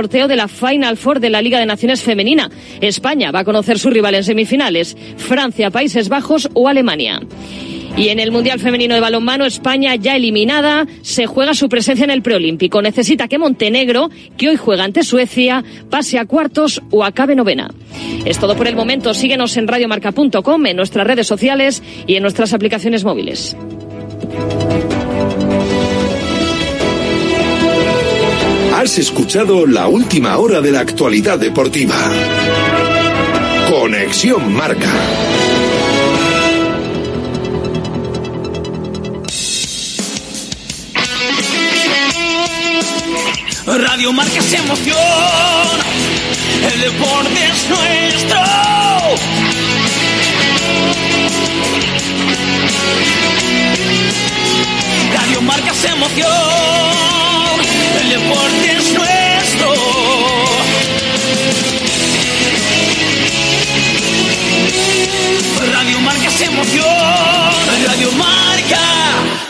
sorteo de la Final Four de la Liga de Naciones Femenina. España va a conocer su rival en semifinales, Francia, Países Bajos o Alemania. Y en el Mundial Femenino de Balonmano, España ya eliminada, se juega su presencia en el preolímpico. Necesita que Montenegro, que hoy juega ante Suecia, pase a cuartos o acabe novena. Es todo por el momento. Síguenos en radiomarca.com, en nuestras redes sociales y en nuestras aplicaciones móviles. Has escuchado la última hora de la actualidad deportiva. Conexión Marca. Radio Marca es emoción. El deporte es nuestro. Radio Marca es emoción. El deporte es nuestro. Radio Marca es emoción. Radio Marca.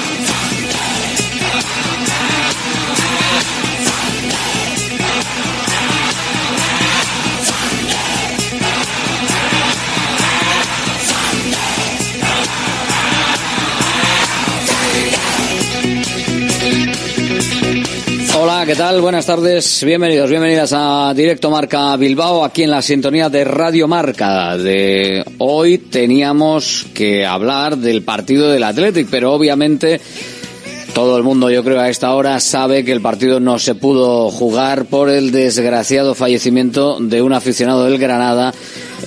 ¿Qué tal? Buenas tardes, bienvenidos, bienvenidas a Directo Marca Bilbao, aquí en la sintonía de Radio Marca. De hoy teníamos que hablar del partido del Athletic, pero obviamente todo el mundo, yo creo, a esta hora sabe que el partido no se pudo jugar por el desgraciado fallecimiento de un aficionado del Granada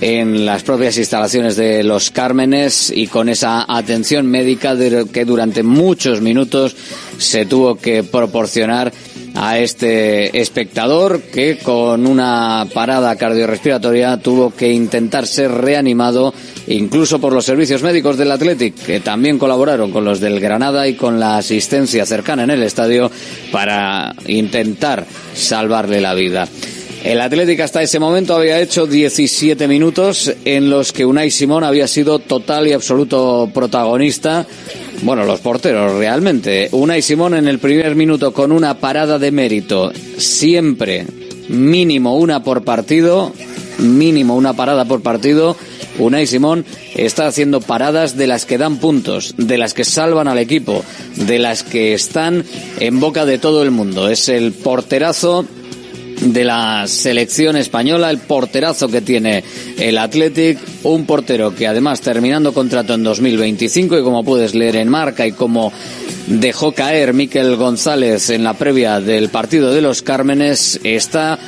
en las propias instalaciones de los Cármenes y con esa atención médica que durante muchos minutos se tuvo que proporcionar a este espectador que con una parada cardiorrespiratoria tuvo que intentar ser reanimado incluso por los servicios médicos del Athletic que también colaboraron con los del Granada y con la asistencia cercana en el estadio para intentar salvarle la vida. El Atlético hasta ese momento había hecho 17 minutos en los que Unai Simón había sido total y absoluto protagonista. Bueno, los porteros realmente. Unai Simón en el primer minuto con una parada de mérito, siempre mínimo una por partido, mínimo una parada por partido. Unai Simón está haciendo paradas de las que dan puntos, de las que salvan al equipo, de las que están en boca de todo el mundo. Es el porterazo de la selección española, el porterazo que tiene el Athletic, un portero que además terminando contrato en 2025 y como puedes leer en marca y como dejó caer Miquel González en la previa del partido de los Cármenes, está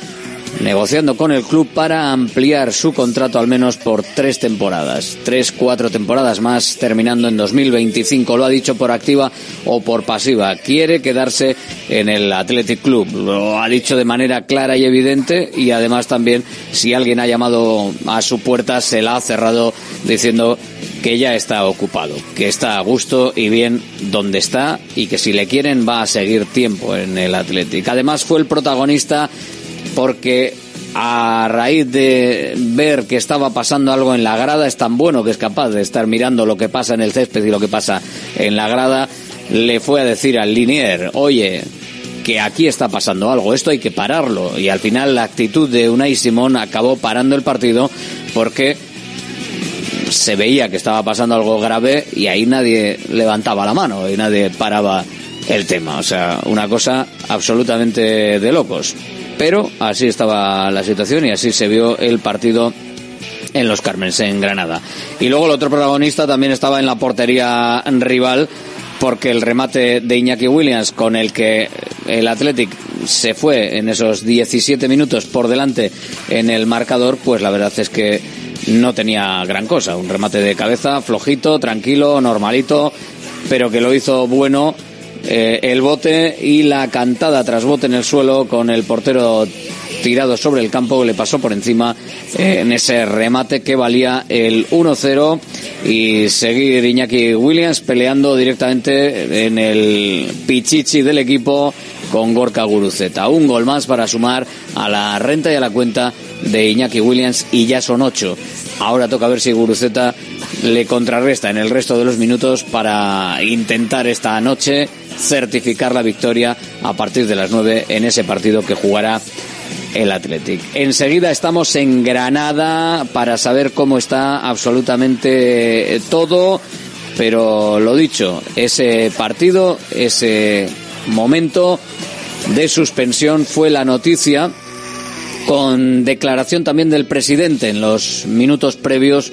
negociando con el club para ampliar su contrato al menos por tres temporadas, tres, cuatro temporadas más, terminando en 2025. Lo ha dicho por activa o por pasiva. Quiere quedarse en el Athletic Club. Lo ha dicho de manera clara y evidente y además también si alguien ha llamado a su puerta se la ha cerrado diciendo que ya está ocupado, que está a gusto y bien donde está y que si le quieren va a seguir tiempo en el Athletic. Además fue el protagonista porque a raíz de ver que estaba pasando algo en la grada, es tan bueno que es capaz de estar mirando lo que pasa en el césped y lo que pasa en la grada, le fue a decir al Linier, oye, que aquí está pasando algo, esto hay que pararlo. Y al final la actitud de Unai Simón acabó parando el partido porque se veía que estaba pasando algo grave y ahí nadie levantaba la mano y nadie paraba el tema. O sea, una cosa absolutamente de locos. Pero así estaba la situación y así se vio el partido en los Carmens, en Granada. Y luego el otro protagonista también estaba en la portería rival porque el remate de Iñaki Williams con el que el Athletic se fue en esos 17 minutos por delante en el marcador, pues la verdad es que no tenía gran cosa. Un remate de cabeza flojito, tranquilo, normalito, pero que lo hizo bueno eh, el bote y la cantada tras bote en el suelo con el portero tirado sobre el campo le pasó por encima eh, en ese remate que valía el 1-0 y seguir Iñaki Williams peleando directamente en el pichichi del equipo con Gorka Guruceta. Un gol más para sumar a la renta y a la cuenta de Iñaki Williams y ya son ocho. Ahora toca ver si Guruceta le contrarresta en el resto de los minutos para intentar esta noche certificar la victoria a partir de las nueve en ese partido que jugará el Athletic. Enseguida estamos en Granada para saber cómo está absolutamente todo, pero lo dicho, ese partido, ese momento de suspensión fue la noticia con declaración también del presidente en los minutos previos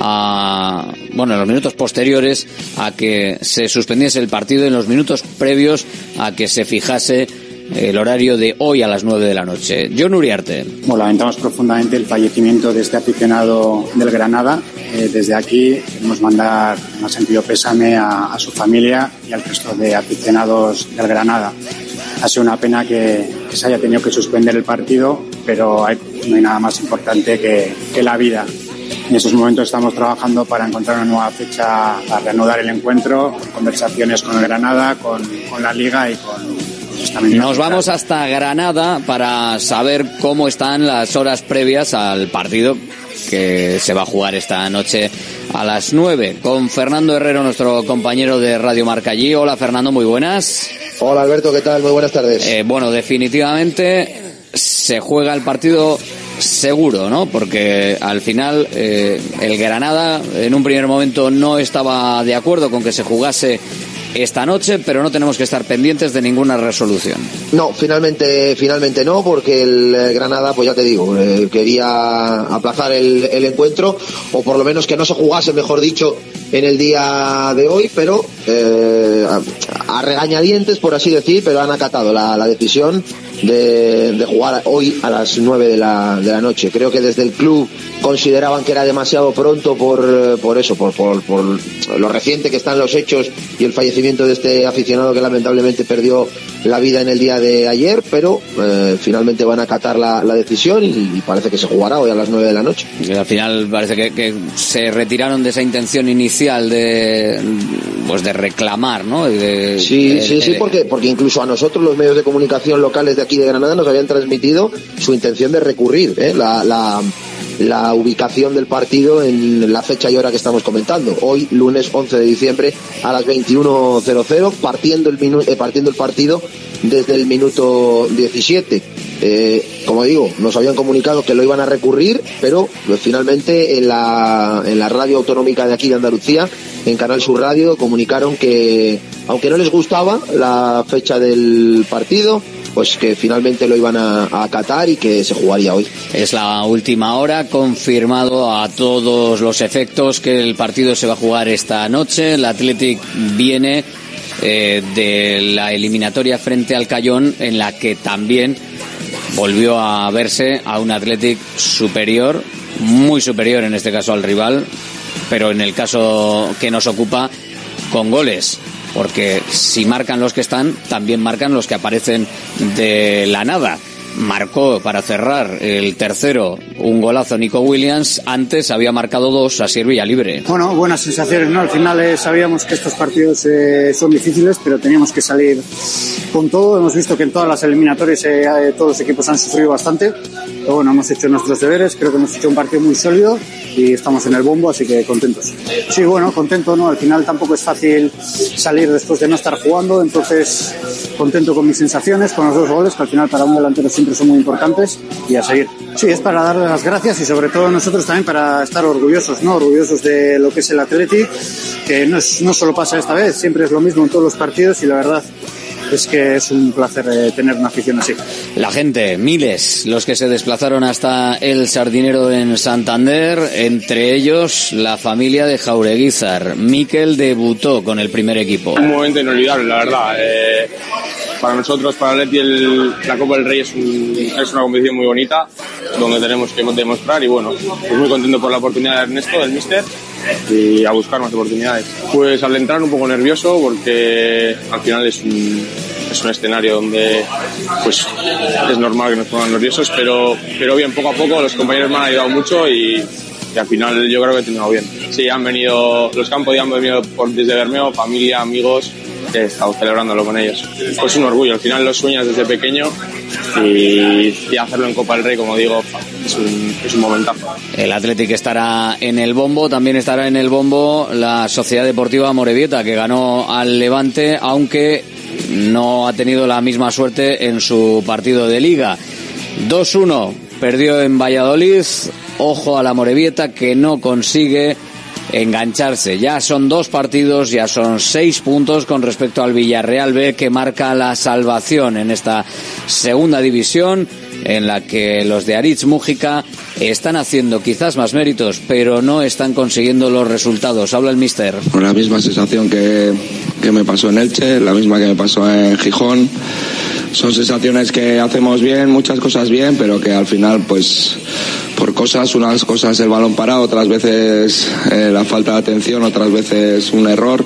a bueno en los minutos posteriores a que se suspendiese el partido en los minutos previos a que se fijase el horario de hoy a las 9 de la noche. John Uriarte. Bueno, lamentamos profundamente el fallecimiento de este aficionado del Granada. Eh, desde aquí queremos mandar un sentido pésame a, su familia y al resto de aficionados del Granada. Ha sido una pena que, se haya tenido que suspender el partido, pero no hay nada más importante que, la vida. En esos momentos estamos trabajando para encontrar una nueva fecha para reanudar el encuentro, conversaciones con el Granada, con, con la Liga y con, nos vamos hasta Granada para saber cómo están las horas previas al partido que se va a jugar esta noche a las 9 con Fernando Herrero, nuestro compañero de Radio Marca allí. Hola Fernando, muy buenas. Hola Alberto, ¿qué tal? Muy buenas tardes. Eh, bueno, definitivamente se juega el partido seguro, ¿no? Porque al final eh, el Granada en un primer momento no estaba de acuerdo con que se jugase esta noche, pero no tenemos que estar pendientes de ninguna resolución. No, finalmente, finalmente no, porque el Granada, pues ya te digo, eh, quería aplazar el, encuentro, o por lo menos que no se jugase, mejor dicho, en el día de hoy, pero eh, a, regañadientes, por así decir, pero han acatado la, decisión de, jugar hoy a las 9 de la, de la noche. Creo que desde el club consideraban que era demasiado pronto por, por eso, por, por, por lo reciente que están los hechos y el fallecimiento de este aficionado que lamentablemente perdió la vida en el día de ayer, pero eh, finalmente van a acatar la, decisión y, parece que se jugará hoy a las 9 de la noche. al final parece que, se retiraron de esa intención inicial de pues de reclamar, ¿no? sí, sí, sí, porque, porque incluso a nosotros los medios de comunicación locales de aquí de Granada nos habían transmitido su intención de recurrir, ¿eh? la, la la ubicación del partido en la fecha y hora que estamos comentando. Hoy, lunes 11 de diciembre, a las 21.00, partiendo el, eh, partiendo el partido desde el minuto 17. Eh, como digo, nos habían comunicado que lo iban a recurrir, pero pues, finalmente en la, en la radio autonómica de aquí de Andalucía, en Canal Sur Radio, comunicaron que, aunque no les gustaba la fecha del partido, pues que finalmente lo iban a, acatar y que se jugaría hoy. Es la última hora, confirmado a todos los efectos que el partido se va a jugar esta noche. El Athletic viene eh, de la eliminatoria frente al Cayón, en la que también volvió a verse a un Athletic superior, muy superior en este caso al rival, pero en el caso que nos ocupa con goles porque si marcan los que están, también marcan los que aparecen de la nada. Marcó para cerrar el tercero un golazo Nico Williams, antes había marcado dos a Villa libre. Bueno, buenas sensaciones, ¿no? Al final eh, sabíamos que estos partidos eh, son difíciles, pero teníamos que salir con todo. Hemos visto que en todas las eliminatorias eh, todos los equipos han sufrido bastante, pero bueno, hemos hecho nuestros deberes, creo que hemos hecho un partido muy sólido y estamos en el bombo, así que contentos. Sí, bueno, contento, ¿no? Al final tampoco es fácil salir después de no estar jugando, entonces contento con mis sensaciones, con los dos goles, que al final para un delantero siempre son muy importantes y a seguir. Sí, es para darle las gracias y sobre todo nosotros también para estar orgullosos, ¿no? Orgullosos de lo que es el Athletic, que no, es, no solo pasa esta vez, siempre es lo mismo en todos los partidos y la verdad es que es un placer eh, tener una afición así. La gente, miles, los que se desplazaron hasta el Sardinero en Santander, entre ellos la familia de Jaureguizar. Miquel debutó con el primer equipo. Un momento inolvidable, la verdad. Eh, para nosotros, para Leti, el, la Copa del Rey es, un, es, una competición muy bonita, donde tenemos que demostrar y bueno, pues muy contento por la oportunidad de Ernesto, del Mister, y a buscar más oportunidades. Pues al entrar un poco nervioso porque al final es un, es un escenario donde pues es normal que nos pongan nerviosos, pero, pero bien, poco a poco los compañeros me han ayudado mucho y, al final yo creo que he terminado bien. Sí, han venido, los campos ya han venido por, desde Bermeo, familia, amigos, he estado celebrándolo con ellos. Pues un orgullo, al final lo sueñas desde pequeño y, y hacerlo en Copa del Rey, como digo, es un, es un momentazo. El Athletic estará en el bombo, también estará en el bombo la Sociedad Deportiva Morevieta, que ganó al Levante, aunque no ha tenido la misma suerte en su partido de liga. 2-1, perdió en Valladolid, ojo a la Morevieta que no consigue engancharse. Ya son dos partidos, ya son seis puntos con respecto al Villarreal B que marca la salvación en esta segunda división en la que los de Aritz Mújica están haciendo quizás más méritos, pero no están consiguiendo los resultados. Habla el mister. Con la misma sensación que, que me pasó en Elche, la misma que me pasó en Gijón. Son sensaciones que hacemos bien, muchas cosas bien, pero que al final, pues, por cosas, unas cosas el balón parado, otras veces eh, la falta de atención, otras veces un error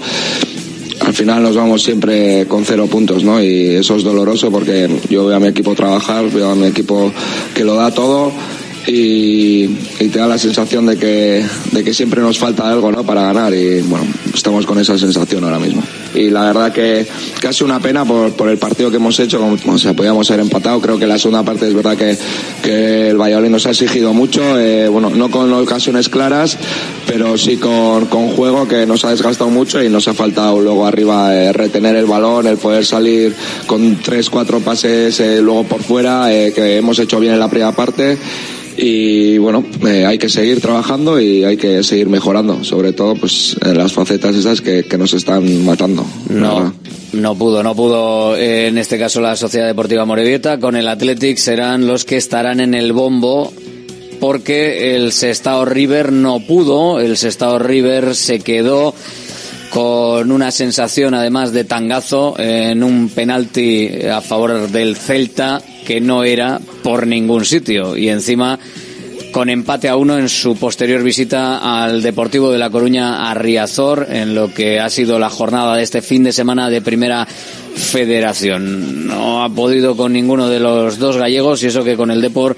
al final nos vamos siempre con cero puntos, ¿no? Y eso es doloroso porque yo veo a mi equipo trabajar, veo a mi equipo que lo da todo y, y, te da la sensación de que, de que siempre nos falta algo ¿no? para ganar y bueno, estamos con esa sensación ahora mismo. Y la verdad que casi una pena por, por el partido que hemos hecho, como, o sea, podíamos haber empatado, creo que la segunda parte es verdad que, que el Valladolid nos ha exigido mucho, eh, bueno, no con ocasiones claras, pero sí con, con juego que nos ha desgastado mucho y nos ha faltado luego arriba eh, retener el balón, el poder salir con tres, cuatro pases eh, luego por fuera, que hemos hecho bien en la primera parte y bueno, eh, hay que seguir trabajando y hay que seguir mejorando, sobre todo pues en las facetas esas que, que nos están matando. No, no pudo, no pudo eh, en este caso la Sociedad Deportiva Morevieta, con el Athletic serán los que estarán en el bombo porque el Sestao River no pudo, el Sestao River se quedó con una sensación además de tangazo en un penalti a favor del Celta que no era por ningún sitio y encima con empate a uno en su posterior visita al Deportivo de La Coruña a Riazor en lo que ha sido la jornada de este fin de semana de Primera Federación. No ha podido con ninguno de los dos gallegos y eso que con el Depor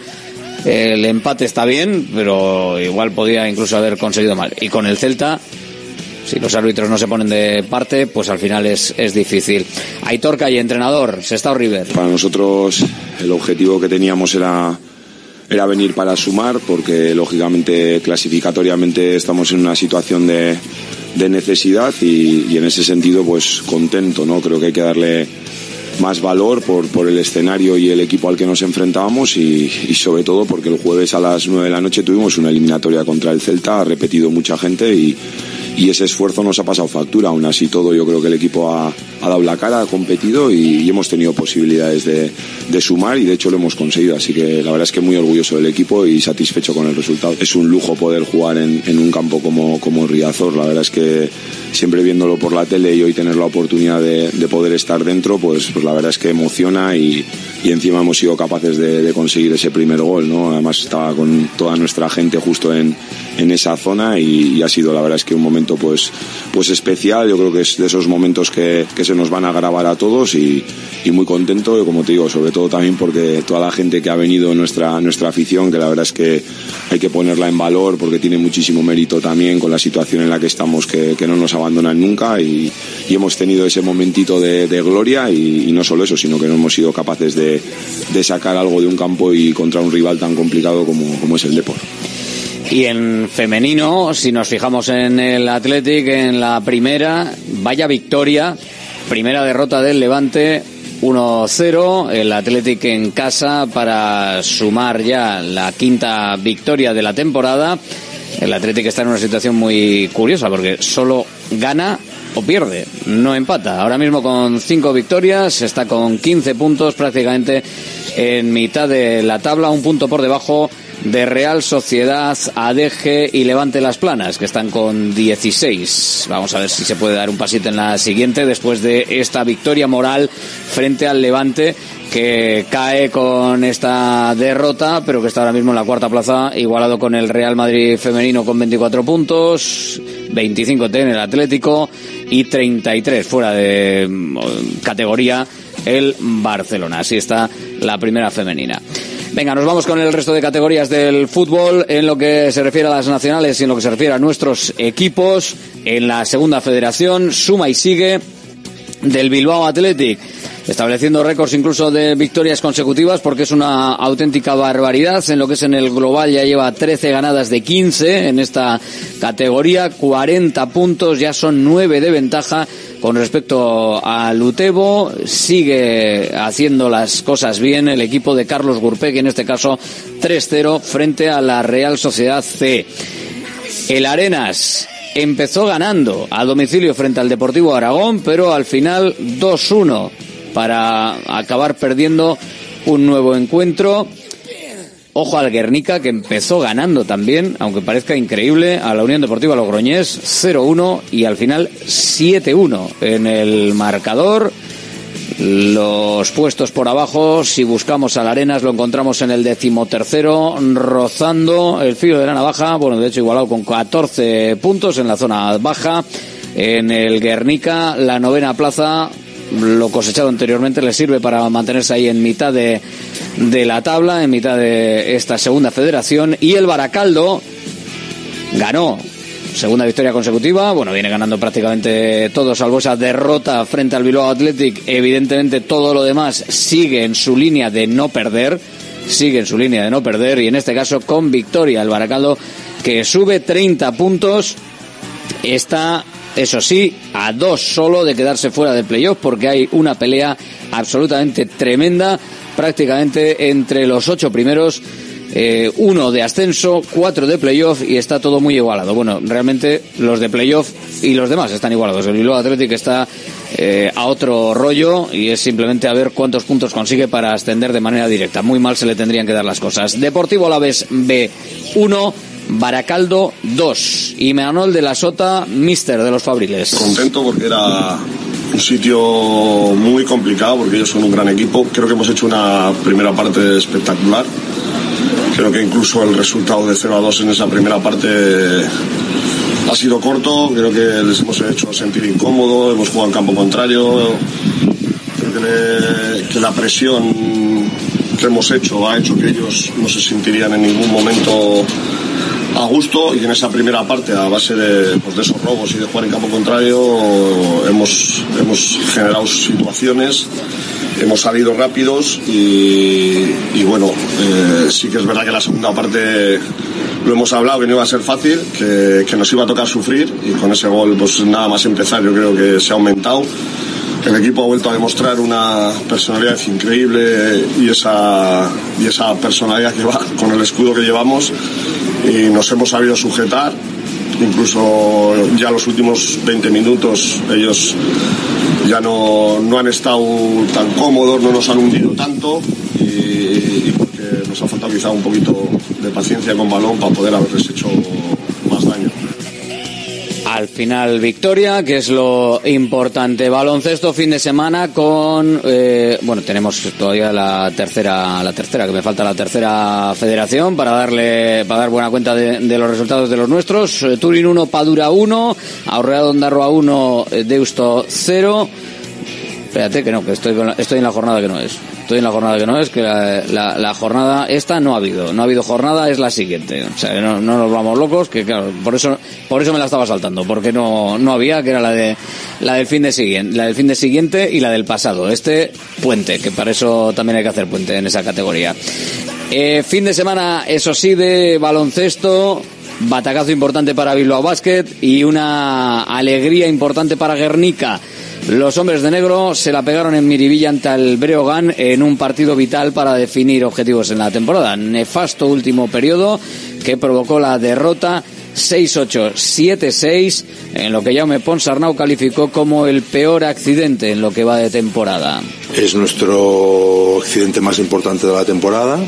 el empate está bien, pero igual podía incluso haber conseguido mal. Y con el Celta si los árbitros no se ponen de parte, pues al final es, es difícil. Aitor y entrenador, Sestao River. Para nosotros el objetivo que teníamos era era venir para sumar porque lógicamente clasificatoriamente estamos en una situación de, de necesidad y, y, en ese sentido pues contento, ¿no? Creo que hay que darle más valor por, por el escenario y el equipo al que nos enfrentábamos y, y, sobre todo porque el jueves a las 9 de la noche tuvimos una eliminatoria contra el Celta, ha repetido mucha gente y, y ese esfuerzo nos ha pasado factura. Aún así todo yo creo que el equipo ha, ha dado la cara, ha competido y, hemos tenido posibilidades de, de, sumar y de hecho lo hemos conseguido. Así que la verdad es que muy orgulloso del equipo y satisfecho con el resultado. Es un lujo poder jugar en, un campo como, como Riazor. La verdad es que siempre viéndolo por la tele y hoy tener la oportunidad de, de poder estar dentro, pues, pues, la verdad es que emociona y, y encima hemos sido capaces de, conseguir ese primer gol. ¿no? Además estaba con toda nuestra gente justo en, en esa zona y ha sido la verdad es que un momento pues, pues especial. Yo creo que es de esos momentos que, que se nos van a grabar a todos y, muy contento, y como te digo, sobre todo también porque toda la gente que ha venido, nuestra, nuestra afición, que la verdad es que hay que ponerla en valor porque tiene muchísimo mérito también con la situación en la que estamos, que, no nos abandonan nunca y, hemos tenido ese momentito de, gloria y, no solo eso, sino que no hemos sido capaces de, sacar algo de un campo y contra un rival tan complicado como, como es el Deport. Y en femenino, si nos fijamos en el Athletic, en la primera, vaya victoria, primera derrota del Levante, 1-0, el Athletic en casa para sumar ya la quinta victoria de la temporada. El Athletic está en una situación muy curiosa porque solo gana o pierde, no empata. Ahora mismo con cinco victorias, está con 15 puntos prácticamente en mitad de la tabla, un punto por debajo de Real Sociedad, ADG y Levante Las Planas, que están con 16. Vamos a ver si se puede dar un pasito en la siguiente después de esta victoria moral frente al Levante que cae con esta derrota, pero que está ahora mismo en la cuarta plaza, igualado con el Real Madrid femenino con 24 puntos, 25 en el Atlético y 33 fuera de mm, categoría el Barcelona. Así está la primera femenina. Venga, nos vamos con el resto de categorías del fútbol en lo que se refiere a las nacionales y en lo que se refiere a nuestros equipos. En la segunda federación suma y sigue del Bilbao Athletic estableciendo récords incluso de victorias consecutivas porque es una auténtica barbaridad. En lo que es en el global ya lleva 13 ganadas de 15 en esta categoría, 40 puntos, ya son 9 de ventaja con respecto a Lutebo. Sigue haciendo las cosas bien el equipo de Carlos Gurpe, que en este caso 3-0 frente a la Real Sociedad C. El Arenas empezó ganando a domicilio frente al Deportivo Aragón, pero al final 2-1 para acabar perdiendo un nuevo encuentro. Ojo al Guernica, que empezó ganando también, aunque parezca increíble, a la Unión Deportiva Logroñés 0-1 y al final 7-1 en el marcador. Los puestos por abajo, si buscamos al Arenas, lo encontramos en el decimotercero, rozando el filo de la navaja, bueno, de hecho igualado con 14 puntos en la zona baja. En el Guernica, la novena plaza, lo cosechado anteriormente le sirve para mantenerse ahí en mitad de, de la tabla, en mitad de esta segunda federación. Y el Baracaldo ganó segunda victoria consecutiva. Bueno, viene ganando prácticamente todo, salvo esa derrota frente al Bilbao Athletic. Evidentemente, todo lo demás sigue en su línea de no perder. Sigue en su línea de no perder. Y en este caso, con victoria, el Baracaldo que sube 30 puntos. Está eso sí, a dos solo de quedarse fuera del playoff porque hay una pelea absolutamente tremenda, prácticamente entre los ocho primeros. Eh, uno de ascenso, cuatro de playoff y está todo muy igualado. Bueno, realmente los de playoff y los demás están igualados. El Bilbao Athletic está eh, a otro rollo y es simplemente a ver cuántos puntos consigue para ascender de manera directa. Muy mal se le tendrían que dar las cosas. Deportivo Alaves B1. Baracaldo 2 y Manuel de la Sota, mister de los Fabriles. Contento porque era un sitio muy complicado porque ellos son un gran equipo. Creo que hemos hecho una primera parte espectacular. Creo que incluso el resultado de 0 a 2 en esa primera parte ha sido corto. Creo que les hemos hecho sentir incómodo. Hemos jugado en campo contrario. Creo que, que la presión que hemos hecho ha hecho que ellos no se sentirían en ningún momento a gusto y en esa primera parte, a base de, pues, de esos robos y de jugar en campo contrario, hemos, hemos generado situaciones, hemos salido rápidos y, bueno, eh, sí que es verdad que la segunda parte lo hemos hablado que no iba a ser fácil, que, que nos iba a tocar sufrir y con ese gol, pues nada más empezar, yo creo que se ha aumentado. El equipo ha vuelto a demostrar una personalidad increíble y esa, y esa personalidad que va con el escudo que llevamos y nos hemos sabido sujetar. Incluso ya los últimos 20 minutos ellos ya no, no han estado tan cómodos, no nos han hundido tanto y, y porque nos ha faltado quizá un poquito de paciencia con balón para poder haberles hecho. Al final victoria, que es lo importante. Baloncesto fin de semana con eh, bueno tenemos todavía la tercera la tercera que me falta la tercera federación para darle para dar buena cuenta de, los resultados de los nuestros. Eh, Turín 1, Padura 1, Aurreado Ondarroa 1, eh, Deusto 0. Espérate que no, que estoy, estoy en la jornada que no es. Estoy en la jornada que no es, que la, la- la jornada esta no ha habido. No ha habido jornada, es la siguiente. O sea, no, no nos vamos locos, que claro, por eso, por eso me la estaba saltando, porque no, no había, que era la de, la del fin de siguiente, la del fin de siguiente y la del pasado. Este, puente, que para eso también hay que hacer puente en esa categoría. Eh, fin de semana, eso sí, de baloncesto, batacazo importante para Bilbao Basket y una alegría importante para Guernica. Los hombres de negro se la pegaron en Miribilla ante el Breogán en un partido vital para definir objetivos en la temporada. Nefasto último periodo que provocó la derrota 6876, en lo que Jaume Ponsarnau calificó como el peor accidente en lo que va de temporada. Es nuestro accidente más importante de la temporada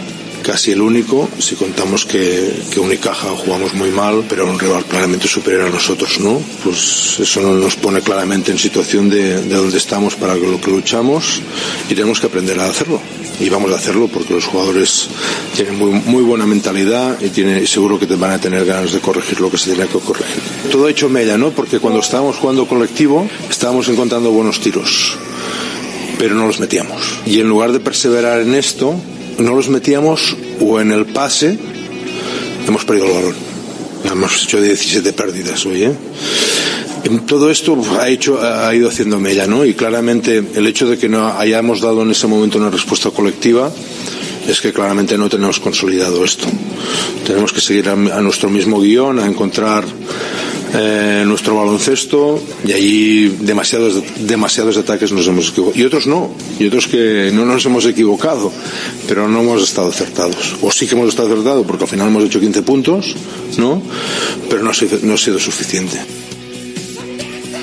casi el único, si contamos que, que Unicaja jugamos muy mal, pero un rival claramente superior a nosotros, ¿no? Pues eso nos pone claramente en situación de, de dónde estamos para lo que luchamos y tenemos que aprender a hacerlo. Y vamos a hacerlo porque los jugadores tienen muy, buena mentalidad y tienen, seguro que van a tener ganas de corregir lo que se tiene que corregir. Todo hecho mella, ¿no? Porque cuando estábamos jugando colectivo estábamos encontrando buenos tiros pero no los metíamos. Y en lugar de perseverar en esto, no los metíamos o en el pase hemos perdido el balón. Hemos hecho 17 pérdidas hoy, ¿eh? Todo esto ha, hecho, ha ido haciendo mella, ¿no? Y claramente el hecho de que no hayamos dado en ese momento una respuesta colectiva es que claramente no tenemos consolidado esto. Tenemos que seguir a, a nuestro mismo guion, a encontrar eh, nuestro baloncesto y allí demasiados, demasiados ataques nos hemos equivocado. Y otros no, y otros que no nos hemos equivocado, pero no hemos estado acertados. O sí que hemos estado acertados porque al final hemos hecho 15 puntos, ¿no? Pero no ha sido, no ha sido suficiente.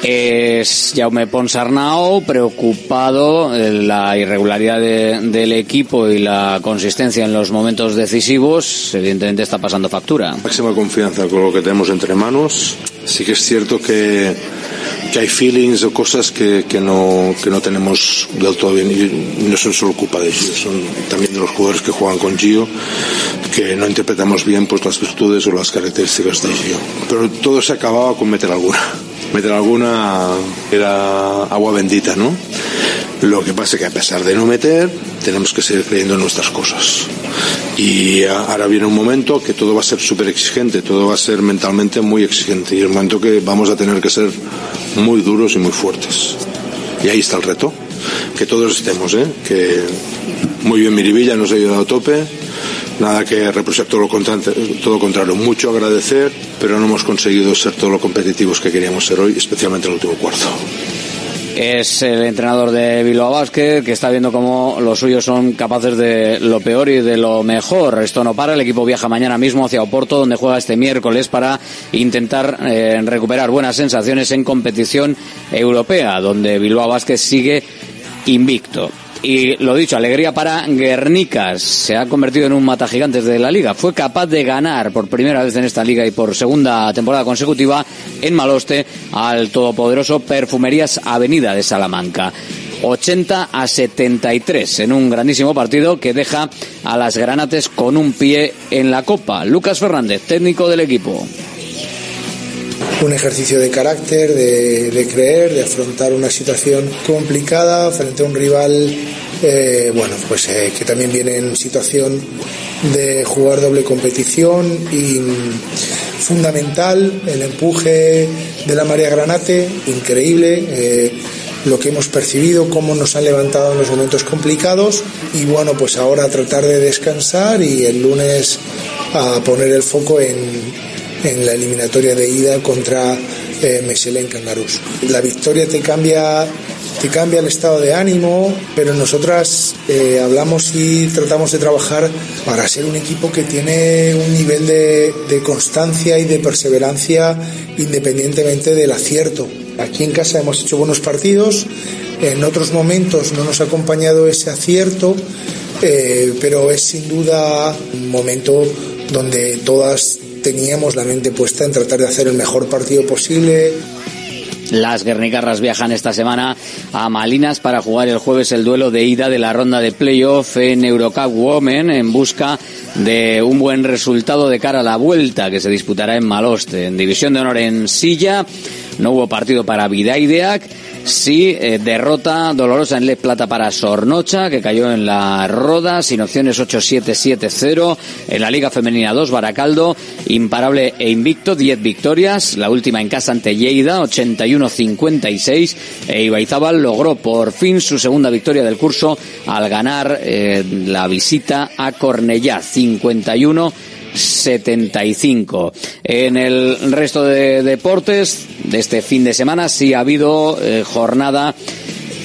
Es Jaume Ponsarnau preocupado en la irregularidad de, del equipo y la consistencia en los momentos decisivos. Evidentemente está pasando factura. Máxima confianza con lo que tenemos entre manos. Sí que es cierto que, que hay feelings o cosas que, que, no, que no tenemos del todo bien y no son solo culpa de Gio, son también de los jugadores que juegan con Gio que no interpretamos bien pues las virtudes o las características de Gio. Pero todo se acababa con meter alguna meter alguna era agua bendita, ¿no? Lo que pasa es que a pesar de no meter, tenemos que seguir creyendo en nuestras cosas. Y ahora viene un momento que todo va a ser súper exigente, todo va a ser mentalmente muy exigente. Y el momento que vamos a tener que ser muy duros y muy fuertes. Y ahí está el reto. Que todos estemos, ¿eh? Que muy bien Miribilla nos ha ayudado a tope nada que reprochar todo lo, contrario, todo contrario, mucho agradecer, pero no hemos conseguido ser todo lo competitivos que queríamos ser hoy, especialmente en el último cuarto. Es el entrenador de Bilbao Basket que está viendo cómo los suyos son capaces de lo peor y de lo mejor. Esto no para. El equipo viaja mañana mismo hacia Oporto, donde juega este miércoles para intentar eh, recuperar buenas sensaciones en competición europea, donde Bilbao Basket sigue invicto. Y lo dicho, alegría para Guernicas. Se ha convertido en un mata gigantes de la liga. Fue capaz de ganar por primera vez en esta liga y por segunda temporada consecutiva en Maloste al todopoderoso Perfumerías Avenida de Salamanca. 80 a 73 en un grandísimo partido que deja a las granates con un pie en la copa. Lucas Fernández, técnico del equipo un ejercicio de carácter, de, creer, de afrontar una situación complicada frente a un rival, eh, bueno, pues eh, que también viene en situación de jugar doble competición y fundamental el empuje de la María Granate, increíble. Eh, lo que hemos percibido, cómo nos han levantado en los momentos complicados y bueno, pues ahora tratar de descansar y el lunes a poner el foco en, en la eliminatoria de ida contra eh, Mesele en Cangarús. La victoria te cambia, te cambia el estado de ánimo, pero nosotras eh, hablamos y tratamos de trabajar para ser un equipo que tiene un nivel de, de constancia y de perseverancia independientemente del acierto. Aquí en casa hemos hecho buenos partidos, en otros momentos no nos ha acompañado ese acierto, eh, pero es sin duda un momento donde todas teníamos la mente puesta en tratar de hacer el mejor partido posible. Las guernicarras viajan esta semana a Malinas para jugar el jueves el duelo de ida de la ronda de playoff en Eurocup Women en busca de un buen resultado de cara a la vuelta que se disputará en Maloste. En División de Honor en Silla no hubo partido para Vidaideac Sí, eh, derrota dolorosa en Le Plata para Sornocha, que cayó en la roda, sin opciones 8-7-7-0. En la Liga Femenina 2, Baracaldo, imparable e invicto, 10 victorias. La última en casa ante Lleida, 81-56. E Ibaizábal logró por fin su segunda victoria del curso al ganar eh, la visita a Cornellá, 51 75. En el resto de deportes de este fin de semana sí ha habido eh, jornada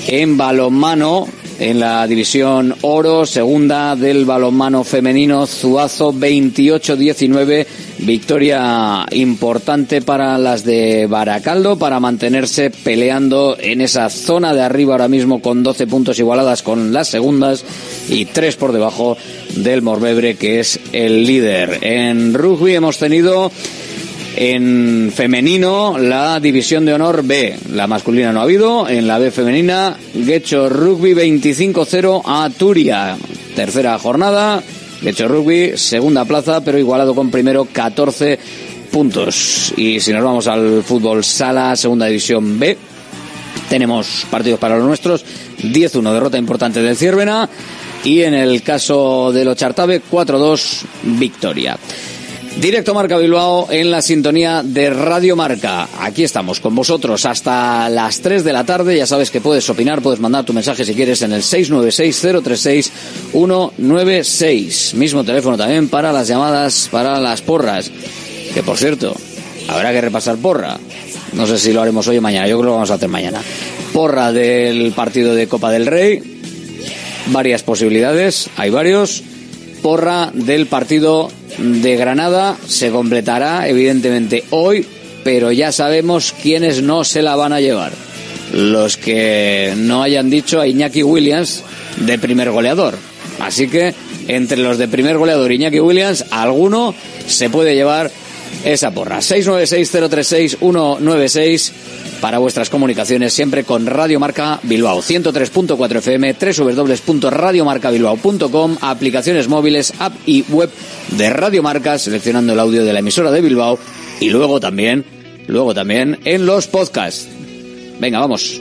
en balonmano en la división oro, segunda del balonmano femenino, Zuazo 28-19 Victoria importante para las de Baracaldo para mantenerse peleando en esa zona de arriba ahora mismo con 12 puntos igualadas con las segundas y 3 por debajo del Morbebre que es el líder. En rugby hemos tenido en femenino la división de honor B. La masculina no ha habido. En la B femenina, Guecho Rugby 25-0 a Turia. Tercera jornada. Guecho Rugby, segunda plaza, pero igualado con primero 14 puntos. Y si nos vamos al fútbol sala, segunda división B, tenemos partidos para los nuestros. 10-1, derrota importante del Ciervena. Y en el caso de los Chartabe, 4-2, victoria. Directo Marca Bilbao en la sintonía de Radio Marca. Aquí estamos con vosotros hasta las 3 de la tarde. Ya sabes que puedes opinar, puedes mandar tu mensaje si quieres en el 696-036-196. Mismo teléfono también para las llamadas, para las porras. Que por cierto, habrá que repasar porra. No sé si lo haremos hoy o mañana. Yo creo que lo vamos a hacer mañana. Porra del partido de Copa del Rey. Varias posibilidades. Hay varios. Porra del partido de Granada se completará evidentemente hoy, pero ya sabemos quiénes no se la van a llevar. Los que no hayan dicho a Iñaki Williams de primer goleador. Así que entre los de primer goleador Iñaki Williams, alguno se puede llevar esa porra. 696-036-196 para vuestras comunicaciones siempre con Radio Marca Bilbao 103.4 FM, www.radiomarcabilbao.com, aplicaciones móviles, app y web de Radio Marca, seleccionando el audio de la emisora de Bilbao y luego también, luego también en los podcasts. Venga, vamos.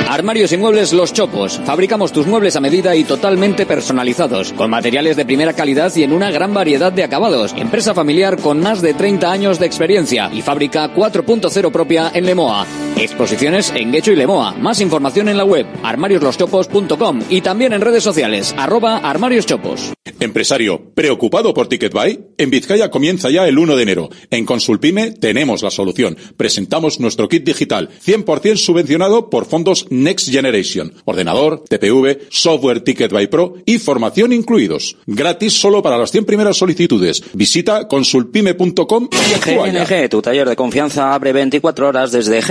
Armarios y muebles Los Chopos. Fabricamos tus muebles a medida y totalmente personalizados, con materiales de primera calidad y en una gran variedad de acabados. Empresa familiar con más de 30 años de experiencia y fábrica 4.0 propia en Lemoa. Exposiciones en Guecho y Lemoa. Más información en la web armariosloschopos.com y también en redes sociales arroba armarioschopos. Empresario, ¿preocupado por TicketBuy? En Vizcaya comienza ya el 1 de enero. En Consulpime tenemos la solución. Presentamos nuestro kit digital, 100% subvencionado por fondos Next Generation. Ordenador, TPV, software TicketBuy Pro y formación incluidos. Gratis solo para las 100 primeras solicitudes. Visita consulpime.com y actúa ya. GNG, tu taller de confianza abre 24 horas desde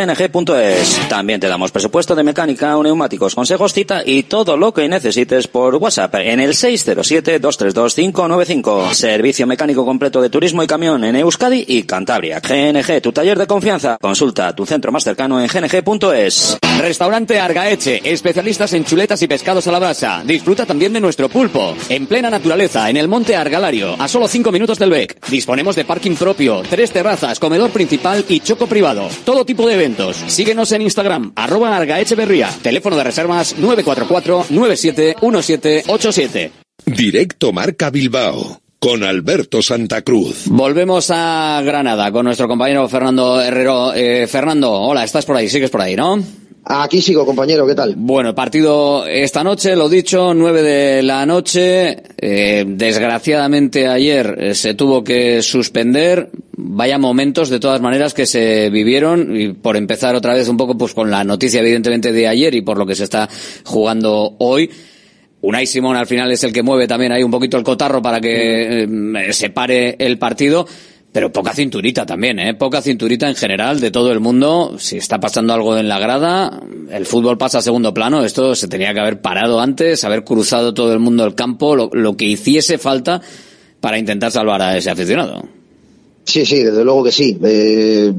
gng.es. También te damos presupuesto de mecánica, neumáticos, consejos, cita y todo lo que necesites por WhatsApp en el 607-232-595. Servicio mecánico completo de turismo y camión en Euskadi y Cantabria. GNG, tu taller de confianza. Consulta tu centro más cercano en gng.es. Restaurante Argaeche, especialistas en chuletas y pescados a la brasa. Disfruta también de nuestro pulpo. En plena naturaleza, en el monte Argalario, a solo 5 minutos del BEC. Disponemos de parking propio, tres terrazas, comedor principal y choco privado. Todo tipo de eventos. Síguenos en Instagram, arroba Argaecheverría. Teléfono de reservas 944-971787. Directo Marca Bilbao con Alberto Santa Cruz. Volvemos a Granada con nuestro compañero Fernando Herrero. Eh, Fernando, hola, estás por ahí, sigues por ahí, ¿no? Aquí sigo, compañero, ¿qué tal? Bueno, partido esta noche, lo dicho, nueve de la noche. Eh, desgraciadamente ayer eh, se tuvo que suspender. Vaya momentos, de todas maneras, que se vivieron. Y por empezar otra vez un poco, pues con la noticia, evidentemente, de ayer y por lo que se está jugando hoy. Unai Simón al final es el que mueve también ahí un poquito el cotarro para que eh, se pare el partido. Pero poca cinturita también, ¿eh? Poca cinturita en general de todo el mundo. Si está pasando algo en la grada, el fútbol pasa a segundo plano. Esto se tenía que haber parado antes, haber cruzado todo el mundo el campo, lo, lo que hiciese falta para intentar salvar a ese aficionado. Sí, sí, desde luego que sí. Eh,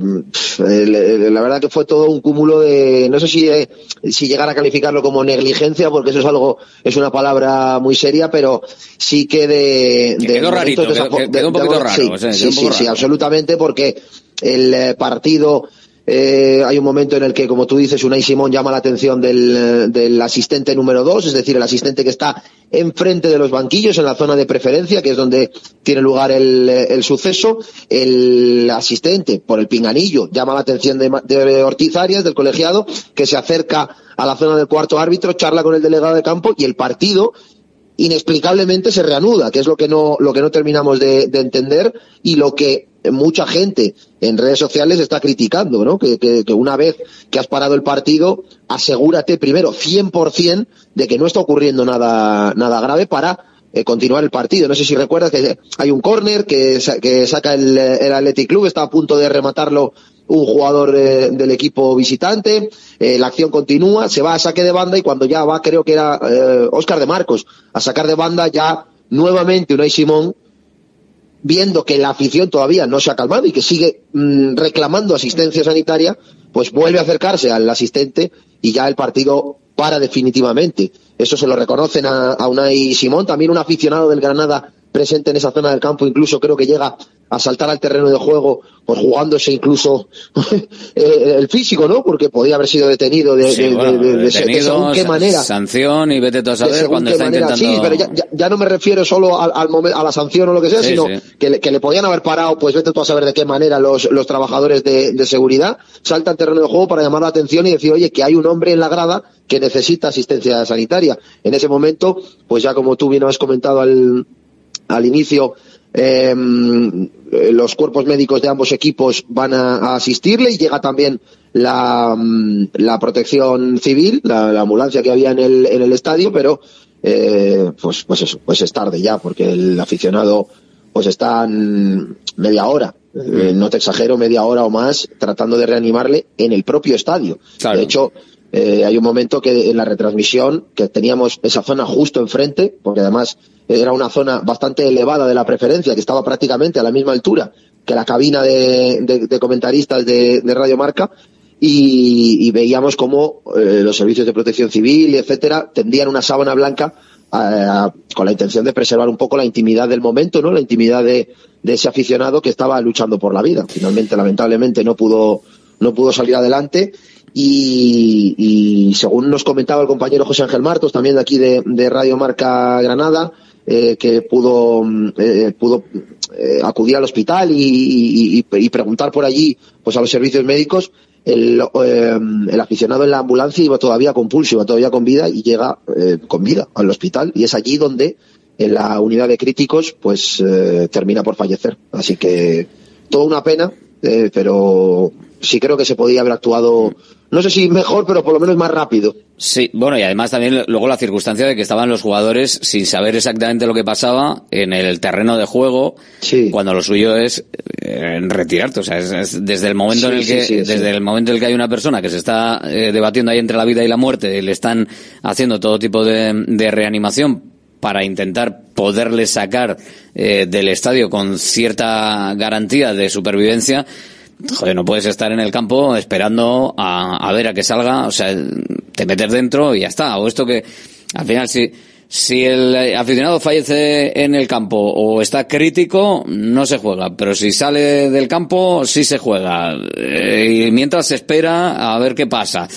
la verdad que fue todo un cúmulo de, no sé si, eh, si llegar a calificarlo como negligencia, porque eso es algo, es una palabra muy seria, pero sí que de... de quedó rarito, quedó, quedó un poquito raro. Sí, o sea, sí, raro. sí, absolutamente, porque el eh, partido eh, hay un momento en el que, como tú dices, Unai Simón llama la atención del, del asistente número dos, es decir, el asistente que está enfrente de los banquillos, en la zona de preferencia, que es donde tiene lugar el, el suceso. El asistente, por el pinganillo, llama la atención de, de Ortiz Arias, del colegiado, que se acerca a la zona del cuarto árbitro, charla con el delegado de campo y el partido inexplicablemente se reanuda, que es lo que no, lo que no terminamos de, de entender y lo que mucha gente en redes sociales está criticando, ¿no? Que, que, que, una vez que has parado el partido, asegúrate primero 100% de que no está ocurriendo nada, nada grave para eh, continuar el partido. No sé si recuerdas que hay un córner que, que saca el, el Athletic Club, está a punto de rematarlo un jugador eh, del equipo visitante, eh, la acción continúa, se va a saque de banda y cuando ya va, creo que era eh, Oscar de Marcos, a sacar de banda ya nuevamente Unai Simón, viendo que la afición todavía no se ha calmado y que sigue mmm, reclamando asistencia sanitaria, pues vuelve a acercarse al asistente y ya el partido para definitivamente. Eso se lo reconocen a, a Unai Simón, también un aficionado del Granada presente en esa zona del campo, incluso creo que llega a saltar al terreno de juego, pues jugándose incluso el físico, ¿no? Porque podía haber sido detenido de, sí, de, bueno, de, de, detenido, de según qué manera. Sanción y vete tú a saber cuando está manera. intentando. Sí, pero ya, ya, ya, no me refiero solo al, al a la sanción o lo que sea, Sí, sino sí. Que, le, que le podían haber parado, pues vete tú a saber de qué manera los, los trabajadores de, de seguridad saltan al terreno de juego para llamar la atención y decir, oye, que hay un hombre en la grada que necesita asistencia sanitaria. En ese momento, pues ya como tú bien has comentado al, al inicio, eh, los cuerpos médicos de ambos equipos van a, a asistirle y llega también la, la protección civil, la, la, ambulancia que había en el, en el estadio, pero eh, pues, pues eso, pues es tarde ya, porque el aficionado pues está media hora, eh, no te exagero, media hora o más tratando de reanimarle en el propio estadio. Claro. De hecho, eh, hay un momento que en la retransmisión, que teníamos esa zona justo enfrente, porque además era una zona bastante elevada de la preferencia, que estaba prácticamente a la misma altura que la cabina de, comentaristas de, Radio Marca, y, veíamos cómo eh, los servicios de protección civil, etcétera, tendían una sábana blanca con la intención de preservar un poco la intimidad del momento, ¿no? La intimidad de, de ese aficionado que estaba luchando por la vida. Finalmente, lamentablemente, no pudo, no pudo salir adelante y, y, según nos comentaba el compañero José Ángel Martos, también de aquí de, Radio Marca Granada, eh, que pudo, eh, pudo eh, acudir al hospital y, preguntar por allí pues a los servicios médicos, el, el, aficionado en la ambulancia iba todavía con pulso, iba todavía con vida y llega eh, con vida al hospital y es allí donde en la unidad de críticos pues eh, termina por fallecer. Así que toda una pena, eh, pero sí creo que se podía haber actuado, no sé si mejor, pero por lo menos más rápido. Sí, bueno, y además también luego la circunstancia de que estaban los jugadores sin saber exactamente lo que pasaba en el terreno de juego, sí. cuando lo suyo es eh, retirarte, o sea, es, es desde el momento sí, en el que, sí, desde el momento en el que hay una persona que se está eh, debatiendo ahí entre la vida y la muerte, y le están haciendo todo tipo de, de reanimación para intentar poderle sacar eh, del estadio con cierta garantía de supervivencia, joder, no puedes estar en el campo esperando a, a, ver a que salga, o sea, te metes dentro y ya está. O esto que, al final, si, si el aficionado fallece en el campo o está crítico, no se juega. Pero si sale del campo, sí se juega. Eh, y mientras se espera a ver qué pasa.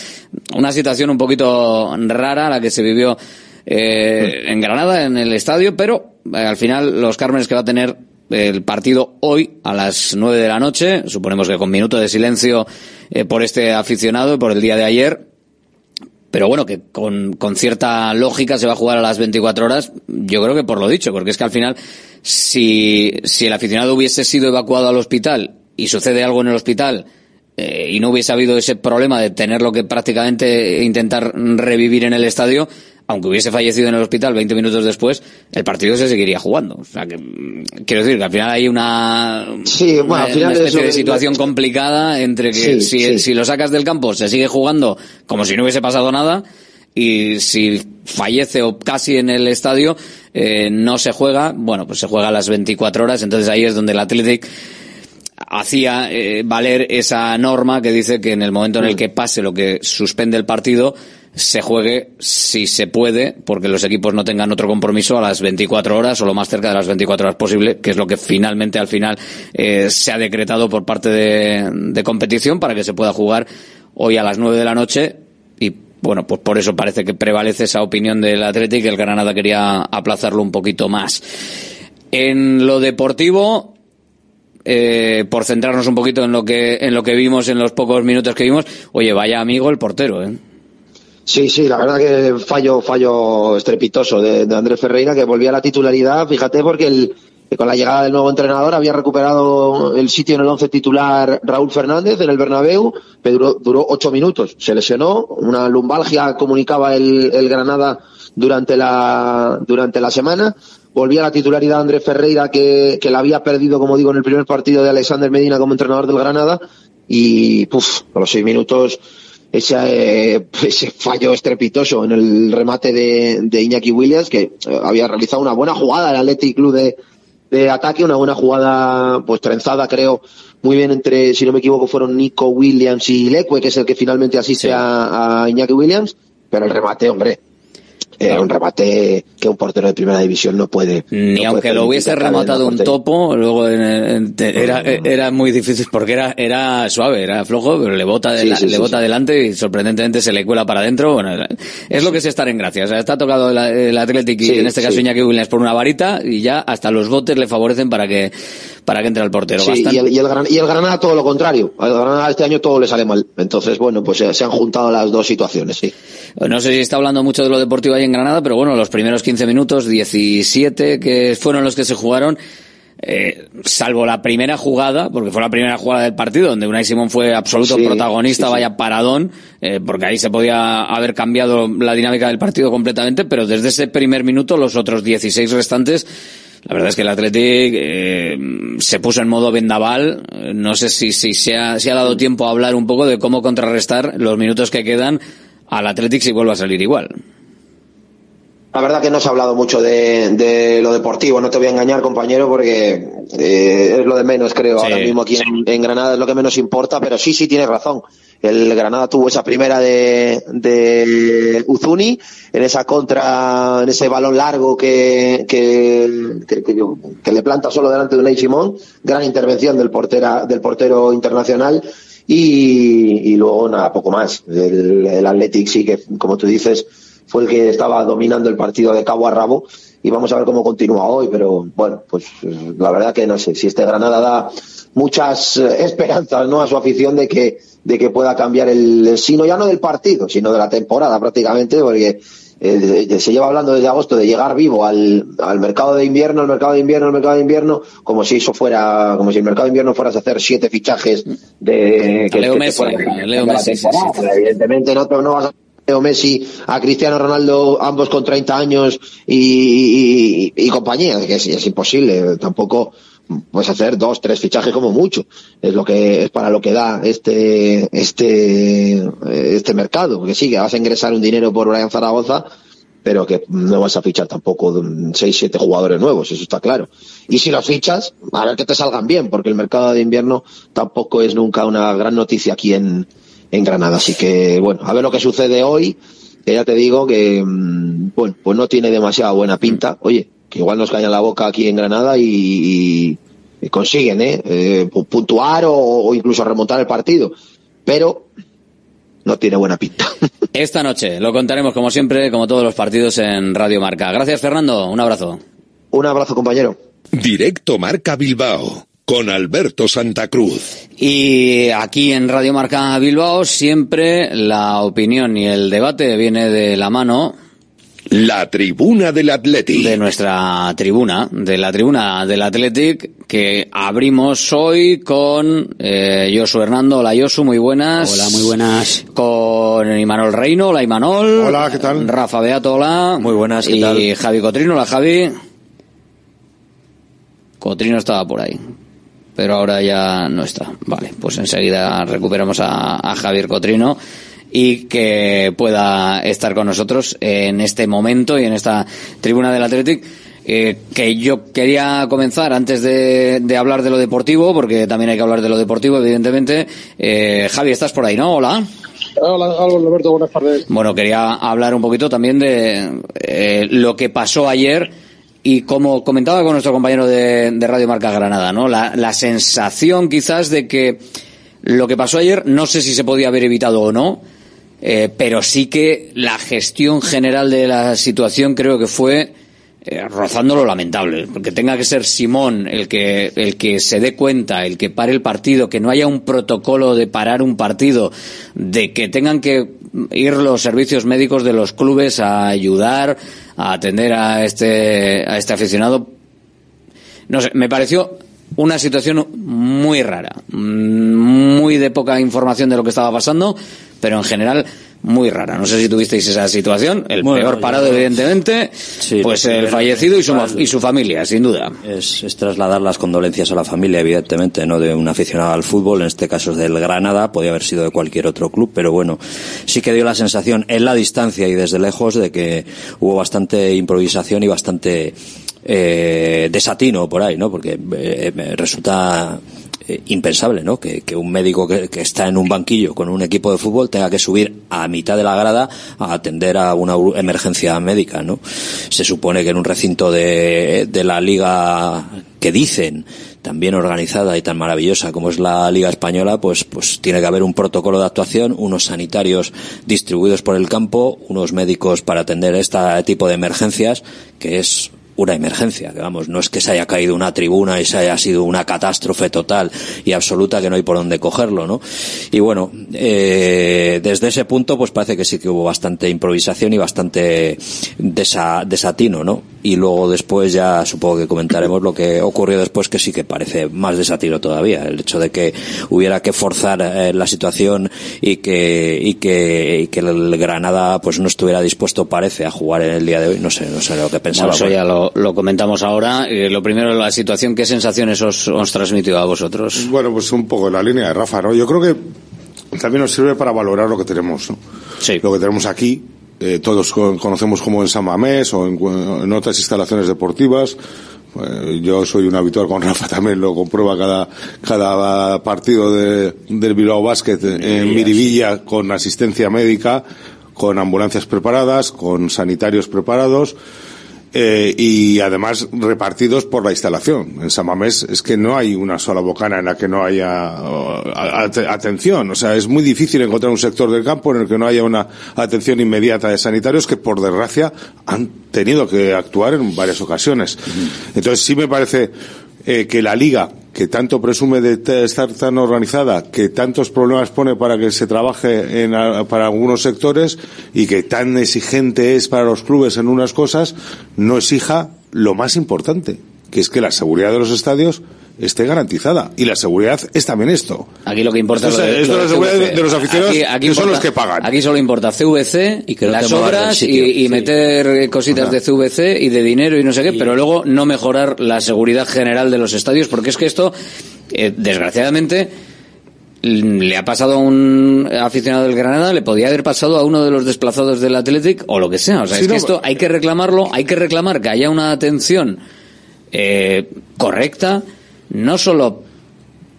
Una situación un poquito rara la que se vivió eh, en Granada, en el estadio, pero eh, al final los Cármenes que va a tener el partido hoy a las nueve de la noche, suponemos que con minuto de silencio eh, por este aficionado, por el día de ayer, pero bueno, que con, con, cierta lógica se va a jugar a las 24 horas, yo creo que por lo dicho, porque es que al final, si, si el aficionado hubiese sido evacuado al hospital y sucede algo en el hospital, eh, y no hubiese habido ese problema de tenerlo que prácticamente intentar revivir en el estadio, aunque hubiese fallecido en el hospital 20 minutos después, el partido se seguiría jugando. O sea, que quiero decir que al final hay una, sí, bueno, una, al final una especie eso, de situación complicada entre que Sí, si, sí. si lo sacas del campo se sigue jugando como si no hubiese pasado nada y si fallece o casi en el estadio eh, no se juega, bueno, pues se juega a las 24 horas, entonces ahí es donde el Athletic hacía eh, valer esa norma que dice que en el momento en el que pase lo que suspende el partido, se juegue si se puede, porque los equipos no tengan otro compromiso a las 24 horas o lo más cerca de las 24 horas posible, que es lo que finalmente al final eh, se ha decretado por parte de, competición para que se pueda jugar hoy a las 9 de la noche y bueno, pues por eso parece que prevalece esa opinión del Athletic, el Granada quería aplazarlo un poquito más. En lo deportivo, eh, por centrarnos un poquito en lo que en lo que vimos en los pocos minutos que vimos, oye, vaya amigo el portero, ¿eh? Sí, sí, la verdad que fallo, fallo estrepitoso de, Andrés Ferreira que volvía a la titularidad, fíjate, porque el, con la llegada del nuevo entrenador había recuperado el sitio en el once titular Raúl Fernández en el Bernabéu, pero duró, duró ocho minutos, se lesionó, una lumbalgia comunicaba el, el Granada durante la, durante la semana, volvía a la titularidad Andrés Ferreira que, que la había perdido, como digo, en el primer partido de Alexander Medina como entrenador del Granada y, puf, a los seis minutos ese, eh, ese fallo estrepitoso en el remate de, de Iñaki Williams, que eh, había realizado una buena jugada el Athletic Club de, de ataque, una buena jugada pues trenzada creo muy bien entre, si no me equivoco, fueron Nico Williams y Leque, que es el que finalmente asiste a, a Iñaki Williams, pero el remate, hombre, era un remate que un portero de primera división no puede. Ni no aunque puede lo hubiese rematado un topo, luego en- en- te- era, era muy difícil porque era, era suave, era flojo, pero le bota, de Sí, la- sí, le sí, bota adelante y sorprendentemente se le cuela para adentro. Bueno, es lo que es estar en gracia. O sea, está tocado el, el Athletic y en este caso. Iñaki Williams por una varita y ya hasta los botes le favorecen para que, para que entre al portero. Y el, y, el Gran- y el Granada todo lo contrario. Al Granada este año todo le sale mal. Entonces, bueno, pues eh, se han juntado las dos situaciones, sí. No sé si está hablando mucho de lo deportivo ahí en Granada, pero bueno, los primeros 15 minutos, 17 que fueron los que se jugaron, eh, salvo la primera jugada, porque fue la primera jugada del partido, donde Unai Simón fue absoluto Sí, protagonista, sí, sí. vaya paradón, eh, porque ahí se podía haber cambiado la dinámica del partido completamente, pero desde ese primer minuto, los otros 16 restantes, la verdad es que el Athletic eh, se puso en modo vendaval. No sé si, si, se ha, si ha dado tiempo a hablar un poco de cómo contrarrestar los minutos que quedan al Athletic si vuelve a salir igual. La verdad que no se ha hablado mucho de, de lo deportivo, no te voy a engañar, compañero, porque eh, es lo de menos, creo, Sí, ahora mismo aquí en, en Granada es lo que menos importa, pero sí, sí, tienes razón. El Granada tuvo esa primera de, de Uzuni, en esa contra, en ese balón largo que, que, que, que- que le planta solo delante de Unai Simón, gran intervención del, portera, del portero internacional, y, y luego nada, poco más. El, el Athletic sí que, como tú dices, fue el que estaba dominando el partido de cabo a rabo y vamos a ver cómo continúa hoy, pero bueno, pues la verdad que no sé, si este Granada da muchas eh, esperanzas ¿no? a su afición de que, de que pueda cambiar el, sino ya no del partido, sino de la temporada prácticamente, porque eh, se lleva hablando desde agosto de llegar vivo al, al mercado de invierno, al mercado de invierno, al mercado de invierno, como si eso fuera, como si el mercado de invierno fueras a hacer siete fichajes de A Leo te Messi, fueran a Leo Messi, sí, sí. Evidentemente no, no vas a Leo Messi, a Cristiano Ronaldo, ambos con 30 años y, y- compañía, que es, es imposible. Tampoco puedes hacer dos, tres fichajes como mucho. Es lo que es para lo que da este este este mercado. Porque sí, que vas a ingresar un dinero por Brian Zaragoza, pero que no vas a fichar tampoco seis, siete jugadores nuevos, eso está claro. Y si los fichas, a ver que te salgan bien, porque el mercado de invierno tampoco es nunca una gran noticia aquí en, en Granada. Así que, bueno, a ver lo que sucede hoy. Que ya te digo que, mm, bueno, pues no tiene demasiada buena pinta. Oye, que igual nos caen la boca aquí en Granada y, y- y consiguen, ¿eh? Eh, pu- puntuar o, o incluso remontar el partido. Pero no tiene buena pinta. Esta noche lo contaremos como siempre, como todos los partidos en Radio Marca. Gracias Fernando, un abrazo. Un abrazo, compañero. Directo Marca Bilbao con Alberto Santa Cruz. Y aquí en Radio Marca Bilbao siempre la opinión y el debate viene de la mano La tribuna del Athletic. de nuestra tribuna, de la tribuna del Athletic, que abrimos hoy con eh, Josu Hernando. Hola Josu, muy buenas. Hola, muy buenas. Con Imanol Reino, hola Imanol. Hola, ¿qué tal? Rafa Beato, hola. Muy buenas, ¿qué y tal? Javi Cotrino, hola Javi. Cotrino estaba por ahí. Pero ahora ya no está. Vale, pues enseguida recuperamos a, a Javier Cotrino y que pueda estar con nosotros en este momento y en esta tribuna del Athletic. eh, que yo quería comenzar antes de, de, hablar de lo deportivo, porque también hay que hablar de lo deportivo, evidentemente. Eh, Javi, estás por ahí, ¿no? Hola. Hola, Alberto, buenas tardes. Bueno, quería hablar un poquito también de eh, lo que pasó ayer y como comentaba con nuestro compañero de, Radio Marca Granada, ¿no? La, la, sensación quizás de que lo que pasó ayer no sé si se podía haber evitado o no, eh, pero sí que la gestión general de la situación creo que fue eh, rozando lo lamentable, porque tenga que ser Simón el que, el que se dé cuenta, el que pare el partido, que no haya un protocolo de parar un partido, de que tengan que ir los servicios médicos de los clubes a ayudar, a atender a este, a este aficionado. No sé, me pareció una situación muy rara, muy de poca información de lo que estaba pasando, pero en general muy rara. No sé si tuvisteis esa situación. El bueno, peor parado, evidentemente, sí, pues el fallecido y su, y su familia, sin duda. Es, es, trasladar las condolencias a la familia, evidentemente, no de un aficionado al fútbol, en este caso es del Granada, podía haber sido de cualquier otro club, pero bueno, sí que dio la sensación en la distancia y desde lejos de que hubo bastante improvisación y bastante eh, desatino por ahí, ¿no? Porque eh, resulta eh, impensable, ¿no? Que, que un médico que, que, está en un banquillo con un equipo de fútbol tenga que subir a mitad de la grada a atender a una emergencia médica, ¿no? Se supone que en un recinto de, de la liga que dicen tan bien organizada y tan maravillosa como es la Liga Española, pues, pues tiene que haber un protocolo de actuación, unos sanitarios distribuidos por el campo, unos médicos para atender este tipo de emergencias, que es una emergencia, que vamos, no es que se haya caído una tribuna y se haya sido una catástrofe total y absoluta que no hay por dónde cogerlo, ¿no? Y bueno, eh, desde ese punto pues parece que sí que hubo bastante improvisación y bastante desa, desatino, ¿no? Y luego después ya supongo que comentaremos lo que ocurrió después que sí que parece más desatino todavía, el hecho de que hubiera que forzar eh, la situación y que, y que, y que el Granada pues no estuviera dispuesto parece a jugar en el día de hoy, no sé, no sé lo que pensaba. Bueno, lo, lo, comentamos ahora. Eh, lo primero, la situación, ¿qué sensaciones os, os transmitió a vosotros? Bueno, pues un poco la línea de Rafa, ¿no? Yo creo que también nos sirve para valorar lo que tenemos, ¿no? Sí. Lo que tenemos aquí, eh, todos conocemos como en San Mamés o en, en otras instalaciones deportivas. Eh, yo soy un habitual con Rafa también, lo comprueba cada, cada partido de, del Bilbao Basket en Miribilla con asistencia médica, con ambulancias preparadas, con sanitarios preparados eh, y además repartidos por la instalación. En San Mamés es que no hay una sola bocana en la que no haya uh, atención. O sea, es muy difícil encontrar un sector del campo en el que no haya una atención inmediata de sanitarios que, por desgracia, han tenido que actuar en varias ocasiones. Entonces, sí me parece eh, que la liga, que tanto presume de estar tan organizada, que tantos problemas pone para que se trabaje en, para algunos sectores y que tan exigente es para los clubes en unas cosas, no exija lo más importante, que es que la seguridad de los estadios esté garantizada. Y la seguridad es también esto. Aquí lo que importa esto, es, lo de, la seguridad de, los aficionados, aquí, aquí que importa, son los que pagan. Aquí solo importa CVC, y que las obras sitio, y, y sí. meter cositas de CVC y de dinero y no sé qué, pero luego no mejorar la seguridad general de los estadios, porque es que esto, eh, desgraciadamente, le ha pasado a un aficionado del Granada, le podía haber pasado a uno de los desplazados del Athletic o lo que sea. O sea, sí, es no, que esto hay que reclamarlo, hay que reclamar que haya una atención eh, correcta, no solo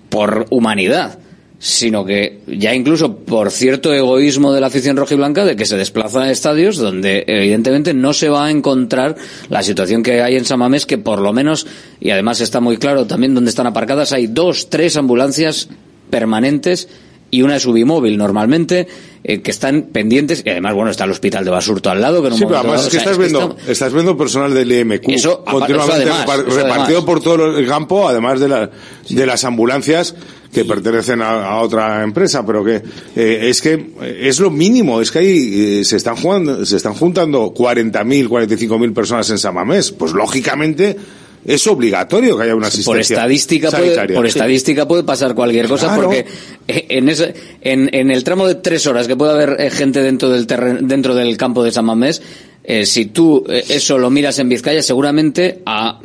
por humanidad, sino que ya incluso por cierto egoísmo de la afición rojiblanca de que se desplaza a estadios donde evidentemente no se va a encontrar la situación que hay en Samamés que por lo menos y además está muy claro también donde están aparcadas hay dos tres ambulancias permanentes y una subimóvil normalmente eh, que están pendientes y además bueno está el hospital de Basurto al lado que no sí, pero además dado, es que, o sea, estás, es viendo, que está... estás viendo personal del IMQ eso, continuamente eso además, repartido eso por todo el campo además de, la, sí. de las ambulancias que pertenecen a, a, otra empresa pero que eh, es que es lo mínimo es que ahí eh, se están jugando se están juntando 40.000 45.000 personas en Samamés. Pues lógicamente es obligatorio que haya una asistencia por estadística sanitaria. puede, por estadística puede pasar cualquier cosa Claro. porque en, ese, en, en el tramo de tres horas que puede haber eh, gente dentro del terren, dentro del campo de San Mamés eh, si tú eh, eso lo miras en Vizcaya seguramente a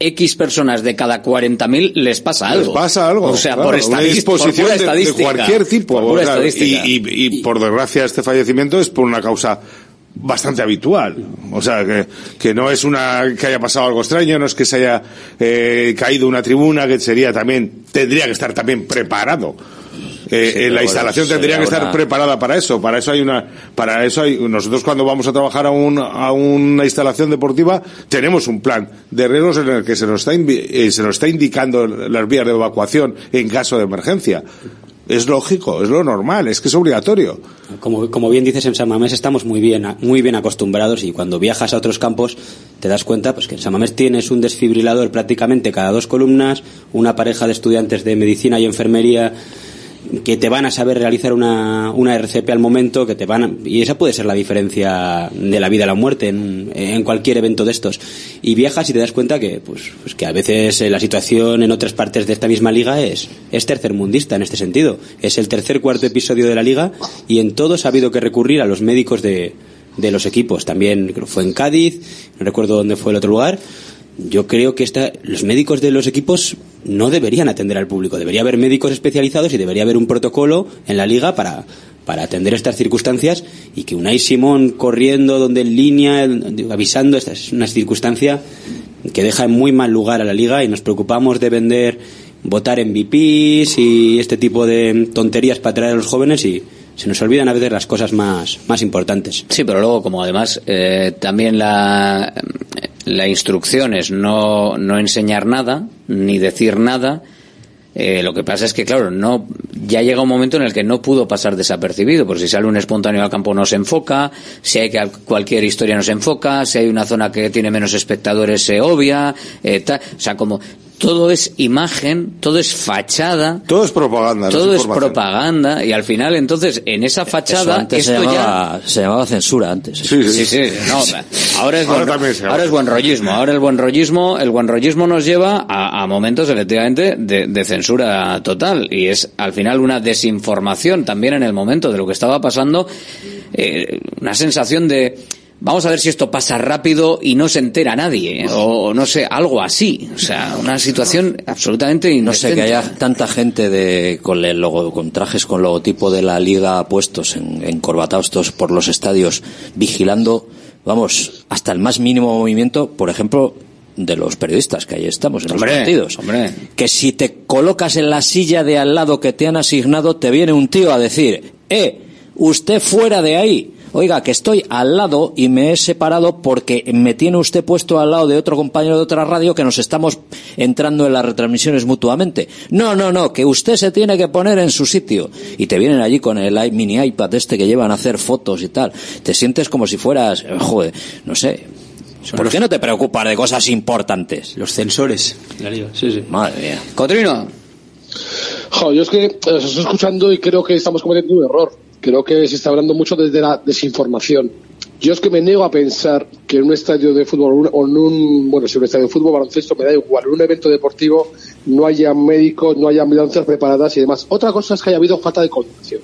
X personas de cada 40.000 les pasa algo. Les pasa algo. O sea, claro, por, una estadística, disposición por de, estadística. de, cualquier tipo. Por pura claro, estadística. Y, y, y, por desgracia este fallecimiento es por una causa bastante habitual. O sea, que, que no es una que haya pasado algo extraño, no es que se haya eh, caído una tribuna, que sería también, tendría que estar también preparado. Eh, Sí, eh, la instalación tendría que estar una- preparada para eso. Para eso hay una, para eso hay, nosotros cuando vamos a trabajar a, un, a una instalación deportiva tenemos un plan de riesgos en el que se nos está, invi- eh, se nos está indicando las vías de evacuación en caso de emergencia. Es lógico, es lo normal, es que es obligatorio. Como, como bien dices, en San Mamés estamos muy bien, muy bien acostumbrados y cuando viajas a otros campos te das cuenta pues, que en San Mamés tienes un desfibrilador prácticamente cada dos columnas, una pareja de estudiantes de medicina y enfermería que te van a saber realizar una, una RCP al momento, que te van a- y esa puede ser la diferencia de la vida a la muerte en, en cualquier evento de estos. Y viajas y te das cuenta que, pues, pues que a veces eh, la situación en otras partes de esta misma liga es, es tercermundista en este sentido. Es el tercer cuarto episodio de la liga y en todos ha habido que recurrir a los médicos de, de los equipos. También fue en Cádiz, no recuerdo dónde fue el otro lugar. Yo creo que esta, los médicos de los equipos no deberían atender al público. Debería haber médicos especializados y debería haber un protocolo en la liga para, para atender estas circunstancias y que Unai Simón corriendo donde en línea, avisando, esta es una circunstancia que deja en muy mal lugar a la liga y nos preocupamos de vender, votar MVPs y este tipo de tonterías para atraer a los jóvenes y se nos olvidan a veces las cosas más, más importantes. Sí, pero luego, como además eh, también la, la instrucción es no, no enseñar nada, ni decir nada, eh, lo que pasa es que, claro, no, ya llega un momento en el que no pudo pasar desapercibido, porque si sale un espontáneo al campo no se enfoca, si hay que cualquier historia no se enfoca, si hay una zona que tiene menos espectadores se obvia, eh, o sea, como todo es imagen, todo es fachada, todo es propaganda, no todo es es información. propaganda y al final entonces en esa Eso fachada antes se esto ya llamaba, se llamaba censura antes. Sí, sí, no, ahora es Ahora buen, se ahora es buen rollismo. Ahora el buen rollismo, el buen rollismo nos lleva a, a momentos efectivamente de, de censura total y es al final una desinformación también en el momento de lo que estaba pasando, eh, una sensación de vamos a ver si esto pasa rápido y no se entera nadie o no sé algo así, o sea, una situación absolutamente No sé, que indecente. haya tanta gente de, con, el logo, con trajes con logotipo de la liga puestos en, encorbatados todos por los estadios, vigilando, vamos, hasta el más mínimo movimiento, por ejemplo, de los periodistas que ahí estamos en Hombre, los partidos. hombre. Que si te colocas en la silla de al lado que te han asignado, te viene un tío a decir, eh, usted fuera de ahí. Oiga, que estoy al lado y me he separado porque me tiene usted puesto al lado de otro compañero de otra radio que nos estamos entrando en las retransmisiones mutuamente. No, no, no, que usted se tiene que poner en su sitio. Y te vienen allí con el i- mini iPad este que llevan a hacer fotos y tal. Te sientes como si fueras, eh, joder, no sé. ¿Por qué no te preocupas de cosas importantes? Los censores. Sí, sí. Madre mía. Cotrino. Jo, yo es que eh, os estoy escuchando y creo que estamos cometiendo un error. Creo que se está hablando mucho desde la desinformación. Yo es que me niego a pensar que en un estadio de fútbol o en un, bueno, si un estadio de fútbol, baloncesto, me da igual, en un evento deportivo no haya médicos, no haya ambulancias preparadas y demás. Otra cosa es que haya habido falta de coordinación.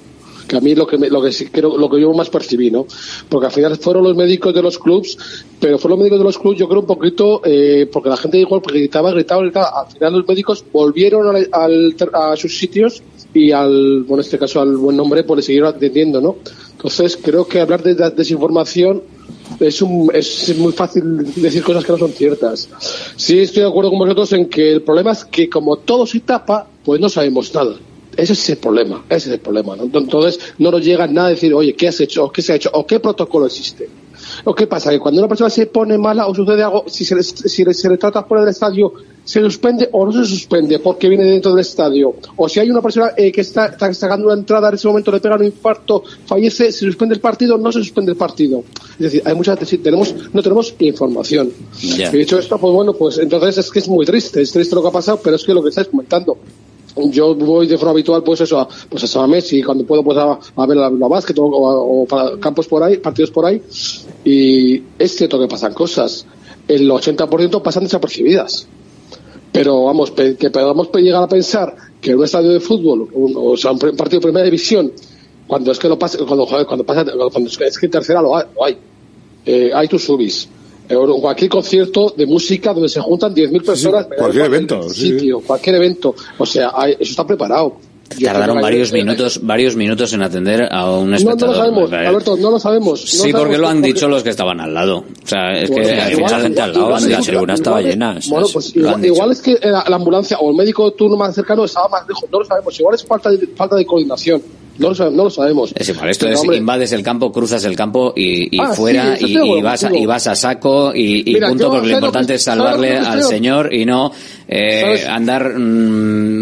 Que a mí lo que, me- lo que sí creo, lo que yo más percibí, ¿no? Porque al final fueron los médicos de los clubs, pero fueron los médicos de los clubs, yo creo un poquito, eh, porque la gente igual gritaba, gritaba, gritaba. Al final los médicos volvieron al- a sus sitios y al, bueno, en este caso al buen nombre, pues le siguieron atendiendo, ¿no? Entonces creo que hablar de desinformación es, un, es muy fácil decir cosas que no son ciertas. Sí estoy de acuerdo con vosotros en que el problema es que como todo se tapa, pues no sabemos nada. Ese es el problema, ese es el problema. ¿no? Entonces no nos llega nada a decir, oye, ¿qué has hecho? ¿O qué se ha hecho? ¿O qué protocolo existe? ¿O qué pasa? Que cuando una persona se pone mala o sucede algo, si se le, si le- se le trata fuera del estadio, ¿se suspende o no se suspende porque viene dentro del estadio? O si hay una persona eh, que está, está sacando una entrada en ese momento, le pega un infarto, fallece, ¿se suspende el partido o no se suspende el partido? Es decir, hay muchas, tenemos, no tenemos información. Y dicho esto, pues bueno, pues entonces es que es muy triste, es triste lo que ha pasado, pero es que lo que estáis comentando. Yo voy de forma habitual, pues eso, a, pues a San Messi, cuando puedo, pues a, a ver la, la básquet o, o- para campos por ahí, partidos por ahí, y es cierto que pasan cosas. El 80% pasan desapercibidas. Pero vamos, que podamos llegar a pensar que en un estadio de fútbol, o sea, un partido de primera división, cuando es que lo pasa, cuando, cuando pasa, cuando es que en tercera lo hay, lo hay. Eh, hay tus subis. O cualquier concierto de música donde se juntan 10.000 personas. cualquier evento, sí, cualquier evento. O sea, hay- eso está preparado. Yo Tardaron varios minutos, varios minutos en atender a un No, no espectador. lo sabemos, Eh, Alberto, no lo sabemos. no Sí, sabemos porque lo han porque- dicho los que estaban al lado. O sea, es Bueno, que igual- hay mucha gente al lado. han igual- dicho. igual- Bueno, pues igual, igual es que la, la ambulancia o el médico de turno más cercano estaba más lejos, no lo sabemos. Igual es falta de, falta de coordinación, no lo, sabe- no lo sabemos. Es igual, esto Pero, es hombre, invades el campo, cruzas el campo y, y Ah, fuera y, vas y vas a saco y, y Mira, punto porque lo que- importante es ¿sabes lo salvarle al señor y no eh, andar mm,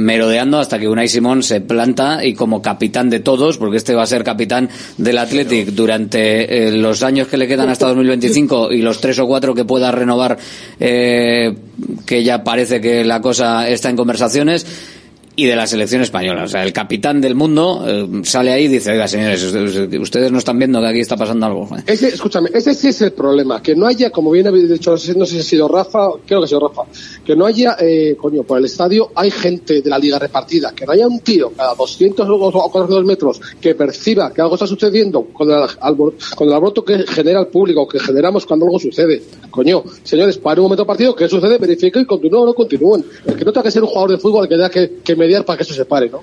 merodeando hasta que Unai Simón se planta y como capitán de todos, porque este va a ser capitán del Athletic durante eh, los años que le quedan hasta 2025 y los tres o cuatro que pueda renovar, eh, que ya parece que la cosa está en conversaciones y de la selección española. O sea, el capitán del mundo eh, sale ahí y dice, oiga, señores, ustedes, no están viendo que aquí está pasando algo. Ese, escúchame, ese sí es el problema, que no haya, como bien habéis dicho, no sé, si ha sido Rafa, creo que ha sido Rafa, que no haya, eh, coño, por el estadio hay gente de la liga repartida, que no haya un tío cada 200 o o 400 metros que perciba que algo está sucediendo con el, con el alboroto que genera el público, que generamos cuando algo sucede. Coño, señores, para un momento partido, ¿qué sucede? Verifiquen y continúen o no continúen. El que no tenga que ser un jugador de fútbol, que tenga que para que se pare, ¿no?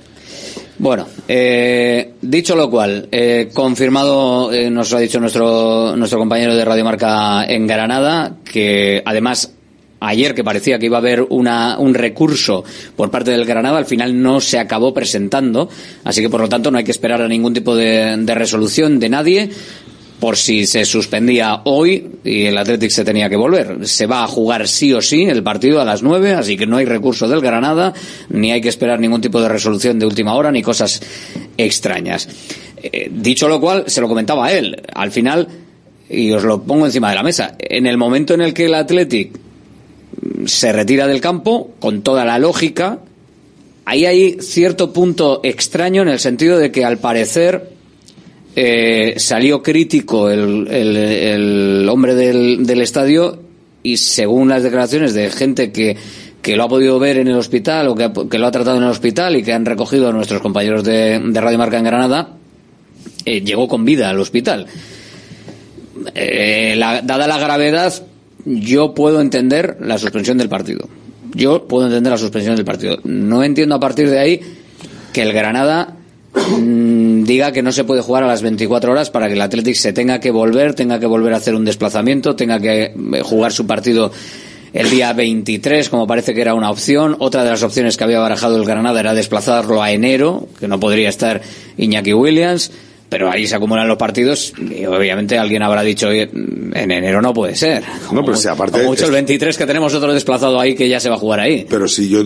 Bueno, eh, dicho lo cual, eh, confirmado, eh, nos ha dicho nuestro, nuestro compañero de Radio Marca en Granada, que además ayer que parecía que iba a haber una, un recurso por parte del Granada, al final no se acabó presentando, así que por lo tanto no hay que esperar a ningún tipo de, de resolución de nadie por si se suspendía hoy y el Athletic se tenía que volver. Se va a jugar sí o sí el partido a las nueve, así que no hay recurso del Granada, ni hay que esperar ningún tipo de resolución de última hora, ni cosas extrañas. Eh, dicho lo cual, se lo comentaba a él. Al final, y os lo pongo encima de la mesa, en el momento en el que el Athletic se retira del campo, con toda la lógica, ahí hay cierto punto extraño en el sentido de que al parecer eh, salió crítico el, el- hombre del, del estadio y según las declaraciones de gente que, que lo ha podido ver en el hospital o que, lo ha tratado en el hospital y que han recogido a nuestros compañeros de, de Radio Marca en Granada, eh, llegó con vida al hospital. Eh, la- dada la gravedad, yo puedo entender la suspensión del partido. Yo puedo entender la suspensión del partido. No entiendo a partir de ahí que el Granada diga que no se puede jugar a las 24 horas para que el Athletic se tenga que volver, tenga que volver a hacer un desplazamiento, tenga que eh, jugar su partido el día 23, como parece que era una opción. Otra de las opciones que había barajado el Granada era desplazarlo a enero, que no podría estar Iñaki Williams. Pero ahí se acumulan los partidos y obviamente alguien habrá dicho, "Oye, en enero no puede ser. No, pero si aparte... Como mucho el 23 que tenemos otro desplazado ahí que ya se va a jugar ahí. Pero si yo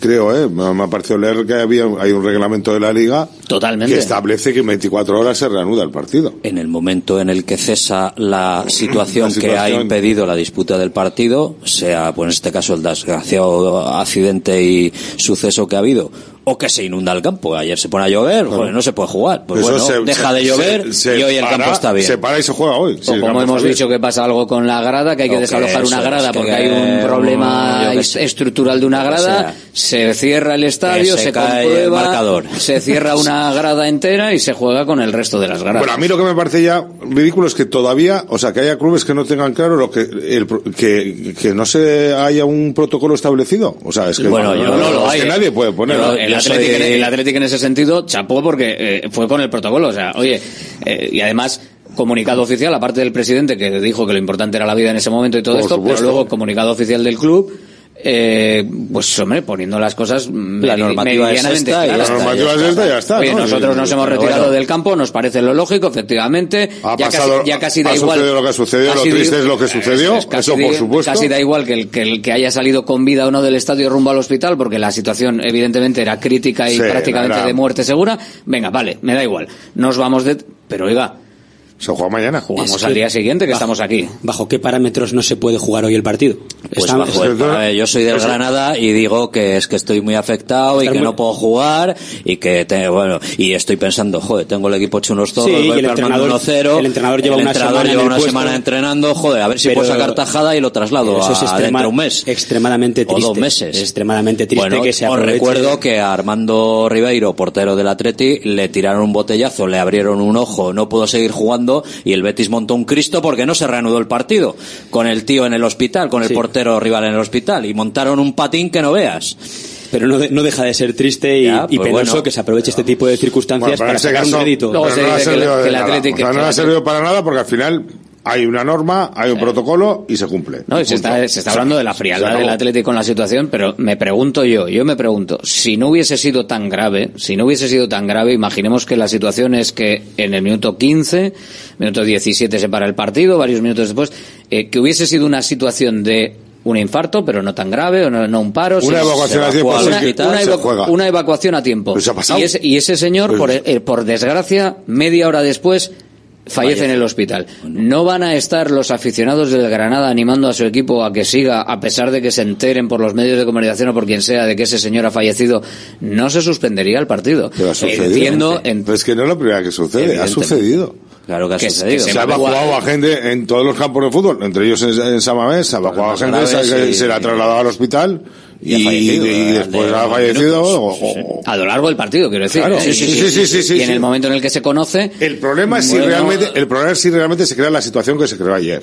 creo, ¿eh? me me ha parecido leer que había, hay un reglamento de la liga Totalmente. que establece que en 24 horas se reanuda el partido. En el momento en el que cesa la situación, La que ha impedido la disputa del partido, sea, pues en este caso, el desgraciado accidente y suceso que ha habido, o que se inunda el campo. Ayer se pone a llover, joder, no se puede jugar. Pues bueno, se- deja se- de llover se- y hoy el para- campo está bien. Se para y se juega hoy. O el como hemos dicho que pasa algo con la grada, que hay que desalojar una grada es, que- porque hay un problema estructural de una grada, se cierra el estadio, se cae el marcador. se cierra una grada entera y se juega con el resto de las gradas. Bueno, a mí lo que me parece ya ridículo es que todavía, o sea, que haya clubes que no tengan claro lo que, el que, que no se haya un protocolo establecido. O sea, es que, Bueno, yo no lo es hay, que ¿eh? nadie puede ponerlo. Pero el, Athletic, en- el en ese sentido chapó porque eh, fue con el protocolo. O sea, oye, eh, y además comunicado oficial, aparte del presidente que dijo que lo importante era la vida en ese momento y todo Por esto, supuesto. pero luego comunicado oficial del club. Eh, pues hombre, poniendo las cosas La meri- normativa es esta y ya claras. La normativa es esta y ya está. Oye, ¿no? nosotros nos hemos retirado bueno, del campo, nos parece lo lógico, efectivamente. Ha ya, pasado- casi, ya casi da ha igual. sucedido lo que ha sucedido, lo triste es lo que sucedió, es- casi eso por da- supuesto. Casi da igual que el, que el que haya salido con vida o no del estadio rumbo al hospital, porque la situación evidentemente era crítica y Sí, prácticamente era- de muerte segura. Venga, vale, me da igual. Nos vamos de. Pero oiga, Se juega mañana. jugamos Es al que- día siguiente que bajo- estamos aquí. ¿Bajo qué parámetros no se puede jugar hoy el partido? Pues Está- bajo el- a yo soy del pues- Granada y digo que es que estoy muy afectado y que muy- no puedo jugar y que te- bueno y estoy pensando joder tengo el equipo hecho unos zorros Sí, voy el armando entrenador- 1-0, el entrenador lleva el una entrenador semana en lleva el una puesto. semana entrenando joder a ver si Pero- puedo sacar tajada y lo traslado Eso a, es extrema- dentro de un mes extremadamente o triste. dos meses Extremadamente triste bueno, que se os recuerdo que a Armando Ribeiro portero del Atleti le tiraron un botellazo le abrieron un ojo no pudo seguir jugando jugando y el Betis montó un Cristo porque no se reanudó el partido con el tío en el hospital, con el portero rival en el hospital y montaron un patín que no veas. Pero no, de- no deja de ser triste y, Ya, y pues penoso bueno. que se aproveche este tipo de circunstancias Bueno, para sacar un caso- rédito. pero no no ha servido para nada porque al final hay una norma, hay un protocolo y se cumple. No, y se está, se está hablando de la frialdad del Atlético con la situación, pero me pregunto yo, yo me pregunto, si no hubiese sido tan grave, si no hubiese sido tan grave, imaginemos que la situación es que en el minuto 15, minuto 17 se para el partido, varios minutos después, eh, que hubiese sido una situación de un infarto, pero no tan grave, o no, no un paro. Una evacuación a tiempo, una, evacu- evacuación a tiempo. Pues ha. Y ese, y ese señor, Pues- por, eh, por desgracia, media hora después, fallece en el hospital. ¿No van a estar los aficionados del Granada animando a su equipo a que siga, a pesar de que se enteren por los medios de comunicación o por quien sea de que ese señor ha fallecido? No se suspendería el partido. Pero ha sucedido. Entiendo, en- Pero es que no es la primera que sucede, ha sucedido. Claro que ha Que- sucedido. que Se ha evacuado a gente en todos los campos de fútbol, entre ellos en, en Samamés, se ha evacuado a gente, graves se, y- se la ha trasladado al hospital y, y ha fallecido, y después de- ha fallecido. o- o- a lo largo del partido, quiero decir. Claro. ¿eh? Sí, sí, sí, y en el momento en el que se conoce, El problema es si realmente, el problema es si realmente se crea la situación que se creó ayer.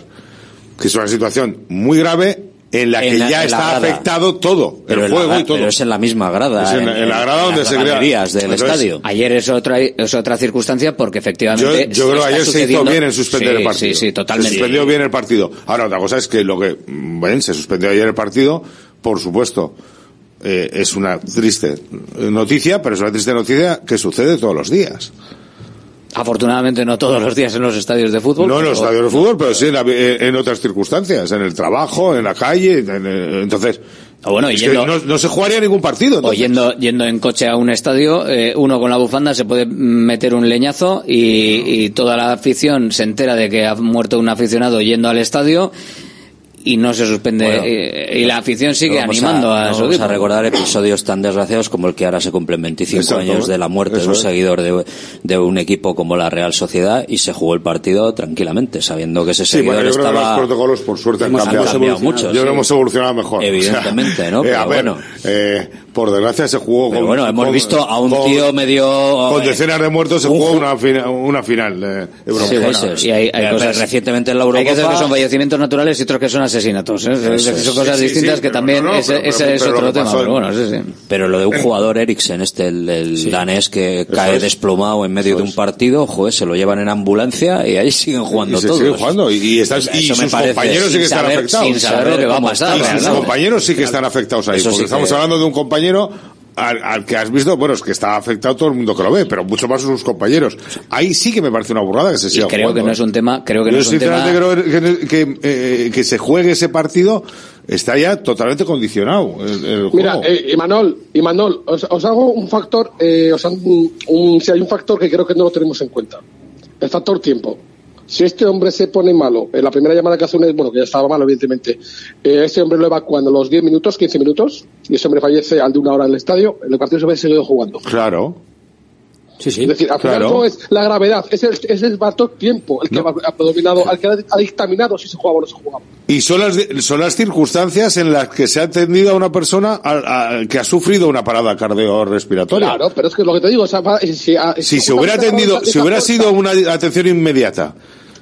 Que es una situación muy grave en la que En la- ya está afectado todo, Pero el la juego y todo. Pero es en la misma grada. Es en- en la grada donde las se crea- del Entonces, estadio. Ayer es otra, es otra circunstancia porque efectivamente. Yo, yo creo que ayer se hizo bien en suspender Sí, el partido. Sí, sí, totalmente. Se suspendió bien el partido. Ahora, otra cosa es que lo que, mm, ven, se suspendió ayer el partido, por supuesto, eh, es una triste noticia, pero es una triste noticia que sucede todos los días. Afortunadamente no todos los días en los estadios de fútbol. No en pero- los estadios de fútbol, pero sí en, la- en otras circunstancias, en el trabajo, en la calle, en- en- entonces, Ah, bueno, yendo- no, no se jugaría ningún partido. O entonces. yendo, yendo en coche a un estadio, eh, uno con la bufanda se puede meter un leñazo y, y toda la afición se entera de que ha muerto un aficionado yendo al estadio y no se suspende. Bueno, eh, y la afición sigue animando a, su vamos equipo. a recordar episodios tan desgraciados como el que ahora se cumplen 25 Exacto, años de la muerte de un es. seguidor de, de un equipo como la Real Sociedad y se jugó el partido tranquilamente, sabiendo que ese Sí, seguidor bueno, yo creo que estaba... los protocolos por suerte han Hemos- cambiado. hemos cambiado mucho, Yo creo sí. que hemos evolucionado mejor. Evidentemente, ¿no? eh, a Pero ver, bueno. eh, por desgracia se jugó Pero con, bueno, hemos con- visto a un con- tío medio... con decenas de muertos se jugó una, fina- una final eh, Sí, eso y hay- hay Eh, cosas- recientemente en la Hay que Eurocopa... hacer que son fallecimientos naturales y otros que son asesinatos. ¿eh? Eso es. son cosas Sí, distintas sí, que también no, no, ese, pero- ese pero- es pero otro tema. pasó Pero en- bueno, sí, sí. Pero lo de un jugador Eriksen, este, el, el danés que cae es. desplomado en medio de un partido, joder, se lo llevan en ambulancia y ahí siguen jugando Y todos. sigue jugando y, y están- Eso y me sus compañeros sí que están afectados. sin saber lo que va a pasar, Y sus compañeros sí que están afectados ahí. Eso porque estamos hablando de un compañero al, al que has visto, bueno, es que está afectado todo el mundo que lo ve, pero mucho más sus compañeros. Ahí sí que me parece una burrada que se Y siga creo que no ¿eh? es un tema, creo que no Yo es un tema. sinceramente creo que, que, eh, que se juegue ese partido está ya totalmente condicionado. El, el Mira, juego. eh, Imanol, Imanol, os, os hago un factor, eh, os han- un, si hay un factor que creo que no lo tenemos en cuenta. El factor tiempo. Si este hombre se pone malo, en la primera llamada que hace un bueno, que ya estaba malo, evidentemente, eh, este hombre lo evacúan a los 10 minutos, 15 minutos, y ese hombre fallece al de una hora en el estadio, el partido se hubiese seguido jugando. Claro. Sí, sí. Es decir, al final Claro. no es la gravedad, es el, es el factor tiempo el que va- ha predominado, al que ha, dictaminado si se jugaba o no se jugaba. Y son las, son las circunstancias en las que se ha atendido a una persona al- al que ha sufrido una parada cardiorrespiratoria. Claro, pero es que lo que te digo, o sea, va- si, a- Si se hubiera atendido, si hubiera sido una atención inmediata,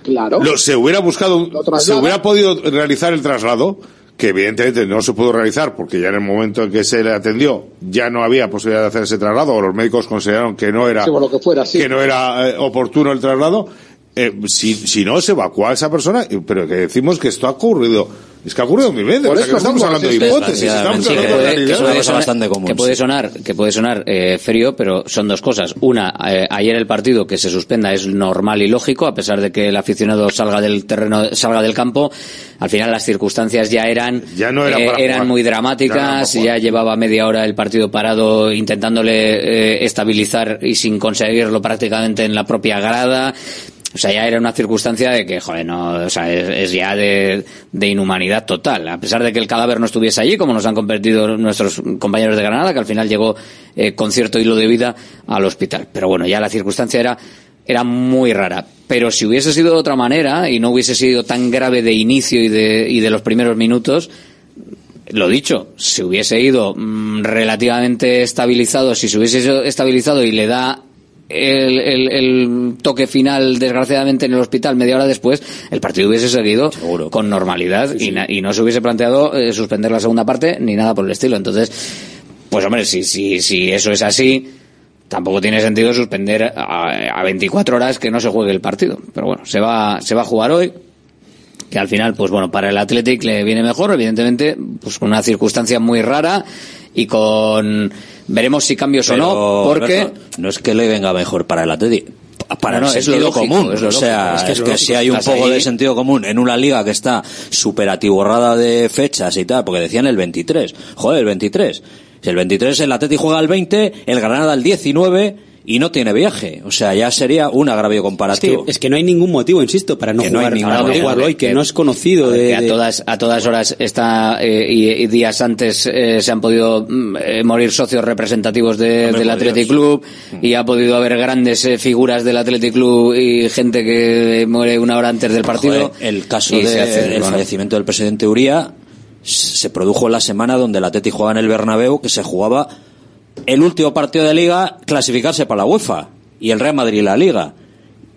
Claro. lo- se hubiera buscado, se hubiera podido realizar el traslado, que evidentemente no se pudo realizar porque ya en el momento en que se le atendió ya no había posibilidad de hacer ese traslado o los médicos consideraron que no era Sí, por lo que fuera, sí. que no era eh, oportuno el traslado. Eh, si, si no se evacúa a esa persona, eh, pero que decimos que esto ha ocurrido, es que ha ocurrido mil veces, Por no estamos hablando de es hipótesis, estamos Sí, hablando de puede, que realidades. puede cosa sonar, bastante común, que puede sonar, que puede sonar eh, frío, pero son dos cosas. Una, eh, ayer el partido que se suspenda es normal y lógico, a pesar de que el aficionado salga del terreno, salga del campo. Al final las circunstancias ya eran, Ya no era eh, eran jugar. muy Ya no era dramáticas, ya, llevaba media hora el partido parado intentándole eh, estabilizar y sin conseguirlo prácticamente en la propia grada. O sea, ya era una circunstancia de que, joder, no, o sea, es, ya de, inhumanidad total. A pesar de que el cadáver no estuviese allí, como nos han convertido nuestros compañeros de Granada, que al final llegó eh, con cierto hilo de vida al hospital. Pero bueno, ya la circunstancia era, era muy rara. Pero si hubiese sido de otra manera y no hubiese sido tan grave de inicio y de, y de los primeros minutos, lo dicho, si hubiese ido mm, relativamente estabilizado, si se hubiese estabilizado y le da el, el- el toque final, desgraciadamente, en el hospital media hora después, el partido hubiese seguido con normalidad y, na- y no se hubiese planteado eh, suspender la segunda parte ni nada por el estilo. Entonces, pues hombre, si, si, si eso es así, tampoco tiene sentido suspender a, a 24 horas que no se juegue el partido. Pero bueno, se va, se va a jugar hoy que al final, pues bueno, para el Athletic le viene mejor, evidentemente, pues con una circunstancia muy rara y con veremos si cambios o no, porque no es que le venga mejor para el Atleti. Para No, el es lo sentido lógico, común. es o sea, es que, que es lógico. si hay un poco ahí- de sentido común en una liga que está súper atiborrada de fechas y tal, porque decían el 23. Joder, el 23. Si el 23 el Atleti juega el 20, el Granada el 19 y no tiene viaje. O sea, ya sería un agravio Es que, comparativo. es que no hay ningún motivo, insisto, para no Que no jugar, ningún para no motivo. jugar hoy, que no es conocido A ver, de, que a de- todas a todas horas está eh, y, y días antes eh, se han podido mm, eh, morir socios representativos de- del Athletic Dios. Club y ha podido haber grandes eh, figuras del Athletic Club y gente que muere una hora antes del partido. Joder, el caso del bueno, fallecimiento del presidente Uría se produjo en la semana donde el Atleti jugaba en el Bernabéu, que se jugaba el último partido de liga clasificarse para la UEFA y el Real Madrid la liga.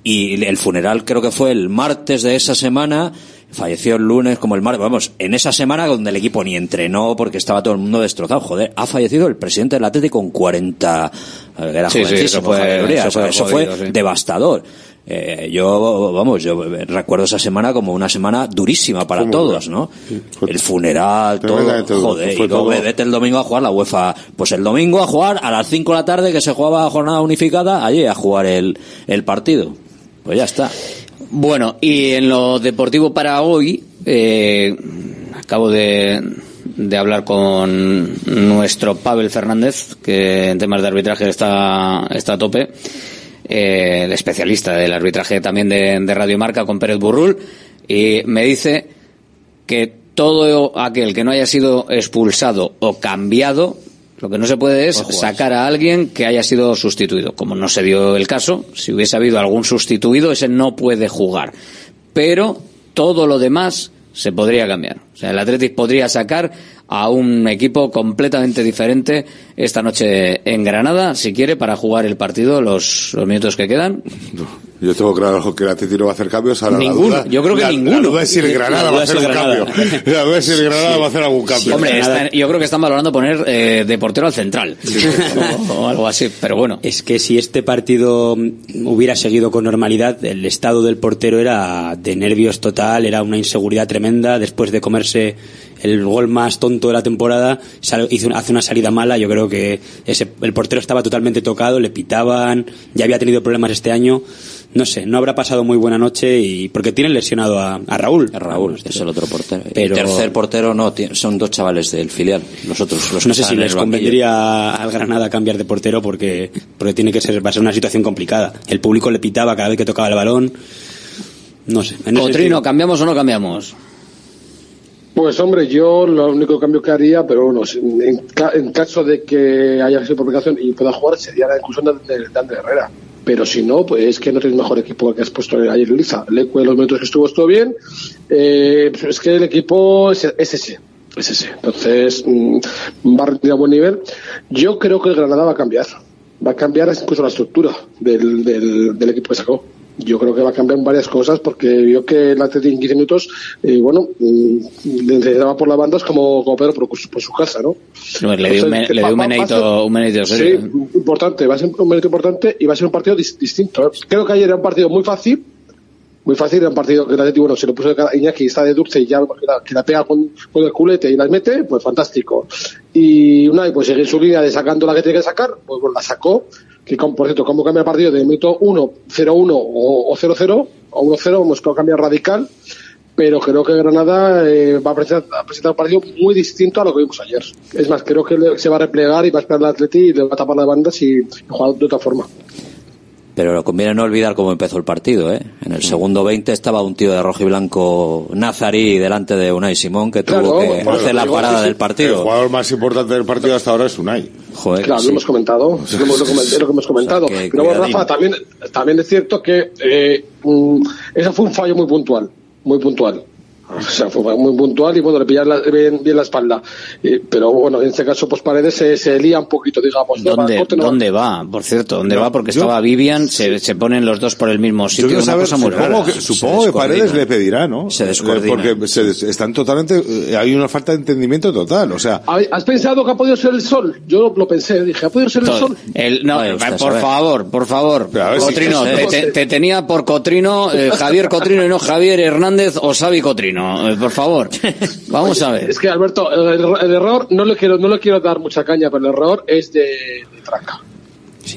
Y el funeral creo que fue el martes de esa semana, falleció el lunes como el martes, vamos, en esa semana donde el equipo ni entrenó porque estaba todo el mundo destrozado, joder, ha fallecido el presidente del Atleti con 40, eh, era Sí, sí, eso fue- eso fue eso fue jodido, sí. devastador. Eh, yo, vamos, yo recuerdo esa semana como una semana durísima para Fue todos, ¿no? El funeral, todo, duro, joder, y luego todo. vete el domingo a jugar la UEFA. Pues el domingo a jugar a las 5 de la tarde que se jugaba jornada unificada, allí a jugar el, el partido. Pues ya está. Bueno, y en lo deportivo para hoy, eh, acabo de, de hablar con nuestro Pavel Fernández, que en temas de arbitraje está, está a tope, eh, el especialista del arbitraje también de, de Radio Marca con Pérez Burrul, y me dice que todo aquel que no haya sido expulsado o cambiado, lo que no se puede es sacar a alguien que haya sido sustituido. Como no se dio el caso, si hubiese habido algún sustituido, ese no puede jugar. Pero todo lo demás se podría cambiar. O sea, el Athletic podría sacar a un equipo completamente diferente esta noche en Granada, si quiere, para jugar el partido los, los minutos que quedan. Yo tengo claro que el Atleti no va a hacer cambios. Ahora Ninguno, la duda, yo creo que la- ninguno. La duda es si el Granada va a hacer un cambio. La duda es si el Granada va a hacer algún cambio. Hombre, está- yo creo que están valorando poner eh, de portero al central. o, o algo así, pero bueno. Es que si este partido hubiera seguido con normalidad, el estado del portero era de nervios total, era una inseguridad tremenda. Después de comerse el gol más tonto de la temporada, sal- hizo, hace una salida mala. Yo creo que ese, el portero estaba totalmente tocado, le pitaban, ya había tenido problemas este año. No sé, no habrá pasado muy buena noche y porque tienen lesionado a, a Raúl. A Raúl, es el otro portero. Pero- El tercer portero no, son dos chavales del filial. Los otros, los no sé si les convendría al Granada cambiar de portero porque, porque tiene que ser, va a ser una situación complicada. El público le pitaba cada vez que tocaba el balón. No sé. Cotrino, ¿cambiamos o no cambiamos? Pues hombre, yo lo único cambio que haría, pero bueno, en, ca- en caso de que haya sido publicación y pueda jugar, sería la inclusión de, de, Herrera. Pero si no, pues es que no tienes mejor equipo que has puesto ayer en Liza. Leque, los minutos que estuvo, estuvo bien. Eh, pues es que el equipo es, es ese. Es ese. Entonces, mm, va a rendir a buen nivel. Yo creo que el Granada va a cambiar. Va a cambiar incluso la estructura del, del, del equipo que sacó. Yo creo que va a cambiar varias cosas porque vio que el Atleti en 15 minutos, eh, bueno, mm, necesitaba por las bandas como, como Pedro por, por su casa, ¿no? No, le dio un, dio un menedito Sí. ¿eh? importante, va a ser un mérito importante y va a ser un partido dis- distinto. Creo que ayer era un partido muy fácil, muy fácil, era un partido que el Atleti, bueno, se lo puso de cara a Iñaki, está de dulce y ya que la, que la pega con, con el culete y las mete, pues fantástico. Y una, pues sigue en su línea de sacando la que tiene que sacar, pues bueno, la sacó, que con- por cierto, como cambia el partido de minuto 1, 0-1 o, o 0-0, o 1-0, hemos cambiado radical, pero creo que Granada eh, va a presentar, a presentar un partido muy distinto a lo que vimos ayer. Es más, creo que se va a replegar y va a esperar al Atleti y le va a tapar las bandas y, y jugar de otra forma. Pero conviene no olvidar cómo empezó el partido, ¿eh? En el segundo 20 estaba un tío de rojo y blanco Nazarí delante de Unai Simón que tuvo que bueno, hacer la parada sí, del El partido. jugador más importante del partido hasta ahora es Unai. Joder, Claro, sí. lo hemos comentado, lo, es lo que hemos comentado. que Pero bueno, cuidadín. Rafa, también, también es cierto que eh, mm, eso fue un fallo muy puntual, muy puntual. O sea, fue muy puntual y bueno, le pillan la- bien, bien la espalda. Eh, pero bueno, en este caso, pues Paredes se, se lía un poquito, digamos. ¿Dónde, corte, no va- ¿Dónde va? Por cierto, ¿dónde No, va? Porque yo- estaba Vivian, se, se ponen los dos por el mismo sitio. una saber, cosa muy supongo rara. que, supongo que Paredes le pedirá, ¿no? Se Eh, descoordina. Porque se des- están totalmente, eh, hay una falta de entendimiento total, o sea, ¿Has pensado que ha podido ser el sol? Yo lo, lo pensé, dije, ¿ha podido ser el Todo. sol? El- no, usted a por favor, por favor. si- Cotrino, te tenía por Cotrino, eh, Javier Cotrino y no Javier Hernández o Xavi Cotrino. Eh, por favor. Vamos a ver. Es que Alberto, el, el error, no le quiero, no le quiero dar mucha caña, pero el error es de, de traca.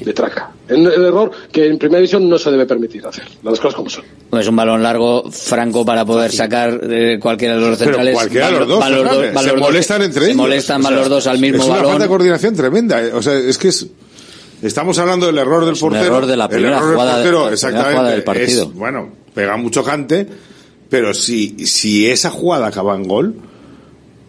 De traca. El, el error que en primera división no se debe permitir hacer. Las cosas como son. Es un balón largo, franco, para poder sacar eh, cualquiera de los pero centrales. cualquiera de los dos, Fernández, dos- van se molestan entre se ellos. molestan, O sea, los dos al mismo es una balón. falta de coordinación tremenda, eh. o sea, es que es, estamos hablando del error del un portero. error de la el primera error del jugada de- portero, la primera exactamente, jugada del partido. es, bueno, pega mucho cante, pero si, si esa jugada acaba en gol,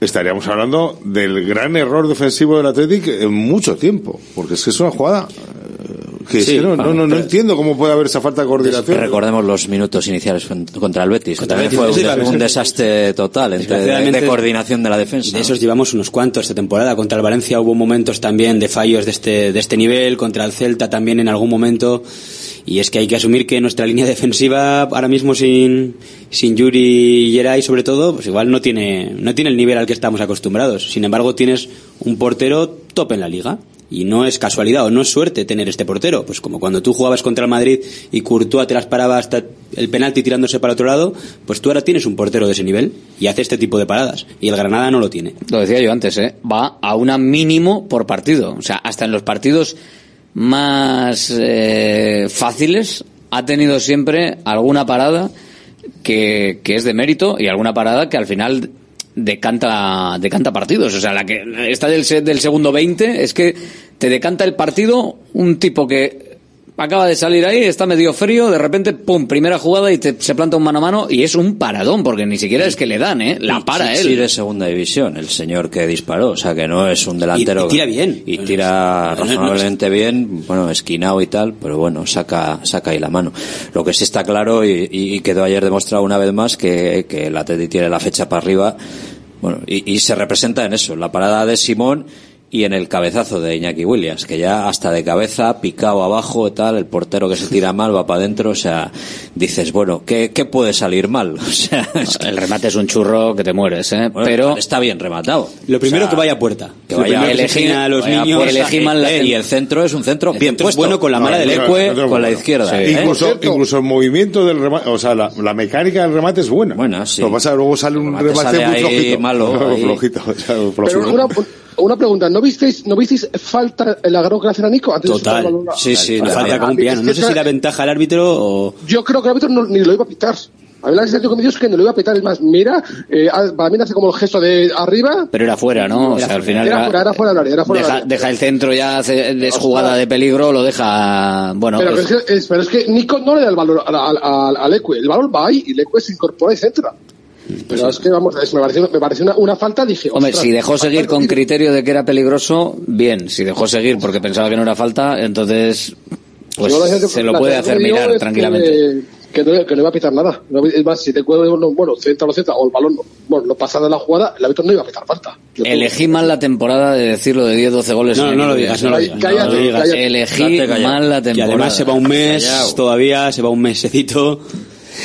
estaríamos hablando del gran error defensivo del Athletic en mucho tiempo, porque es que es una jugada eh, que es Sí, que no, no, bueno, no, entiendo cómo puede haber esa falta de coordinación. Recordemos los minutos iniciales con- contra el Betis. Contra el También Betis, fue un, sí, des- claro, un sí. desastre total entre, de, de coordinación de la defensa. De esos llevamos unos cuantos esta temporada. Contra el Valencia hubo momentos también de fallos de este, de este nivel, contra el Celta también en algún momento. Y es que hay que asumir que nuestra línea defensiva ahora mismo sin, sin Yuri y Geray sobre todo, pues igual no tiene, no tiene el nivel al que estamos acostumbrados. Sin embargo, tienes un portero top en la liga. Y no es casualidad o no es suerte tener este portero. Pues como cuando tú jugabas contra el Madrid y Courtois te las paraba hasta el penalti tirándose para otro lado, pues tú ahora tienes un portero de ese nivel y hace este tipo de paradas. Y el Granada no lo tiene. Lo decía yo antes, ¿eh? Va a una mínimo por partido. O sea, hasta en los partidos más eh, fáciles ha tenido siempre alguna parada que, que es de mérito y alguna parada que al final decanta, decanta partidos. O sea, la que esta del, del segundo 20 es que te decanta el partido un tipo que acaba de salir ahí, está medio frío, de repente, pum, primera jugada y te, se planta un mano a mano y es un paradón, porque ni siquiera es que le dan, ¿eh? La para sí, él. sí, de segunda división, el señor que disparó, o sea que no es un delantero. Y- y tira bien. Y tira No, no, no, razonablemente bien, bueno, esquinado y tal, pero bueno, saca, saca ahí la mano. Lo que sí está claro y, y- y quedó ayer demostrado una vez más que, que el Atleti tiene la fecha para arriba, bueno, y, y se representa en eso, en la parada de Simón y en el cabezazo de Iñaki Williams, que ya hasta de cabeza, picado abajo, tal, el portero que se tira mal va para adentro, o sea, dices, bueno, ¿qué, qué puede salir mal? O sea, es que- El remate es un churro que te mueres, ¿eh? bueno, Pero está bien rematado. Lo primero O sea, que vaya a puerta. Que vaya enseña a los niños. puerta, elegí mal la- eh, y el centro es un centro El bien centro es puesto. bueno con la mala No, del el Ecue. con la bueno. izquierda. Sí. ¿eh? Incluso, incluso el movimiento del remate, o sea, la, la mecánica del remate es buena. Buena, sí. Lo que pasa es que luego sale un remate remate sale muy ahí flojito. malo, ahí. flojito. o sea, Pero flojito. una, una pregunta, ¿no visteis, ¿no visteis falta el agarrón que le hacen a Nico? Antes de Total. el balón? Sí, sí, la- falta la- como un piano. No sé si da ventaja al árbitro o. Yo creo que el árbitro no- ni lo iba a pitar. A mí la sensación que me dio es que no lo iba a pitar. Es más, mira, eh, para mí hace como el gesto de arriba. pero era fuera, ¿no? O sea, al final Era fuera, era fuera del área, era fuera deja, el centro ya, es jugada de peligro, lo deja, bueno, Pero, es- es que, es- pero es que Nico no le da el valor al, al, al, al Ecue. El balón va ahí y el Ecue se incorpora y centra. Pero es que, vamos, es- me pareció, me pareció una, una falta. Dije, Hombre, si dejó seguir con criterio de que era peligroso, bien. Si dejó seguir porque pensaba que no era falta, entonces, pues se lo la puede hacer mirar es tranquilamente. Que, que no, que no iba a pitar nada. No, es más, si te cuelga, no, bueno, centra o centra, o el balón, bueno, lo pasa de la jugada, el árbitro no iba a pitar falta. Yo Elegí mal la temporada de decirlo de 10-12 goles. No, no lo digas, no lo digas. Cállate, no lo digas. cállate. Elegí callado. mal la Y temporada. además se va un mes todavía, se va un mesecito.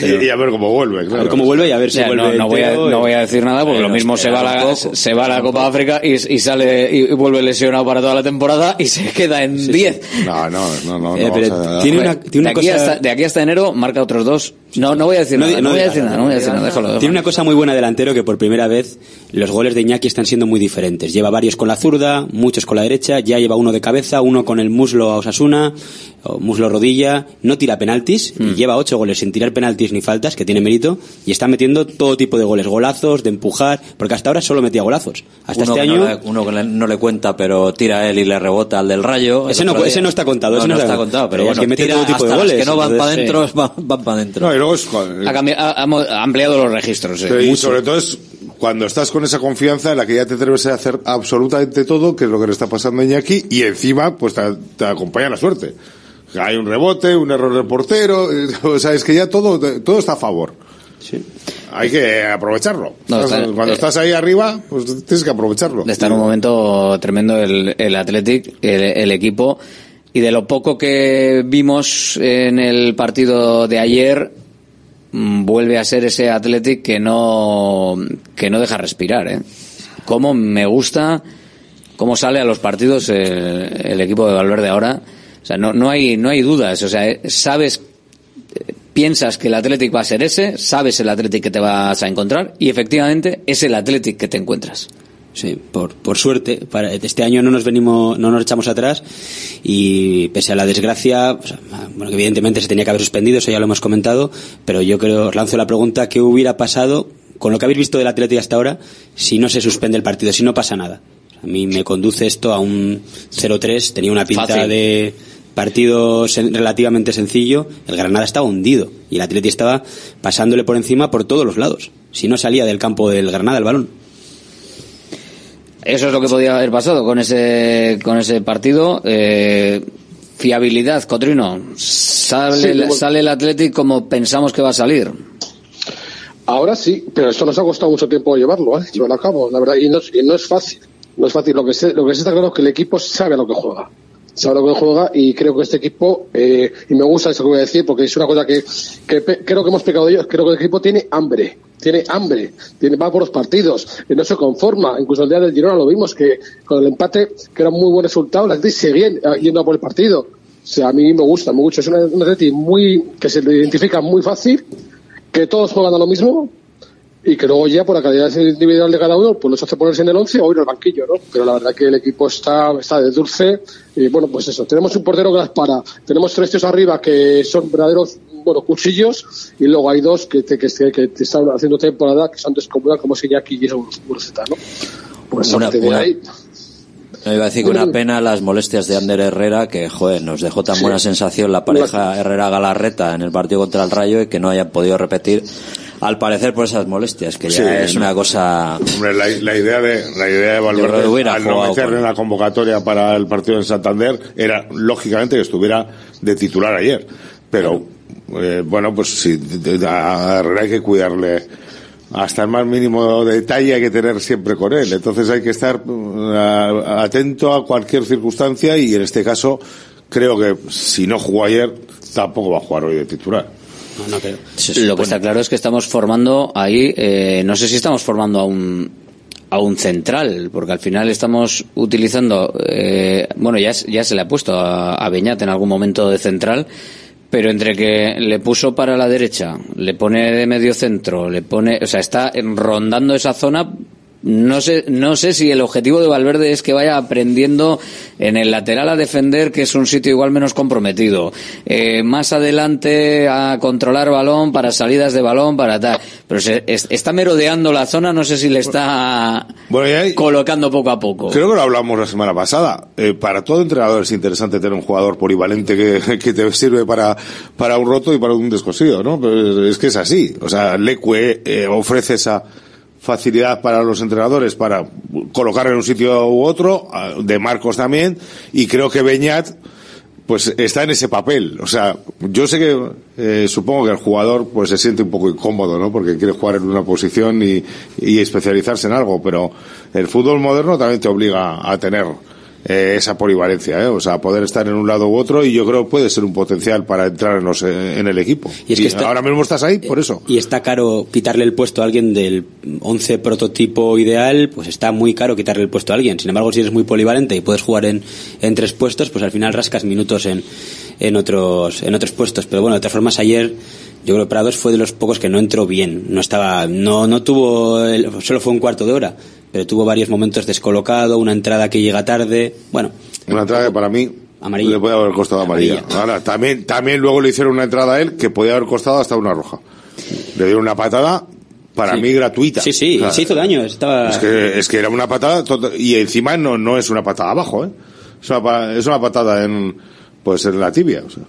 Y, y a ver cómo vuelve, A claro. ver cómo vuelve y a ver O si sea, vuelve. no, no voy a, no voy a decir nada porque lo mismo se va, a la, se va a la Copa África y, y sale y vuelve lesionado para toda la temporada y se queda en 10. No, no, no, no. Eh, no pero vamos a- tiene Hombre, una, tiene una de, aquí cosa. hasta, de aquí hasta enero marca otros dos. No, no voy a decir No nada, no, no voy a decir nada, no voy a decir nada, déjalo. déjalo. Tiene una cosa muy buena delantero que por primera vez los goles de Iñaki están siendo muy diferentes. Lleva varios con la zurda, muchos con la derecha, ya lleva uno de cabeza, uno con el muslo a Osasuna, o muslo rodilla, no tira penaltis Hmm. y lleva ocho goles sin tirar penaltis ni faltas, que tiene mérito, y está metiendo todo tipo de goles, golazos, de empujar, porque hasta ahora solo metía golazos. Hasta uno este año no le, uno que le- no le cuenta, pero tira él y le rebota al del rayo. Ese no- ese no está contado, No, ese no no está está- contado, pero pero es bueno, que mete tira todo tipo de goles, que no van para adentro, sí. van, van para adentro. No, y luego es, Ha, cambi- ha- ha- ha ampliado los registros. eh. Y sobre todo es cuando estás con esa confianza en la que ya te atreves a hacer absolutamente todo, que es lo que le está pasando a Iñaki, y encima pues te, te acompaña la suerte. Hay un rebote, un error del portero, eh, o sea, es que ya todo, todo está a favor. Hay que aprovecharlo. No, Estás- está- Cuando eh, estás ahí arriba, pues tienes que aprovecharlo. Está en un momento tremendo el, el Athletic, el, el equipo. Y de lo poco que vimos en el partido de ayer, mm, vuelve a ser ese Athletic que no, que no deja respirar, ¿eh? Cómo me gusta, cómo sale a los partidos el, el equipo de Valverde ahora. O sea, no, no hay, no hay dudas. O sea, eh, sabes, eh, piensas que el Athletic va a ser ese, sabes el Athletic que te vas a encontrar y efectivamente es el Athletic que te encuentras. Sí, por, por suerte, para, este año no nos venimos, no nos echamos atrás y pese a la desgracia, bueno, que evidentemente se tenía que haber suspendido, eso ya lo hemos comentado, pero yo creo, os lanzo la pregunta, ¿qué hubiera pasado con lo que habéis visto del Atlético hasta ahora si no se suspende el partido, si no pasa nada? A mí me conduce esto a un 0-3, tenía una pinta Fácil. de partido sen- relativamente sencillo, el Granada estaba hundido y el Atlético estaba pasándole por encima por todos los lados, si no salía del campo del Granada el balón. Eso es lo que podía haber pasado con ese con ese partido. Eh, fiabilidad, Cotrino. Sale, Sí, sale el Athletic como pensamos que va a salir. Ahora sí, pero esto nos ha costado mucho tiempo llevarlo, ¿eh? llevarlo a cabo, la verdad, y no, es- y no es fácil. No es fácil. Lo que, sé, lo que sí está claro es que el equipo sabe a lo que juega. Sabe lo que juega y creo que este equipo, eh, y me gusta eso que voy a decir, porque es una cosa que, que creo que hemos pecado ellos, creo que el equipo tiene hambre. Tiene hambre, tiene, va por los partidos, y no se conforma. Incluso el día del Girona lo vimos, que con el empate, que era un muy buen resultado, la gente seguía eh, yendo a por el partido. O sea, a mí me gusta mucho. Es un un Atleti muy, que se identifica muy fácil, que todos juegan a lo mismo y que luego ya por la calidad individual de cada uno pues los hace ponerse en el 11 o ir al banquillo, ¿no? Pero la verdad que el equipo está, está de dulce y bueno, pues eso, tenemos un portero que las para, tenemos tres tíos arriba que son verdaderos bueno, cuchillos y luego hay dos que te, que, que te están haciendo temporada que son descomunales como Iñaki y Urceta, ¿no? Pues Una- de ahí, Me iba a decir que una pena las molestias de Ander Herrera, que joder, nos dejó tan buena sensación la pareja Herrera-Galarreta en el partido contra el Rayo y que no hayan podido repetir, al parecer por esas molestias, que ya Sí, es una cosa... Hombre, la, la idea de la idea de Valverde al no meterle en la convocatoria para el partido en Santander era lógicamente que estuviera de titular ayer. Pero eh, bueno pues sí a Herrera hay que cuidarle. Hasta el más mínimo detalle hay que tener siempre con él. Entonces hay que estar a- atento a cualquier circunstancia y en este caso creo que si no jugó ayer tampoco va a jugar hoy de titular Lo que está claro es que estamos formando ahí, eh, no sé si estamos formando a un a un central, porque al final estamos utilizando, eh, bueno, ya, ya se le ha puesto a, a Beñat en algún momento de central, pero entre que le puso para la derecha, le pone de medio centro, le pone, o sea, está rondando esa zona. No sé, no sé si el objetivo de Valverde es que vaya aprendiendo en el lateral a defender, que es un sitio igual menos comprometido. Eh, más adelante a controlar balón para salidas de balón, para tal. Pero se, es- está merodeando la zona, no sé si le está colocando poco a poco. Creo que lo hablamos la semana pasada. Eh, para todo entrenador es interesante tener un jugador polivalente que, que te sirve para, para un roto y para un descosido, ¿no? Pero es que es así. O sea, Leque eh, ofrece esa facilidad para los entrenadores para colocar en un sitio u otro, de Marcos también, y creo que Beñat pues está en ese papel. O sea, yo sé que eh, supongo que el jugador pues se siente un poco incómodo, ¿no? Porque quiere jugar en una posición y, y especializarse en algo, pero el fútbol moderno también te obliga a tener eh, esa polivalencia, ¿eh? O sea, poder estar en un lado u otro y yo creo que puede ser un potencial para entrar en, los, eh, en el equipo. Y es que está- ahora mismo estás ahí por eso. Y está caro quitarle el puesto a alguien del 11 prototipo ideal, pues está muy caro quitarle el puesto a alguien. Sin embargo, si eres muy polivalente y puedes jugar en, en tres puestos, pues al final rascas minutos en, en, otros, en otros puestos. Pero bueno, de todas formas, ayer yo creo que Prados fue de los pocos que no entró bien. No estaba, no, no tuvo, el- solo fue un cuarto de hora, pero tuvo varios momentos descolocado, una entrada que llega tarde. Bueno, Una entrada que para mí le puede haber costado amarilla. Ahora, también, también luego le hicieron una entrada a él que podía haber costado hasta una roja. Le dieron una patada para Sí. mí gratuita. Sí, sí, O sea, se hizo daño. Estaba... Es que, es que era una patada y encima no, no es una patada abajo, ¿eh? Es una, pa- es una patada en, pues en la tibia. O sea.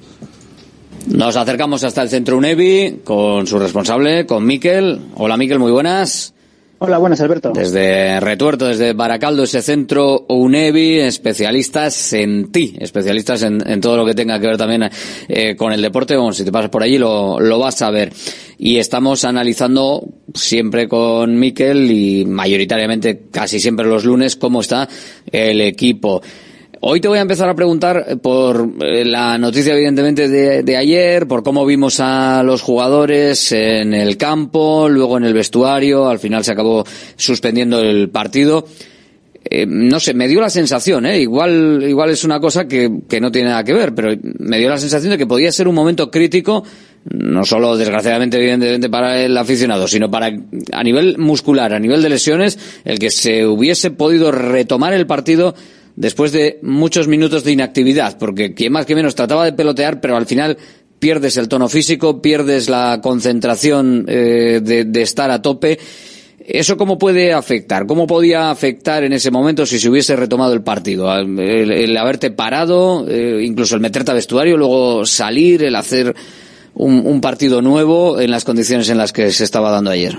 Nos acercamos hasta el centro UNEVI con su responsable, con Miquel. Hola Miquel, muy buenas. Hola, buenas, Alberto. Desde Retuerto, desde Baracaldo, ese centro UNEVI, especialistas en ti, especialistas en, todo lo que tenga que ver también eh, con el deporte. Bueno, si te pasas por allí lo, lo vas a ver. Y estamos analizando siempre con Miquel y mayoritariamente casi siempre los lunes cómo está el equipo. Hoy te voy a empezar a preguntar por eh, la noticia, evidentemente, de, de, ayer, por cómo vimos a los jugadores en el campo, luego en el vestuario, al final se acabó suspendiendo el partido. Eh, no sé, me dio la sensación, ¿eh? igual, igual es una cosa que, que no tiene nada que ver, pero me dio la sensación de que podía ser un momento crítico no solo desgraciadamente evidentemente para el aficionado, sino para a nivel muscular, a nivel de lesiones, el que se hubiese podido retomar el partido después de muchos minutos de inactividad, porque quien más que menos trataba de pelotear, pero al final pierdes el tono físico, pierdes la concentración eh, de, estar a tope. ¿Eso cómo puede afectar? ¿Cómo podía afectar en ese momento si se hubiese retomado el partido? El, el haberte parado, eh, incluso el meterte a vestuario, luego salir, el hacer un, un partido nuevo en las condiciones en las que se estaba dando ayer.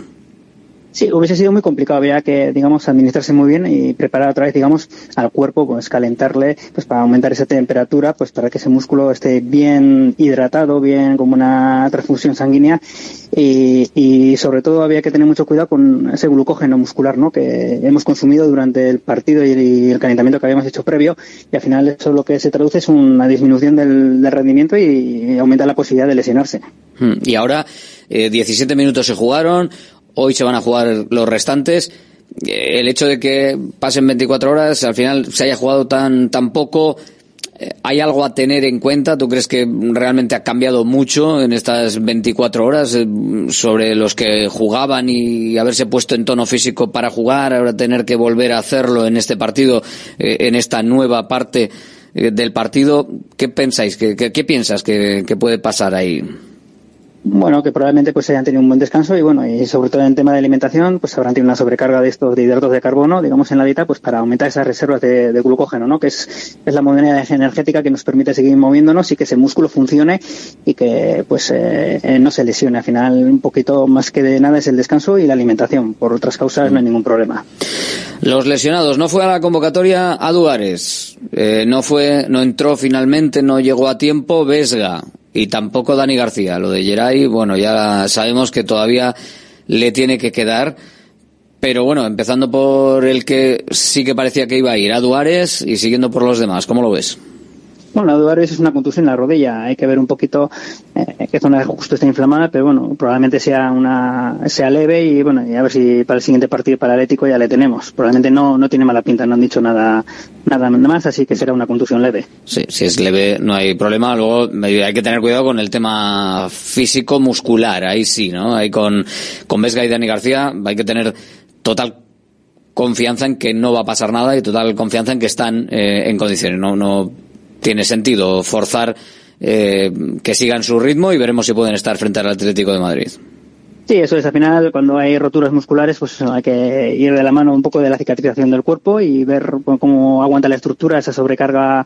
Sí, hubiese sido muy complicado. Había que, digamos, administrarse muy bien y preparar otra vez, digamos, al cuerpo, pues calentarle, pues para aumentar esa temperatura, pues para que ese músculo esté bien hidratado, bien como una transfusión sanguínea y, y sobre todo había que tener mucho cuidado con ese glucógeno muscular, ¿no? Que hemos consumido durante el partido y, el calentamiento que habíamos hecho previo y al final eso lo que se traduce es una disminución del, rendimiento y, aumenta la posibilidad de lesionarse. Y ahora, eh, 17 minutos se jugaron, Hoy se van a jugar los restantes. El hecho de que pasen 24 horas, al final se haya jugado tan, tan poco, ¿hay algo a tener en cuenta? ¿Tú crees que realmente ha cambiado mucho en estas 24 horas sobre los que jugaban y haberse puesto en tono físico para jugar, ahora tener que volver a hacerlo en este partido, en esta nueva parte del partido? ¿Qué pensáis? ¿Qué, qué, qué piensas que, que puede pasar ahí? Bueno, que probablemente pues hayan tenido un buen descanso y bueno, y sobre todo en tema de alimentación, pues habrán tenido una sobrecarga de estos de hidratos de carbono, digamos, en la dieta, pues para aumentar esas reservas de, glucógeno, ¿no? Que es, es la moneda energética que nos permite seguir moviéndonos y que ese músculo funcione y que pues eh, no se lesione. Al final, un poquito más que de nada es el descanso y la alimentación. Por otras causas no hay ningún problema. Los lesionados, no fue a la convocatoria a Duares, eh, no fue, no entró finalmente, no llegó a tiempo Vesga y tampoco Dani García. Lo de Geray, bueno, ya sabemos que todavía le tiene que quedar. Pero bueno, empezando por el que sí que parecía que iba a ir a Duares y siguiendo por los demás, ¿cómo lo ves? Bueno, la Duares es una contusión en la rodilla. Hay que ver un poquito eh, qué zona justo está inflamada, pero bueno, probablemente sea una sea leve y bueno, y a ver si para el siguiente partido para Atlético ya le tenemos. Probablemente no no tiene mala pinta, no han dicho nada nada más, así que será una contusión leve. Sí, si es leve no hay problema. Luego hay que tener cuidado con el tema físico muscular. Ahí sí, ¿no? Ahí con con Vesga y Dani García hay que tener total confianza en que no va a pasar nada y total confianza en que están eh, en condiciones. No no tiene sentido forzar eh, que sigan su ritmo y veremos si pueden estar frente al Atlético de Madrid. Sí, eso es. Al final, cuando hay roturas musculares, pues hay que ir de la mano un poco de la cicatrización del cuerpo y ver cómo aguanta la estructura esa sobrecarga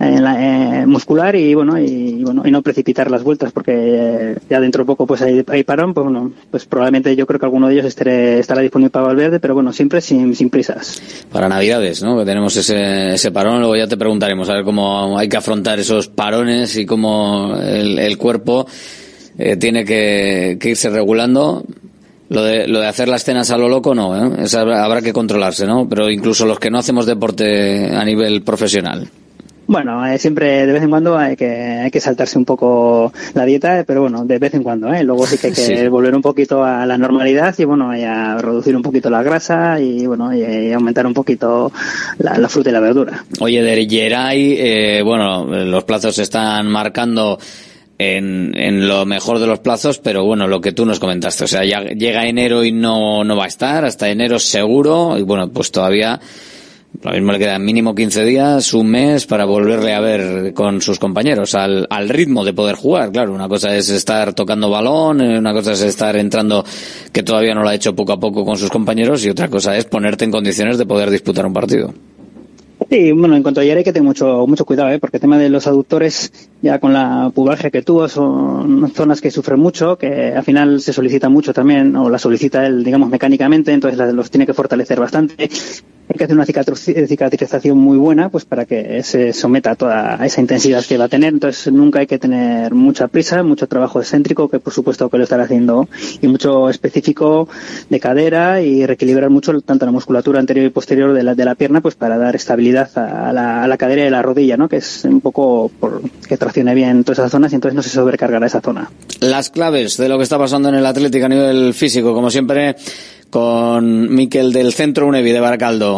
en la, eh, muscular y bueno y, bueno y no precipitar las vueltas porque eh, ya dentro de poco pues hay, hay, parón pues bueno pues probablemente yo creo que alguno de ellos esté, estará disponible para Valverde pero bueno siempre sin, sin prisas para navidades no que tenemos ese, ese parón luego ya te preguntaremos a ver cómo hay que afrontar esos parones y cómo el, cuerpo eh, tiene que, que irse regulando lo de, lo de hacer las cenas a lo loco no, ¿eh? Esa habrá que controlarse, ¿no? Pero incluso los que no hacemos deporte a nivel profesional. Bueno, eh, siempre de vez en cuando hay que, hay que saltarse un poco la dieta, pero bueno, de vez en cuando, ¿eh? Luego sí que hay que sí. volver un poquito a la normalidad y bueno, y a reducir un poquito la grasa y bueno, y, y aumentar un poquito la, la, fruta y la verdura. Oye, de Geray, eh, bueno, los plazos se están marcando en, en lo mejor de los plazos, pero bueno, lo que tú nos comentaste, o sea, ya llega enero y no, no va a estar, hasta enero seguro, y bueno, pues todavía lo mismo le quedan mínimo 15 días, un mes para volverle a ver con sus compañeros al, ritmo de poder jugar. Claro, una cosa es estar tocando balón, una cosa es estar entrando que todavía no lo ha hecho poco a poco con sus compañeros y otra cosa es ponerte en condiciones de poder disputar un partido. Sí, bueno, en cuanto a ayer hay que tener mucho, mucho cuidado, ¿eh? porque el tema de los aductores, ya con la pubalgia que tuvo, son zonas que sufren mucho, que al final se solicita mucho también, o la solicita él, digamos, mecánicamente, entonces los tiene que fortalecer bastante hay que hacer una cicatrización muy buena pues para que se someta a toda esa intensidad que va a tener. Entonces nunca hay que tener mucha prisa, mucho trabajo excéntrico, que por supuesto que lo estará haciendo, y mucho específico de cadera y reequilibrar mucho tanto la musculatura anterior y posterior de la, de la pierna pues para dar estabilidad a la, a la cadera y a la rodilla, ¿no? que es un poco por, que traccione bien todas esas zonas y entonces no se sobrecargará esa zona. Las claves de lo que está pasando en el Atlético a nivel físico, como siempre, con Miquel del Centro UNEVI de Baracaldo.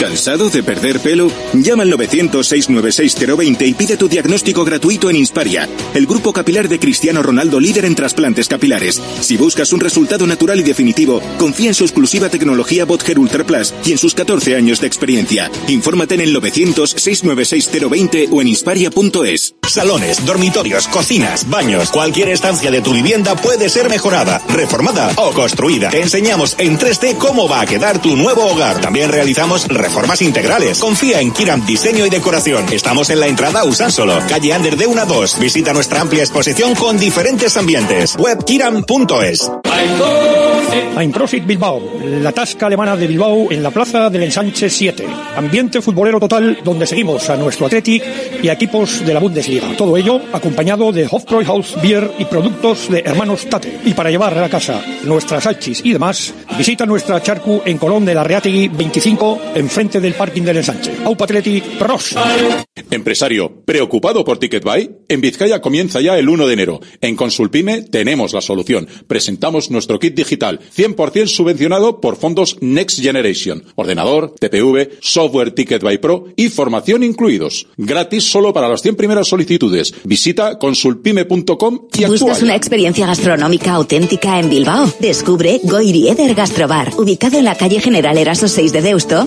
¿Cansado de perder pelo? Llama al 900-696-020 y pide tu diagnóstico gratuito en Insparia, el grupo capilar de Cristiano Ronaldo líder en trasplantes capilares. Si buscas un resultado natural y definitivo, confía en su exclusiva tecnología Botger Ultra Plus y en sus 14 años de experiencia. Infórmate en el 900-696-020 o en insparia.es. Salones, dormitorios, cocinas, baños, cualquier estancia de tu vivienda puede ser mejorada, reformada o construida. Te enseñamos en 3D cómo va a quedar tu nuevo hogar. También realizamos reformas integrales. Confía en Kiram Diseño y Decoración. Estamos en la entrada Usánsolo, calle Ander de 1 a 2. Visita nuestra amplia exposición con diferentes ambientes. Webkiram.es. Prosit Bilbao, la tasca alemana de Bilbao en la plaza del Ensanche 7. Ambiente futbolero total donde seguimos a nuestro Athletic y equipos de la Bundesliga. Todo ello acompañado de Hofbräuhaus Beer y productos de hermanos Tate. Y para llevar a la casa nuestras hachis y demás, visita nuestra charcu en Colón de la Reategui 25 enfrente del parking del ensanche. Aupa Athletic Pros. Empresario, ¿preocupado por Ticket Buy? En Vizcaya comienza ya el 1 de enero. En Consulpime tenemos la solución. Presentamos nuestro kit digital, 100% subvencionado por fondos Next Generation. Ordenador, TPV, software Ticket Buy Pro y formación incluidos. Gratis solo para las 100 primeras solicitudes. Visita consulpime.com y ¿Buscas actúa. una experiencia gastronómica auténtica en Bilbao? Descubre Goirieder Gastrobar. Ubicado en la calle General Eraso 6 de Deusto,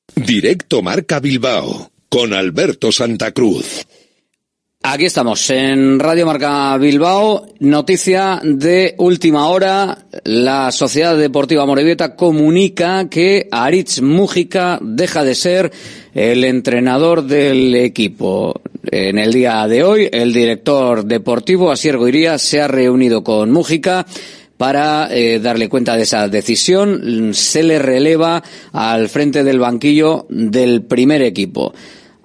Directo Marca Bilbao con Alberto Santa Cruz. Aquí estamos en Radio Marca Bilbao. Noticia de última hora. La Sociedad Deportiva Morevieta comunica que Aritz Mújica deja de ser el entrenador del equipo. En el día de hoy, el director deportivo, Asier Goiría, se ha reunido con Mújica para eh, darle cuenta de esa decisión. Se le releva al frente del banquillo del primer equipo.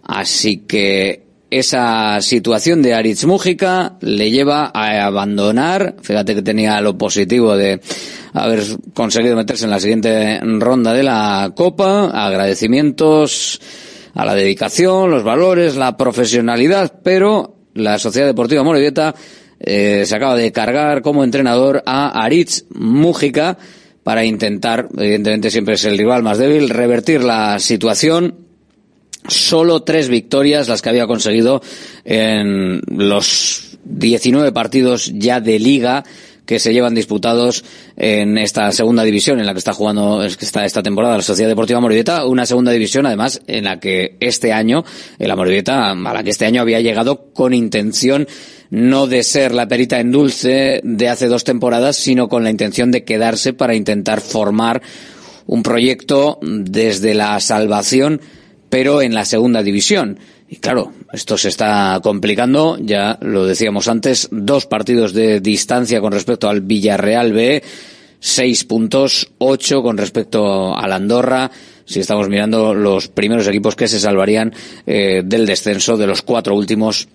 Así que esa situación de Aritz Mújica le lleva a abandonar, fíjate que tenía lo positivo de haber conseguido meterse en la siguiente ronda de la Copa, agradecimientos a la dedicación, los valores, la profesionalidad, pero la Sociedad Deportiva Morevieta eh, se acaba de cargar como entrenador a Aritz Mújica para intentar, evidentemente siempre es el rival más débil, revertir la situación. Solo tres victorias las que había conseguido en los 19 partidos ya de liga que se llevan disputados en esta segunda división en la que está jugando es que está esta temporada la Sociedad Deportiva Morevieta, una segunda división además en la que este año, en la Morevieta, a la que este año había llegado con intención no de ser la perita en dulce de hace dos temporadas, sino con la intención de quedarse para intentar formar un proyecto desde la salvación pero en la segunda división. Y claro, esto se está complicando, ya lo decíamos antes, dos partidos de distancia con respecto al Villarreal B, seis puntos, ocho con respecto al Andorra, si estamos mirando los primeros equipos que se salvarían eh, del descenso de los cuatro últimos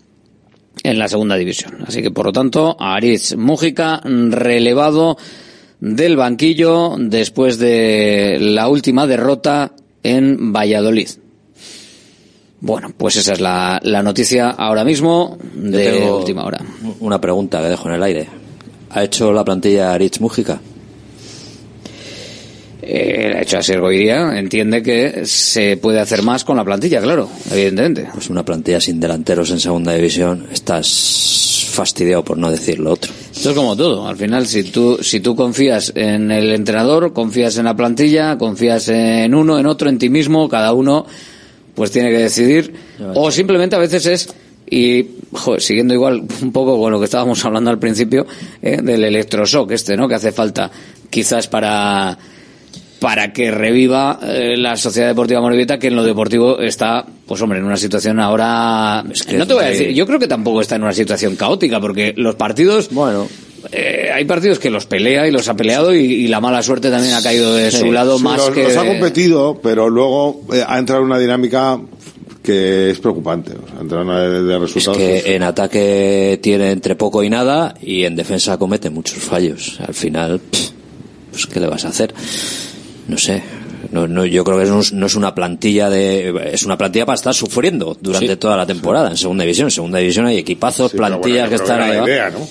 en la segunda división. Así que, por lo tanto, Aritz Mújica relevado del banquillo después de la última derrota en Valladolid. Bueno, pues esa es la, la noticia ahora mismo de tengo última hora. Una pregunta que dejo en el aire. ¿Ha hecho la plantilla Rich Mújica? Eh, ha hecho a Sergoiría, entiende que se puede hacer más con la plantilla, claro, evidentemente. Pues una plantilla sin delanteros en segunda división, estás fastidiado por no decir lo otro. Esto es como todo. Al final, si tú, si tú confías en el entrenador, confías en la plantilla, confías en uno, en otro, en ti mismo, cada uno pues tiene que decidir. O simplemente a veces es, y joder, siguiendo igual un poco con lo que estábamos hablando al principio, eh, del electroshock este, ¿no? Que hace falta quizás para para que reviva eh, la Sociedad Deportiva Morevieta que en lo deportivo está, pues hombre, en una situación ahora... que no te voy a decir, yo creo que tampoco está en una situación caótica, porque los partidos... Bueno... hay partidos que los pelea y los ha peleado y, y la mala suerte también ha caído de su lado Sí, más los, que... los ha competido, pero luego eh, ha entrado en una dinámica que es preocupante. O sea, ha entrado en una de, de Es resultados. que en ataque tiene entre poco y nada y en defensa comete muchos fallos. Al final, pff, pues ¿qué le vas a hacer? No sé. No, no, yo creo que no es, no es una plantilla de es una plantilla para estar sufriendo durante Sí. toda la temporada en segunda división. En segunda división hay equipazos, Sí, plantillas bueno, que están ahí. idea, ¿no?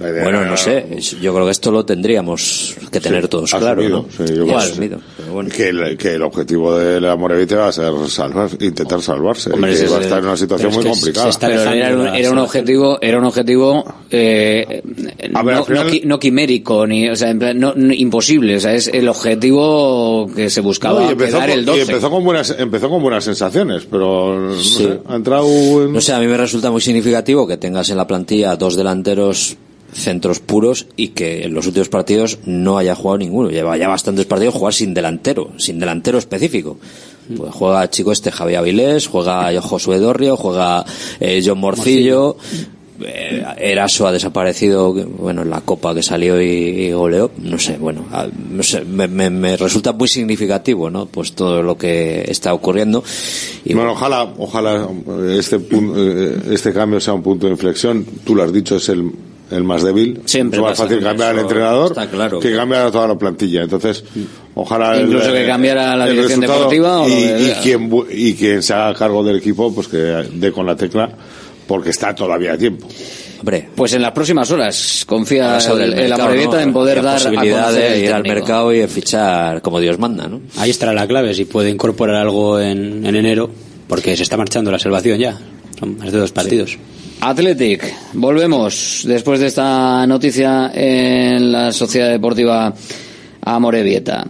La idea Bueno, era- no sé. Yo creo que esto lo tendríamos que tener todos claro, asumido, ¿no? sí, yo Ya creo que sí. asumido, pero bueno. que, el, que el objetivo de la Morevite va a ser salvar, intentar salvarse. Hombre, y que va a es- estar en una situación muy complicada. Era, un- era un objetivo, era un objetivo eh, ver, no, al final- no qui- no quimérico, ni, o sea, en plan, no, no- imposible, o sea, es el objetivo que se buscaba No, y, empezó con, el y 12. empezó con buenas empezó con buenas sensaciones, pero no Sí. sé, ha entrado en... No sé, a mí me resulta muy significativo que tengas en la plantilla dos delanteros centros puros y que en los últimos partidos no haya jugado ninguno. Lleva ya bastantes partidos jugar sin delantero, sin delantero específico. Pues juega chico este Javier Avilés, juega Josué Dorrio, juega eh, John Morcillo. Eh, Eraso ha desaparecido, bueno, en la copa que salió y, y goleó, no sé, bueno, a- no sé, me, me- me resulta muy significativo, ¿no? Pues todo lo que está ocurriendo. Y bueno, ojalá, ojalá este eh, este cambio sea un punto de inflexión. Tú lo has dicho, es el, el más débil. Siempre es más pasa, fácil cambiar al entrenador está claro. que cambiar a toda la plantilla. Entonces, ojalá el- Incluso que cambiara la dirección deportiva o y, quien bu- y quien se haga cargo del equipo, pues que dé con la tecla, porque está todavía a tiempo. Hombre, Pues en las próximas horas confía Ahora sobre el, el el mercado, Amorebieta ¿no? en poder La dar a posibilidad de ir al mercado y fichar como Dios manda, ¿no? Ahí estará la clave, si puede incorporar algo en, en enero, porque se está marchando la salvación ya. Son más de dos partidos. Athletic, volvemos después de esta noticia en la Sociedad Deportiva Amorebieta.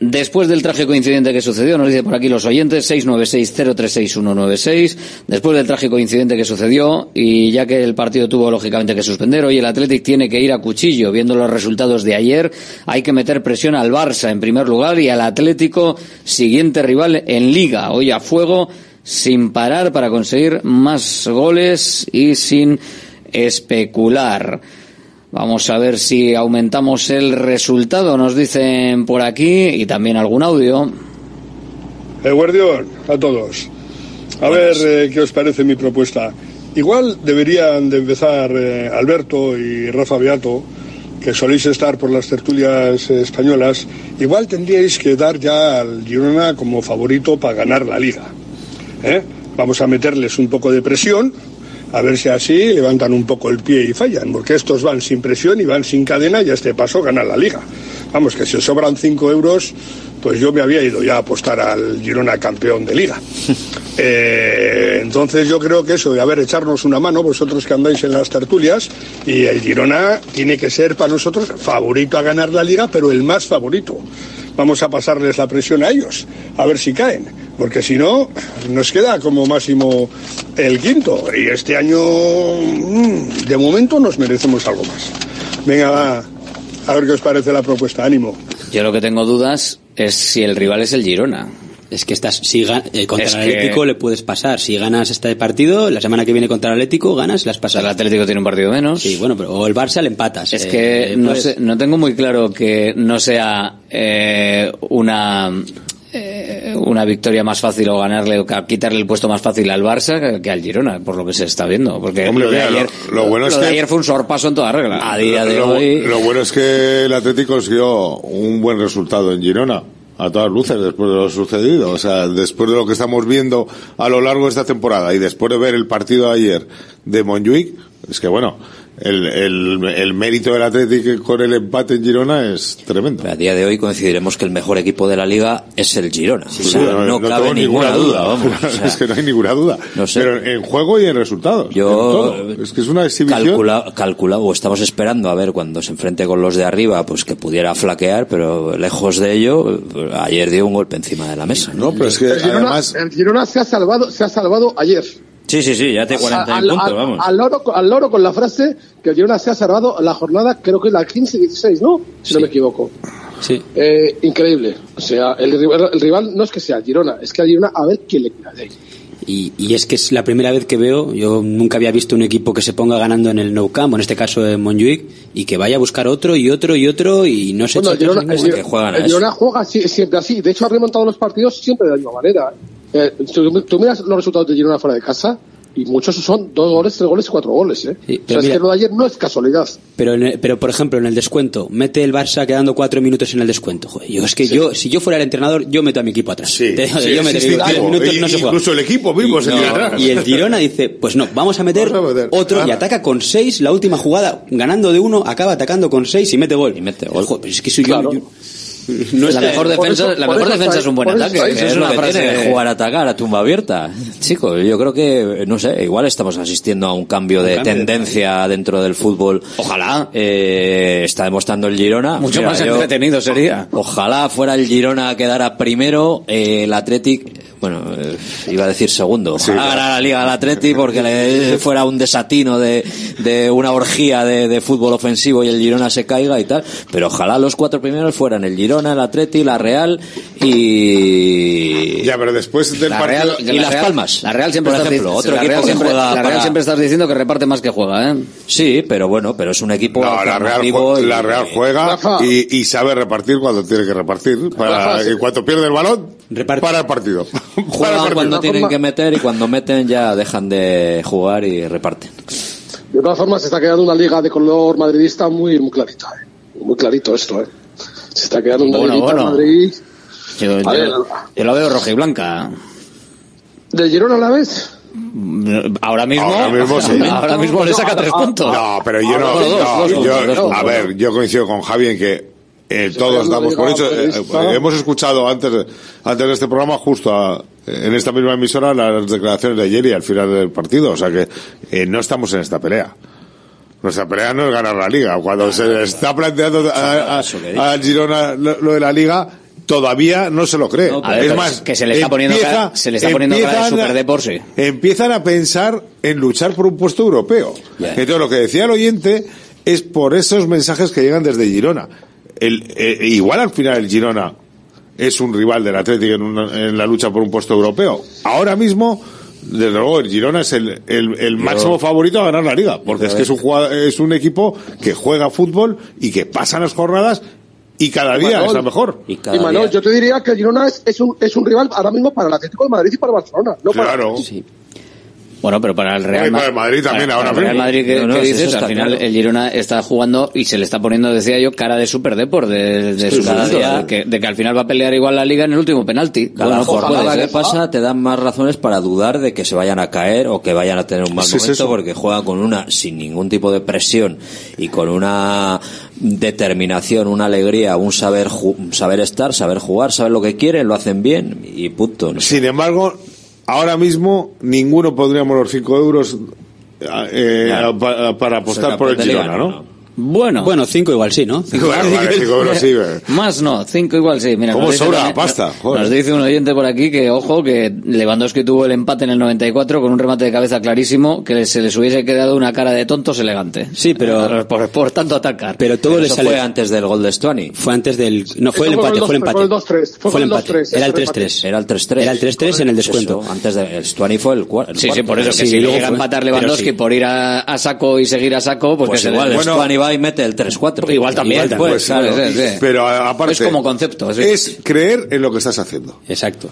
Después del trágico incidente que sucedió, nos dice por aquí los oyentes, 696-036-196, después del trágico incidente que sucedió, y ya que el partido tuvo lógicamente que suspender, hoy el Athletic tiene que ir a cuchillo, viendo los resultados de ayer, hay que meter presión al Barça en primer lugar y al Atlético, siguiente rival en Liga, hoy a fuego, sin parar para conseguir más goles y sin especular. Vamos a ver si aumentamos el resultado, nos dicen por aquí, y también algún audio. El guardión, a todos. A ver eh, qué os parece mi propuesta. Igual deberían de empezar eh, Alberto y Rafa Beato, que soléis estar por las tertulias eh, españolas, igual tendríais que dar ya al Girona como favorito para ganar la liga. ¿Eh? Vamos a meterles un poco de presión, a ver si así levantan un poco el pie y fallan, porque estos van sin presión y van sin cadena y a este paso ganan la liga. Vamos, que si sobran 5 euros, pues yo me había ido ya a apostar al Girona campeón de liga. Eh, entonces yo creo que eso de, a ver, echarnos una mano, vosotros que andáis en las tertulias, y el Girona tiene que ser para nosotros favorito a ganar la liga, pero el más favorito. Vamos a pasarles la presión a ellos, a ver si caen, porque si no, nos queda como máximo el quinto, y este año, mm, de momento, nos merecemos algo más. Venga, va, a ver qué os parece la propuesta, ánimo. Yo lo que tengo dudas es si el rival es el Girona. Es que estás, si eh, contra Es el que- Atlético le puedes pasar. Si ganas este partido, la semana que viene contra el Atlético ganas, las pasas. El Atlético tiene un partido menos. Sí, bueno, pero o el Barça le empatas. Es Eh, que no, puedes- sé, no tengo muy claro que no sea eh, una una victoria más fácil o ganarle o quitarle el puesto más fácil al Barça que, al Girona, por lo que se está viendo. Porque Hombre, lo, de mira, lo- ayer, lo bueno es de que- ayer fue un sorpaso en toda regla. A día de lo, hoy. lo bueno es que el Atlético consiguió un buen resultado en Girona. A todas luces, después de lo sucedido. O sea, después de lo que estamos viendo a lo largo de esta temporada y después de ver el partido de ayer de Montjuic, es que bueno, el, el, el mérito del Atlético con el empate en Girona es tremendo. A día de hoy coincidiremos que el mejor equipo de la liga es el Girona. O sea, no, no cabe tengo ninguna duda, vamos. O sea, es que no hay ninguna duda. No sé. Pero en juego y en resultados. Yo- en todo. Es que es una exhibición. calcula, calcula- o estamos esperando a ver cuando se enfrente con los de arriba, pues que pudiera flaquear, pero lejos de ello, ayer dio un golpe encima de la mesa. No, pero es que El Girona, el Girona se ha salvado, se ha salvado ayer. Sí, sí, sí, ya te 40 al, puntos, al- vamos. al loro, al loro con la frase que el Girona se ha salvado la jornada, creo que es la 15-16, ¿no? Si no me equivoco. Sí. Eh, increíble. O sea, el rival, el rival no es que sea Girona, es que al Girona a ver quién le queda de ahí. Y, y es que es la primera vez que veo, yo nunca había visto un equipo que se ponga ganando en el Nou Camp, en este caso en Montjuic, y que vaya a buscar otro y otro y otro y no se Bueno, Girona, el ninguno. Girona- el Girona juega si- siempre así. De hecho, ha remontado los partidos siempre de la misma manera. Eh, tú, tú miras los resultados de Girona fuera de casa y muchos son dos goles, tres goles y cuatro goles. ¿eh? Sí, o es que lo de ayer no es casualidad. Pero, en el- pero por ejemplo, en el descuento, mete el Barça quedando cuatro minutos en el descuento. Joder, yo es que yo, si yo fuera el entrenador, yo meto a mi equipo atrás. Te- sí, yo diez minutos, Y- no se juega. incluso el equipo mismo se No, tira atrás. Y el Girona dice, pues no, vamos a meter otro y ataca con seis, la última jugada, ganando de uno, acaba atacando con seis y mete gol. Y mete gol. Joder, pero es que soy yo- yo, no la mejor defensa, eso- la mejor eso defensa es un buen eso ataque. Esa es una frase tiene, jugar a atacar a tumba abierta. Chicos, yo creo que, no sé, igual estamos asistiendo a un cambio de cambio de tendencia dentro del fútbol. Ojalá. Eh, está demostrando el Girona. Mucho Mira, más yo- entretenido sería. Ojalá fuera el Girona a quedara primero, eh, el Athletic, bueno, eh, iba a decir segundo. Ojalá ganara la Liga al Athletic porque le fuera un desatino de, de una orgía de, de fútbol ofensivo y el Girona se caiga y tal. Pero ojalá los cuatro primeros fueran el Girona, el Athletic, la Real y... Ya, pero después del La partido... Real, y la Las Real- Palmas, La Real siempre por está ejemplo, dic- otro la equipo Real que siempre, juega la Real para- siempre estás diciendo que reparte más que juega, ¿eh? Sí, pero bueno, pero es un equipo No, la Real, alternativo jue- y- la Real juega y, y sabe repartir cuando tiene que repartir. Para que cuando pierde el balón, para el partido. Para el Juegan partido. cuando tienen que meter y cuando meten ya dejan de jugar y reparten. De todas formas, se está quedando una liga de color madridista muy, muy clarita. ¿eh? Muy clarito esto, ¿eh? Se está quedando una Bueno, bueno. Madrid. Yo, yo- ver. yo lo veo roja y blanca. ¿Del Girona a la vez? Ahora mismo, Ahora mismo sí. ahora mismo le saca tres puntos. No, pero yo no. Dos, dos yo- a ver, yo coincido con Javi en que eh, todos damos por hecho. eh, eh, hemos escuchado antes de, antes de este programa, justo a- en esta misma emisora, las declaraciones de ayer y al final del partido. O sea que eh, no estamos en esta pelea. Nuestra pelea no es ganar la liga. Cuando se está planteando a- a- al Girona lo, lo de la liga, todavía no se lo cree. Es más, que se le está poniendo cara- se le está poniendo cara de empiezan a- Superdepor, sí. empiezan a pensar en luchar por un puesto europeo. Entonces, lo que decía el oyente es por esos mensajes que llegan desde Girona. El, eh, igual al final el Girona es un rival del Atlético en, una- en la lucha por un puesto europeo. Ahora mismo, desde luego, el Girona es el, el- el máximo favorito a ganar la liga, porque es que es un, jugado- es un equipo que juega fútbol y que pasa las jornadas y cada día Manol, es la mejor. Y Y Manuel, yo te diría que el Girona es, es, un, es un rival ahora mismo para el Atlético de Madrid y para Barcelona. No para Claro. Bueno, pero para el Real, Madrid también, para- ahora para el Real. Madrid, ¿qué, No, no, qué sí, dices? eso Al final claro. el Girona está jugando y se le está poniendo, decía yo, cara de Super Depor, de, de, Sí, su cada punto, día- de que, de que al final va a pelear igual la liga en el último penalti. Cada Bueno, jornada que pasa te dan más razones para dudar de que se vayan a caer o que vayan a tener un mal Sí, es momento porque juegan con una sin ningún tipo de presión y con una determinación, una alegría, un saber ju- saber estar, saber jugar, saber lo que quieren, lo hacen bien y punto. Sin embargo, ahora mismo ninguno pondríamos los 5 euros eh, Claro. pa- para apostar por el Girona, ¿no? Bueno. Bueno, cinco igual sí, ¿no? Cinco Bueno, vale, cinco euros sí. Más no, cinco igual sí. Mira, ¿Cómo nos dice sobra la pasta? Joder. Nos dice un oyente por aquí que, ojo, que Lewandowski tuvo el empate en el 94 con un remate de cabeza clarísimo, que se les hubiese quedado una cara de tontos elegante. Sí, pero- Por, por tanto atacar. Pero todo le Eso sale... fue antes del gol de Stuani. Fue antes del... No, fue el empate, fue el empate. fue el 2-3, fue Fue el el empate. 2-3, Era el ese remate. 3-3. Era el 3-3. Era el 3-3 en el descuento. Eso, antes de el Stuani fue el cuarto. Sí, sí, por eso, que Sí, si luego llega a empatar Lewandowski por ir a, a saco y seguir a saco, pues, Pues que se igual, le- el Stuani va y mete el 3-4. Igual también, Igual pues, también, ¿sabes? Claro. Sí, sí. Pero a- aparte, Es como concepto. sí. es creer en lo que estás haciendo. Exacto.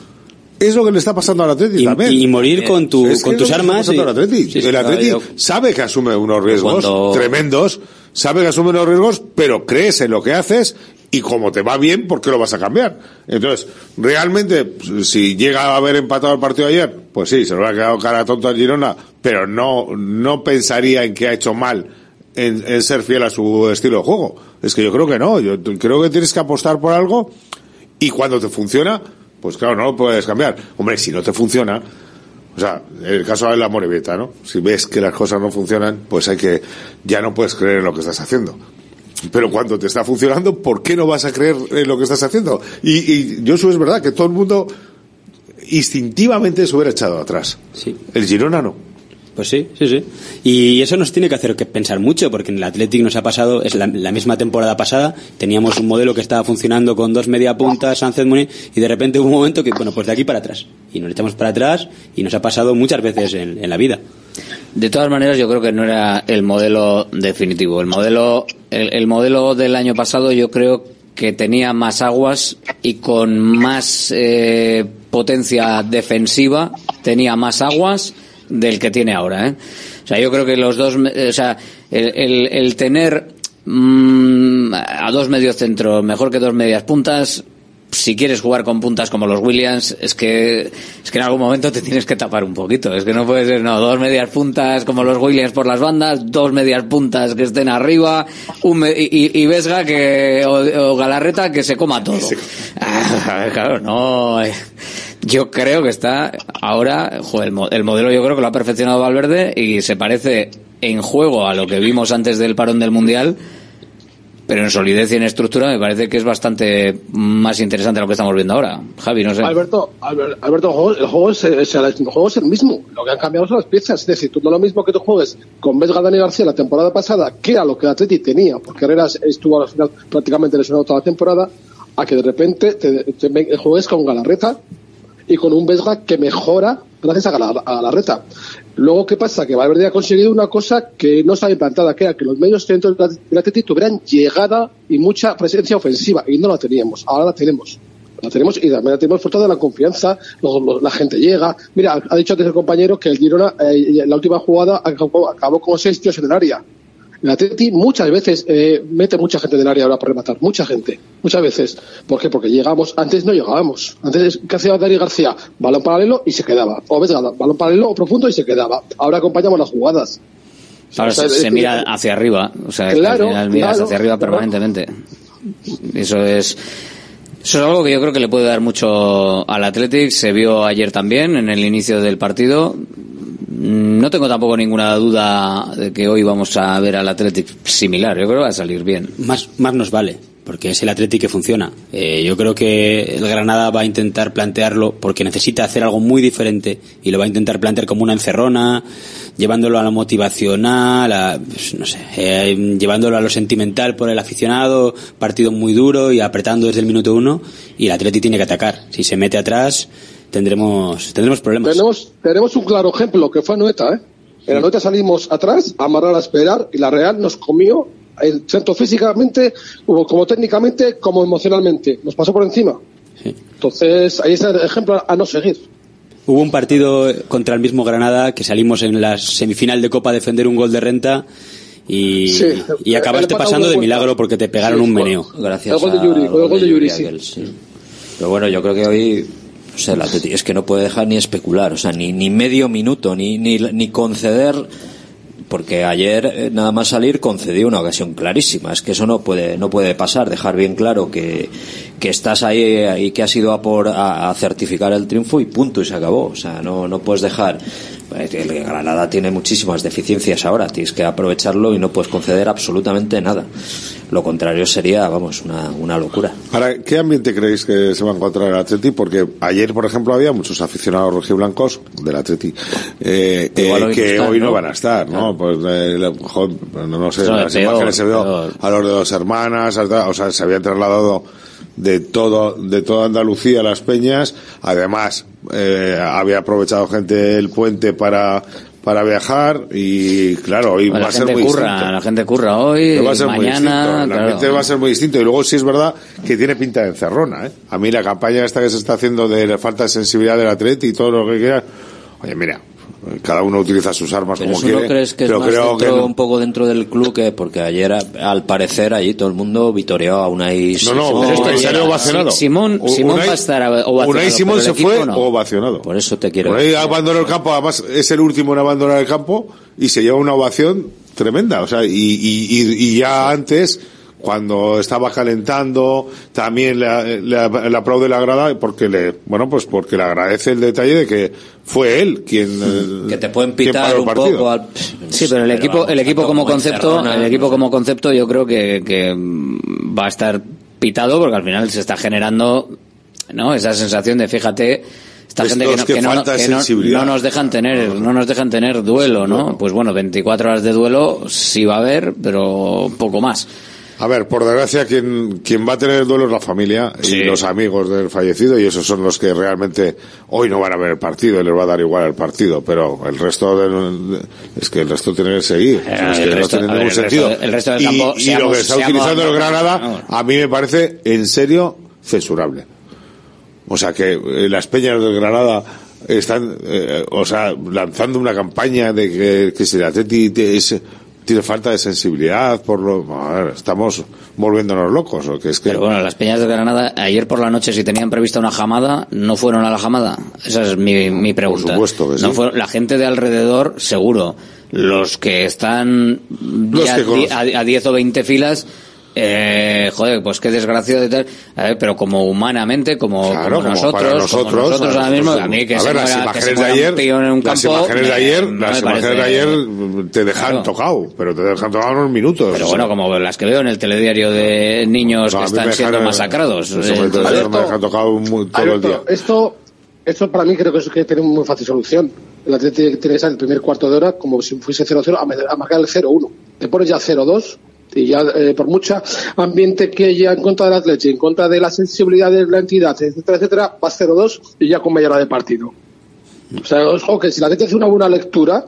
Es lo que le está pasando al Atleti Y- también. y morir con tu- Es con es tus lo que armas está pasando y- al Atleti. Sí, sí, el Atleti yo- sabe que asume unos riesgos Cuando- tremendos, sabe que asume unos riesgos, pero crees en lo que haces y como te va bien, ¿por qué lo vas a cambiar? Entonces, realmente, pues, si llega a haber empatado el partido ayer, pues sí, se lo ha quedado cara tonto al Girona, pero no, no pensaría en que ha hecho mal en, en ser fiel a su estilo de juego. Es que yo creo que no, yo creo que tienes que apostar por algo y cuando te funciona, pues claro, no lo puedes cambiar. Hombre, si no te funciona, o sea, el caso de la Morevita, ¿no? Si ves que las cosas no funcionan, pues hay que, ya no puedes creer en lo que estás haciendo. Pero cuando te está funcionando, ¿por qué no vas a creer en lo que estás haciendo? Y, y yo es verdad que todo el mundo instintivamente se hubiera echado atrás. Sí. El Girona no. Pues sí, sí, sí. Y eso nos tiene que hacer que pensar mucho, porque en el Athletic nos ha pasado, es la, la misma temporada pasada, teníamos un modelo que estaba funcionando con dos media puntas, Sánchez Muni, y de repente hubo un momento que, bueno, pues de aquí para atrás. Y nos echamos para atrás, y nos ha pasado muchas veces en, la vida. De todas maneras, yo creo que no era el modelo definitivo. El modelo, el, el modelo del año pasado, yo creo que tenía más aguas y con más eh, potencia defensiva tenía más aguas del que tiene ahora. ¿eh? O sea, yo creo que los dos, o sea, el, el- el tener mm, a dos mediocentros mejor que dos medias puntas. Si quieres jugar con puntas como los Williams, es que es que en algún momento te tienes que tapar un poquito. Es que no puede ser, no, dos medias puntas como los Williams por las bandas, dos medias puntas que estén arriba, un me- y, y- Vesga que o, o Galarreta que se coma todo. Ah, claro, no. eh, Yo creo que está ahora, el, mo- el modelo yo creo que lo ha perfeccionado Valverde y se parece en juego a lo que vimos antes del parón del mundial. Pero en solidez y en estructura me parece que es bastante más interesante lo que estamos viendo ahora. Javi, no sé. Alberto, Albert- Alberto, el juego, es, el juego es el mismo. Lo que han cambiado son las piezas. Es decir, tú no lo mismo que tú juegues con Vesga Dani García la temporada pasada, que era lo que el Atleti tenía, porque Herreras estuvo al final prácticamente lesionado toda la temporada, a que de repente te, te- juegues con Galarreta y con un Vesga que mejora gracias a, Gala- a Galarreta. Luego, ¿qué pasa? Que Valverde ha conseguido una cosa que no estaba implantada, que era que los medios dentro del Atleti tuvieran llegada y mucha presencia ofensiva, y no la teníamos. Ahora la tenemos. La tenemos y también la tenemos por toda la confianza, la gente llega. Mira, ha dicho antes el compañero que el Girona, eh, la última jugada, acabó, acabó con seis tíos en el área. El Atleti muchas veces eh, mete mucha gente en el área ahora para rematar, mucha gente, muchas veces. ¿Por qué? Porque llegamos, antes no llegábamos. Antes, ¿qué hacía Dani García? Balón paralelo y se quedaba. O Vesga, balón paralelo o profundo y se quedaba. Ahora acompañamos las jugadas. Ahora O sea, se, mira hacia arriba. O sea, Claro, al final miras claro, hacia arriba claro. permanentemente. Eso es. Eso es algo que yo creo que le puede dar mucho al Athletic. Se vio ayer también en el inicio del partido. Mm, No tengo tampoco ninguna duda de que hoy vamos a ver al Athletic similar. Yo creo que va a salir bien. Más, más nos vale, porque es el Atleti que funciona. Eh, yo creo que el Granada va a intentar plantearlo porque necesita hacer algo muy diferente y lo va a intentar plantear como una encerrona, llevándolo a lo motivacional, a, pues, no sé, eh, llevándolo a lo sentimental por el aficionado, partido muy duro y apretando desde el minuto uno y el Atleti tiene que atacar. Si se mete atrás tendremos tendremos problemas. Tenemos, tenemos un claro ejemplo que fue Noeta, ¿eh? En la Noeta salimos atrás, a amarrar a esperar, y la Real nos comió, tanto físicamente, como, como técnicamente, como emocionalmente. Nos pasó por encima. Entonces, ahí está el ejemplo a no seguir. Hubo un partido contra el mismo Granada que salimos en la semifinal de Copa a defender un gol de renta y, Sí, y acabaste pasando de milagro porque te pegaron Sí, un meneo. Gracias El gol de al Yuri, el gol de Yuri, sí. aquel, sí. Pero bueno, yo creo que hoy o sea, el Atleti es que no puede dejar ni especular, o sea, ni, ni medio minuto, ni, ni, ni conceder, porque ayer eh, nada más salir concedió una ocasión clarísima. Es que eso no puede, no puede pasar, dejar bien claro que, que estás ahí eh, y que has ido a por a, a certificar el triunfo y punto y se acabó. O sea, no, no puedes dejar el Granada tiene muchísimas deficiencias ahora, tienes que aprovecharlo y no puedes conceder absolutamente nada. Lo contrario sería, vamos, una, una locura. Ahora, ¿qué ambiente creéis que se va a encontrar el Atleti? Porque ayer, por ejemplo, había muchos aficionados rojiblancos del Atleti eh, eh, hoy que están, hoy no, ¿no? van a estar, ¿no? Pues, eh, no, sé, Eso las peor, imágenes se veo peor. a los de dos hermanas, a- o sea, se habían trasladado de todo, de toda Andalucía las peñas. Además, eh, había aprovechado gente el puente para, para viajar y claro, hoy va la a ser gente muy curra, distinto. la gente curra hoy, Pero va a ser muy distinto, mañana, claro. ambiente va a ser muy distinto y luego sí es verdad que tiene pinta de encerrona, ¿eh? A mí la campaña esta que se está haciendo de la falta de sensibilidad del atleta y todo lo que quiera, oye mira, cada uno utiliza sus armas Pero como eso quiere, no crees que es pero más creo que dentro, no. un poco dentro del club que porque ayer al parecer allí todo el mundo vitoreó a Unai No, no, Simón. Unai salió ovacionado. Simón, Simón Unai- va a estar ovacionado, Unai Simón se fue no. ovacionado. Por eso te quiero Unai decir. abandonó el campo, además es el último en abandonar el campo y se lleva una ovación tremenda, o sea, y, y, y, y ya antes cuando estaba calentando también le, le- le aplaude la grada porque le bueno pues porque le agradece el detalle de que fue él quien eh, que te pueden pitar un partido. poco al... Sí, pero el Pero equipo, vamos, el equipo como concepto, el equipo no sé. como concepto, yo creo que, que va a estar pitado porque al final se está generando, ¿no? Esa sensación de, fíjate, esta gente que no, que que no- que no- nos dejan tener, no nos dejan tener duelo, ¿no? Pues bueno, 24 horas de duelo sí va a haber, pero poco más. A ver, por desgracia, quien, quien va a tener el duelo es la familia y los amigos del fallecido, y esos son los que realmente hoy no van a ver el partido y les va a dar igual el partido, pero el resto del- es que el resto tiene que seguir. Sea, es que no resto- tiene ver, ningún el resto- sentido. el resto del y, campo, y lo que está seamos- utilizando el Granada, a mí me parece en serio censurable. O sea que eh, las peñas del Granada están, eh, o sea, lanzando una campaña de que, que si el Atleti es- tiene falta de sensibilidad por lo, a ver, estamos volviéndonos locos, o que es que Pero bueno, las peñas de Granada, ayer por la noche, si tenían prevista una jamada, ¿no fueron a la jamada? Esa es mi, mi pregunta. supuesto que sí. No fueron- la gente de alrededor, seguro. Los que están Los ya que a 10 o 20 filas, eh, joder, pues qué desgracia de tal. A ver, pero como humanamente, como, Claro, como como nosotros, como nosotros, nosotros ahora mismo, a mí que a se ver, las muera- que se imágenes de ayer, las imágenes de ayer, las imágenes de ayer te dejan Claro. tocado, pero te dejan tocado unos minutos. Pero o bueno, como las que veo en el telediario de niños No, que están siendo masacrados. eso me- Entonces- eso me deja tocado muy- todo el día. Esto, esto para mí creo que es que tiene muy fácil solución. El Atlético tiene que estar en el primer cuarto de hora como si fuese 0-0 a, me- a marcar el 0-1. Te pones ya 0-2 y ya eh, por mucha ambiente que haya en contra del Atlético, en contra de la sensibilidad de la entidad, etcétera, etcétera, vas 0-2 y ya con mayor de partido. O sea, ojo que si el Atlético hace una buena lectura,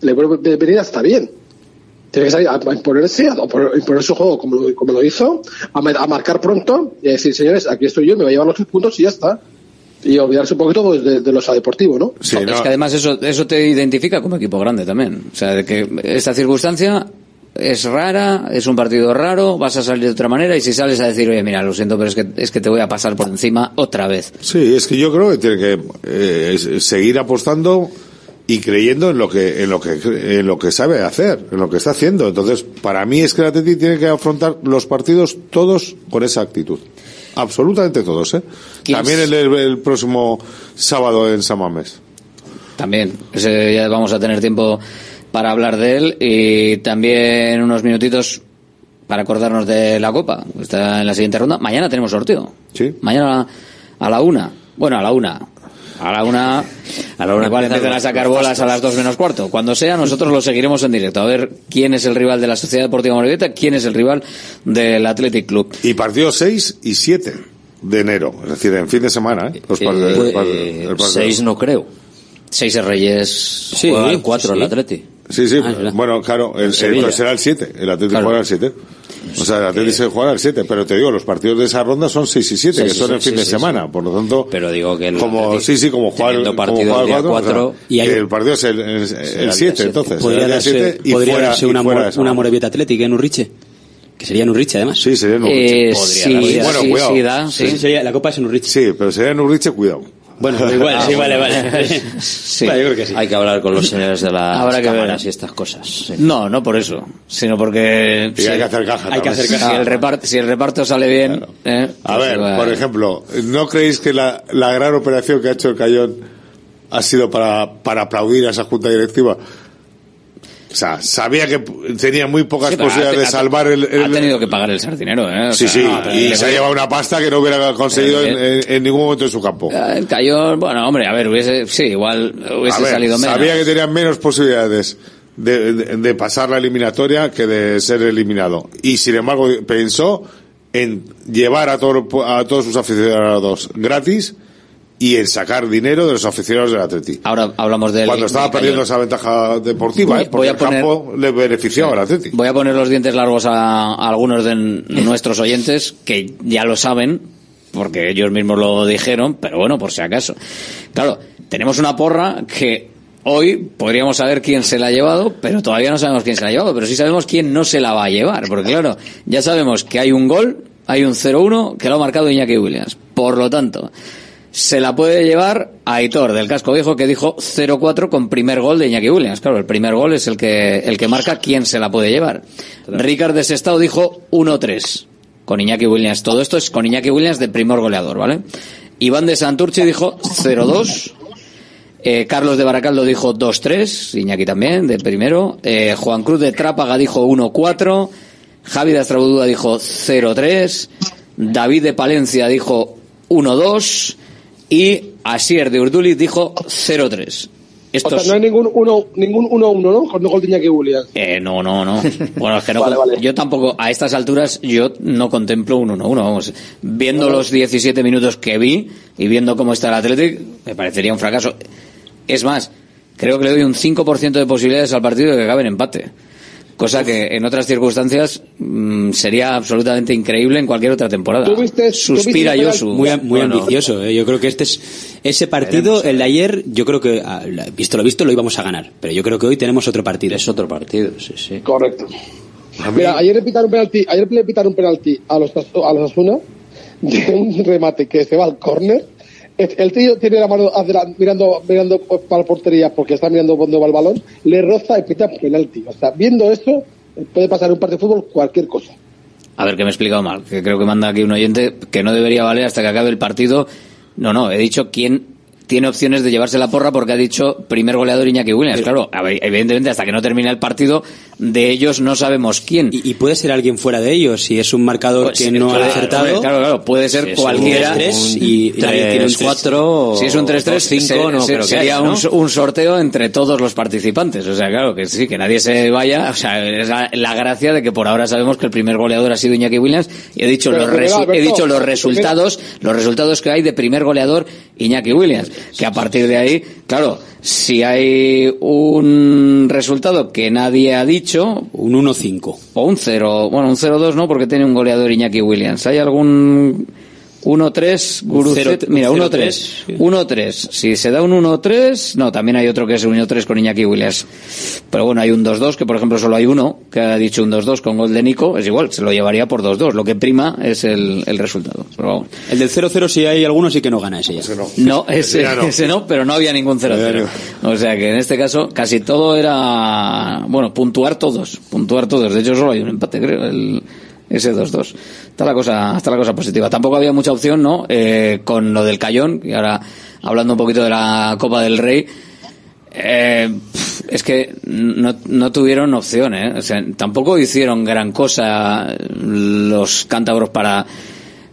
le venir está bien. Tiene que salir a imponerse, a imponer su juego como lo, como lo hizo, a, a marcar pronto y a decir, señores, aquí estoy yo, me voy a llevar los tres puntos y ya está. Y olvidarse un poquito pues, de, de los deportivo, ¿no? es que además eso, eso te identifica como equipo grande también. O sea, de que esta circunstancia es rara, es un partido raro, vas a salir de otra manera y si sales a decir, oye, mira, lo siento, pero es que, es que te voy a pasar por encima otra vez. Sí, es que yo creo que tiene que eh, seguir apostando y creyendo en lo que en lo que en lo que sabe hacer, en lo que está haciendo. Entonces, para mí es que el Atleti tiene que afrontar los partidos todos con esa actitud. Absolutamente todos, ¿eh? ¿Quién También el, el próximo sábado en San Mamés. También, ese ya vamos a tener tiempo para hablar de él y también unos minutitos para acordarnos de la Copa. Está en la siguiente ronda. Mañana tenemos sorteo. Sí. Mañana a la una. Bueno, a la una. A la una, A la una igual empiezan a sacar bolas a las dos menos cuarto. Cuando sea, nosotros lo seguiremos en directo. A ver quién es el rival de la Sociedad Deportiva Morevieta, quién es el rival del Athletic Club. Y partidos 6 y 7 de enero, es decir, en fin de semana, ¿eh? Los par- Eh, el par- eh, partido. no creo. Seis Reyes. Sí, juegan cuatro sí. el Atleti. Sí, sí, Ah, bueno, claro, el, el, será el 7, el Atlético Claro. juega el 7. O sea, el Atlético se juega el 7, pero te digo, los partidos de esa ronda son 6 y 7, Sí, que sí, son sí, el fin sí, de sí, semana, por lo tanto, Pero digo que el como, Atleti, sí, sí, como juega el, teniendo como juega el día cuatro, o sea, y hay- que el partido es el, el, el 7, siete. entonces, Podría darse, 7 y podría fuera, darse una, mor- una. Morevieta Atlética en Urriche. Que sería en Urriche, además. Sí, sería en Eh, Urriche. sí, Podría, bueno, sí, cuidado. sí, da, sí. Sí, sería- la Copa es en Urriche. Sí, pero sería en Urriche, cuidado. Bueno, igual, sí, Ah, vale, bueno. vale. Sí. Vale, yo creo que sí. Hay que hablar con los señores de las Habrá que ver. y estas cosas. sí. No, no por eso, sino porque Y hay que hacer caja Hay que hacer si caja. el reparto, si el reparto sale bien, ¿eh? A pues ver, va- por ejemplo, ¿no creéis que la, la gran operación que ha hecho el Cayón ha sido para, para aplaudir a esa junta directiva. O sea, sabía que tenía muy pocas Sí, posibilidades ha- de salvar el, el- Ha tenido que pagar el sardinero, ¿eh? O Sí, sea, sí, no, y se ha llevado una pasta que no hubiera conseguido en, Pero en- en ningún momento en su campo. El Cayón, bueno, hombre, a ver, hubiese, sí, igual hubiese ver, salido menos. sabía que tenía menos posibilidades de, de- de pasar la eliminatoria que de ser eliminado. Y sin embargo pensó en llevar a, todo- a todos sus aficionados gratis y en sacar dinero de los aficionados del Atleti. Ahora hablamos del Cuando estaba Cayón. perdiendo esa ventaja deportiva, Voy- ¿eh? porque voy a el poner- campo le beneficiaba al Atleti. Voy a poner los dientes largos a, a algunos de nuestros oyentes que ya lo saben, porque ellos mismos lo dijeron, pero bueno, por si acaso. Claro, tenemos una porra que hoy podríamos saber quién se la ha llevado, pero todavía no sabemos quién se la ha llevado, pero sí sabemos quién no se la va a llevar, porque claro, ya sabemos que hay un gol, hay un 0-1 que lo ha marcado Iñaki Williams. Por lo tanto, se la puede llevar a Aitor del casco viejo que dijo 0-4 con primer gol de Iñaki Williams. Claro, el primer gol es el que, el que marca quién se la puede llevar. Ricard de Sestao dijo 1-3 con Iñaki Williams. Todo esto es con Iñaki Williams de primer goleador, ¿vale? Iván de Santurce dijo 0-2. Eh, Carlos de Baracaldo dijo 2-3, Iñaki también, de primero. Eh, Juan Cruz de Trápaga dijo 1-4. Javi de Astrabudúa dijo 0-3. David de Palencia dijo 1-2. Y Asier de Urduliz dijo 0-3. O Estos... sea, no hay ningún 1 ningún uno, uno, ¿no? Con gol Iñaki Williams. Eh, no, no, no. Bueno, es que no, Vale, vale. yo tampoco, a estas alturas, yo no contemplo un 1-1, vamos. Viendo los 17 minutos que vi y viendo cómo está el Athletic, me parecería un fracaso. Es más, creo que le doy un 5% de posibilidades al partido de que acabe en empate. Cosa que en otras circunstancias mm, sería absolutamente increíble en cualquier otra temporada. Suspira Josu. Muy, muy Bueno, ambicioso, ¿eh? Yo creo que este es ese partido, el de ayer, yo creo que, ah, visto lo visto, lo íbamos a ganar. Pero yo creo que hoy tenemos otro partido. Es otro partido, sí, sí. Correcto. Mira, ayer le pitaron un penalti, ayer le pitaron un penalti a los a los Asuna de un remate que se va al córner. El tío tiene la mano mirando mirando para la portería porque está mirando dónde va el balón, le roza y pita penalti. O sea, viendo eso, puede pasar en un partido de fútbol cualquier cosa. A ver, que me he explicado mal. Que creo que manda aquí un oyente que no debería valer hasta que acabe el partido. No, no, he dicho quién tiene opciones de llevarse la porra porque ha dicho primer goleador Iñaki Williams. Claro, ver, evidentemente hasta que no termine el partido, de ellos no sabemos quién. Y, y puede ser alguien fuera de ellos, si es un marcador Pues, que no claro, ha acertado. Claro, claro, puede ser Si es un cualquiera. 3-3 y un 4 Si es un 3-3, se- no se- sería un, so- un sorteo entre todos los participantes. O sea, claro, que sí, que nadie se vaya. O sea, es la, la gracia de que por ahora sabemos que el primer goleador ha sido Iñaki Williams. Y he dicho, Pero, los, pero, resu- Alberto, he dicho los resultados, los resultados que hay de primer goleador Iñaki Williams. Que a partir de ahí, claro, si hay un resultado que nadie ha dicho. Un 1-5. O un 0, bueno, un 0-2 no, porque tiene un goleador Iñaki Williams. ¿Hay algún 1-3, Gurucet? cero- Mira, un 1-3. 0-3, 1-3. Si se da un 1-3, no, también hay otro que es un 1-3 con Iñaki Williams. Pero bueno, hay un 2-2, que por ejemplo solo hay uno que ha dicho un 2-2 con gol de Nico. Es igual, se lo llevaría por 2-2. Lo que prima es el, el resultado. Pero vamos. El del 0-0, si hay alguno, sí que no gana ese ya. No, ese, ya no. ese no, pero no había ningún 0-0. O sea que en este caso casi todo era, bueno, puntuar todos, puntuar todos. De hecho solo hay un empate, creo, el, ese 2-2. Está la cosa, está la cosa positiva. Tampoco había mucha opción, ¿no? Eh, con lo del Cayón, y ahora hablando un poquito de la Copa del Rey, eh, es que no, no tuvieron opción, ¿eh? O sea, tampoco hicieron gran cosa los cántabros para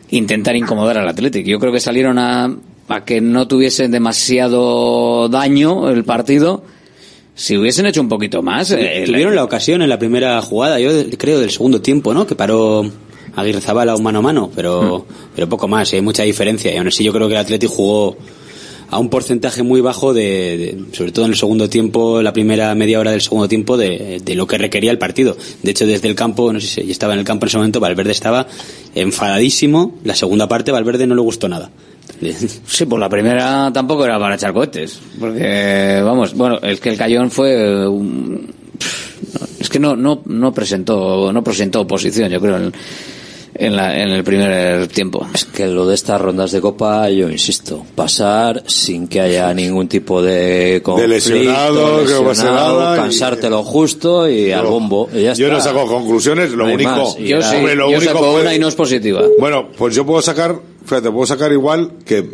intentar incomodar al Athletic. Yo creo que salieron a, a que no tuviesen demasiado daño el partido. Si hubiesen hecho un poquito más, eh, Tuvieron la ocasión en la primera jugada, yo creo, del segundo tiempo, ¿no? Que paró Aguirre Zabala un mano a mano, pero, pero poco más, hay mucha diferencia. Y aún así yo creo que el Athletic jugó a un porcentaje muy bajo de, de- sobre todo en el segundo tiempo, la primera media hora del segundo tiempo, de, de lo que requería el partido. De hecho, desde el campo, no sé si estaba en el campo en ese momento, Valverde estaba enfadadísimo. La segunda parte, Valverde no le gustó nada. Sí, pues la primera tampoco era para echar cohetes. Porque, vamos, bueno, es que el Cayón fue. un- es que no, no, no presentó, no presentó oposición, yo creo, en, en, la, en el primer tiempo. Es que lo de estas rondas de copa, yo insisto, pasar sin que haya ningún tipo de conflicto, lesionado, pase lesionado, cansarte lo justo y al bombo. y ya Yo no saco conclusiones, lo No único. Yo sí, lo yo único saco fue- una y no es positiva. Bueno, pues yo puedo sacar, fíjate, puedo sacar igual que,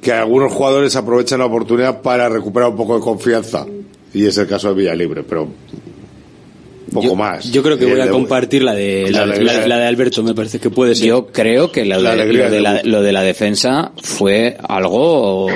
que algunos jugadores aprovechan la oportunidad para recuperar un poco de confianza. Y es el caso de Villalibre, pero poco yo, más. Yo creo que Y voy a de- compartir la de la, la la- de- la de Alberto, me parece que puede ser. Yo creo que lo de, lo de lo de la defensa fue algo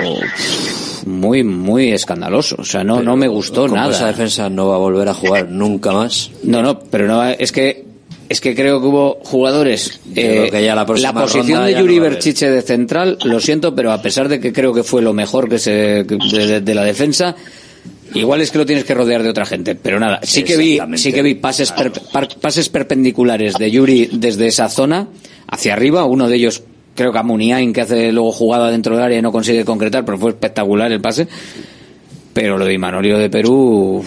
muy, muy escandaloso. O sea, no, no me gustó nada. esa defensa no va a volver a jugar nunca más. No, no, pero no, es que es que creo que hubo jugadores. eh, que ya la posición de Yuri no. Berchiche de central, lo siento, pero a pesar de que creo que fue lo mejor que se de, de- de la defensa, igual es que lo tienes que rodear de otra gente. Pero nada, sí que vi, sí que vi pases per- pases perpendiculares de Yuri desde esa zona hacia arriba. Uno de ellos creo que a Muniain que hace luego jugada dentro del área y no consigue concretar, pero fue espectacular el pase. Pero lo de Imanolio de Perú.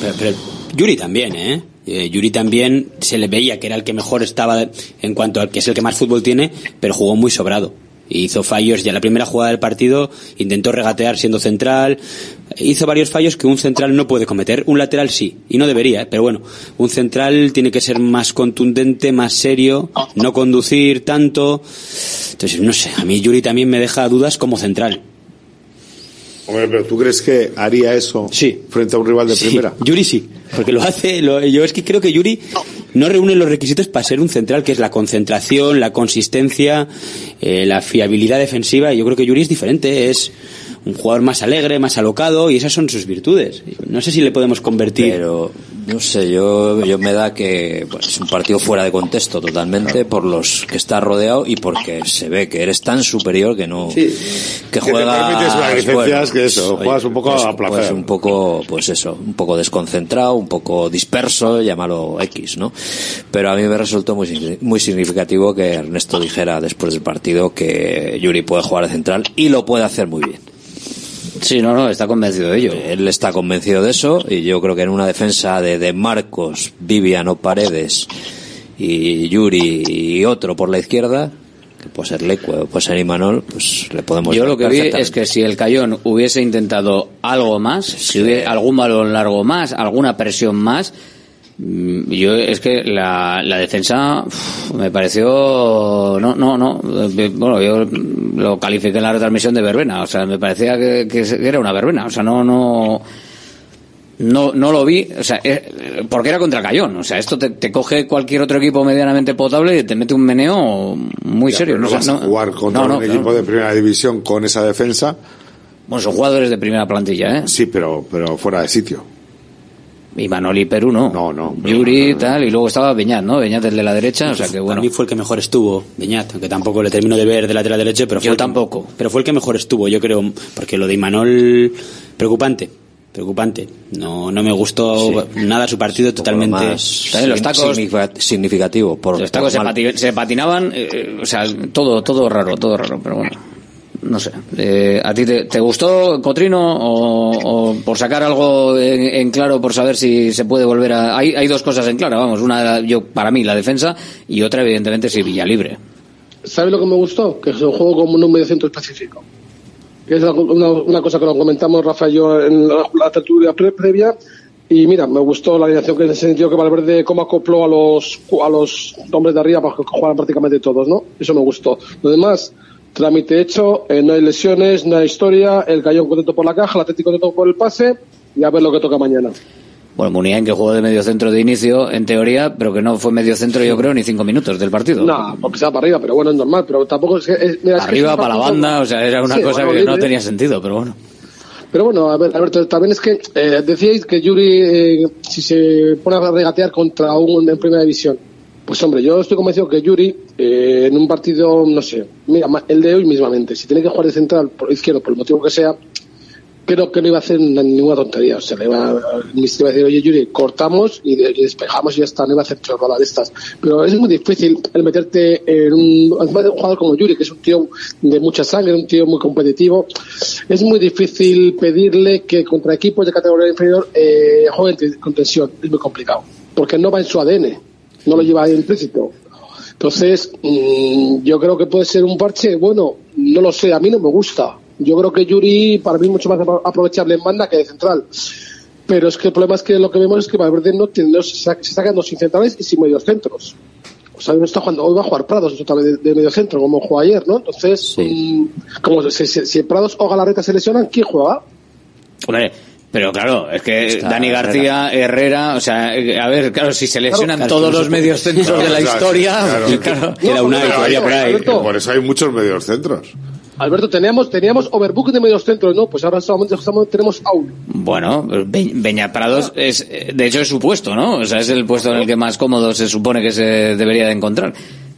Pero, pero Yuri también, ¿eh? Eh, Yuri también se le veía que era el que mejor estaba en cuanto al que es el que más fútbol tiene, pero jugó muy sobrado. Hizo fallos ya la primera jugada del partido, intentó regatear siendo central, hizo varios fallos que un central no puede cometer, un lateral sí, y no debería, ¿eh? pero bueno, un central tiene que ser más contundente, más serio, no conducir tanto. Entonces, no sé, a mí Yuri también me deja dudas como central. Hombre, pero ¿tú crees que haría eso frente a un rival de Sí, primera? Yuri sí, porque lo hace. lo- yo es que creo que Yuri no reúne los requisitos para ser un central, que es la concentración, la consistencia, eh, la fiabilidad defensiva. Y yo creo que Yuri es diferente, es un jugador más alegre, más alocado, y esas son sus virtudes. No sé si le podemos convertir. Pero no sé, yo, yo me da que pues, es un partido fuera de contexto totalmente por los que está rodeado y porque se ve que eres tan superior que no que te juega permites más licencias que eso, juegas un poco a placer. pues un poco pues eso un poco desconcentrado un poco disperso llámalo X no pero a mí me resultó muy muy significativo que Ernesto dijera después del partido que Yuri puede jugar de central y lo puede hacer muy bien Sí, no, no, está convencido de ello. Él está convencido de eso y yo creo que en una defensa de, de Marcos, Vivian o Paredes y Yuri y otro por la izquierda, que puede ser Lecue o puede ser Imanol, pues le podemos Yo lo que vi es que si el Cayón hubiese intentado algo más, si hubiese algún balón largo más, alguna presión más, mm, yo es que la, la defensa uf, me pareció no no no eh, bueno yo lo califiqué en la retransmisión de verbena o sea me parecía que, que era una verbena o sea no no no no lo vi o sea eh, porque era contra el Cayón o sea esto te, te coge cualquier otro equipo medianamente potable y te mete un meneo muy Ya, serio pero no O sea, vas a jugar contra no, no, un claro. equipo de primera división con esa defensa. Bueno, son jugadores de primera plantilla, ¿eh? Sí, pero, pero fuera de sitio. Y Manoli Perú no. No, no. Yuri tal, y luego estaba Beñat, ¿no? Beñat el de la derecha, o sea que bueno. Para mí fue el que mejor estuvo, Beñat, aunque tampoco le termino de ver de lateral derecho, pero fue Yo el tampoco. pero fue el que mejor estuvo, yo creo, porque lo de Imanol, preocupante, preocupante. No, no me gustó nada su partido, totalmente. más También los tacos- significativo por, Los tacos se, por mal- pati- se patinaban, eh, eh, o sea, todo, todo raro, todo raro, pero bueno. No sé. Eh, ¿A ti te, te gustó Cotrino o, o por sacar algo en, en claro, por saber si se puede volver a... Hay, hay dos cosas en claro, vamos. Una, yo para mí, la defensa y otra, evidentemente, si Villalibre. ¿Sabes lo que me gustó? Que es un juego como un medio centro específico. Que es una, una- cosa que nos comentamos Rafa y yo en la, tertulia pre- previa. Y mira, me gustó la alineación que en ese sentido que Valverde cómo acopló a los a los hombres de arriba para que jugaran prácticamente todos, ¿no? Eso me gustó. Lo demás, trámite hecho, eh, no hay lesiones, no hay historia, el Cayón contento por la caja, el Atlético contento por el pase y a ver lo que toca mañana. Bueno, Muniain que jugó de medio centro de inicio, en teoría, pero que no fue medio centro, yo creo, ni cinco minutos del partido. No, porque se va para arriba, pero bueno, es normal, pero tampoco es que... es- mira, es que Arriba para la banda, o sea, era una Sí, cosa bueno, que no tenía sentido, pero bueno. Pero bueno, a ver, Alberto, también es que eh, decíais que Yuri, eh, si se pone a regatear contra un en primera división, pues hombre, yo estoy convencido que Yuri, eh, en un partido, no sé, mira, el de hoy mismamente, si tiene que jugar de central por izquierdo, por el motivo que sea, creo que no iba a hacer na- ninguna tontería. O sea, le iba, mister iba a decir, oye, Yuri, cortamos y, de- y despejamos y ya está, no iba a hacer chorradas de estas. Pero es muy difícil el meterte en un, además de un jugador como Yuri, que es un tío de mucha sangre, un tío muy competitivo, es muy difícil pedirle que contra equipos de categoría inferior eh, juegue con tensión. Es muy complicado. Porque no va en su ADN, no lo lleva ahí implícito. Entonces, mm, yo creo que puede ser un parche, bueno, no lo sé, a mí no me gusta. Yo creo que Yuri para mí es mucho más apro- aprovechable en banda que de central. Pero es que el problema es que lo que vemos es que Valverde no tiene, no se, sa- se está quedando sin centrales y sin medios centros. pues hoy, está jugando, hoy va a jugar Prados de, de medio centro, como jugó ayer, ¿no? Entonces, mm, como si, si- si Prados o Galarreta se lesionan, ¿quién juega? Hombre, pero claro, es que Está Dani García, Herrera, o sea, eh, a ver, claro, si se lesionan Claro, todos los medios centros de la Claro, historia, claro. claro. Queda una por ahí. Por eso hay muchos medios centros. Alberto, teníamos, teníamos overbook de medios centros, ¿no? Pues ahora solamente tenemos a. Bueno, Be- Beñat Prados es, de hecho es su puesto, ¿no? O sea, es el puesto en el que más cómodo se supone que se debería de encontrar.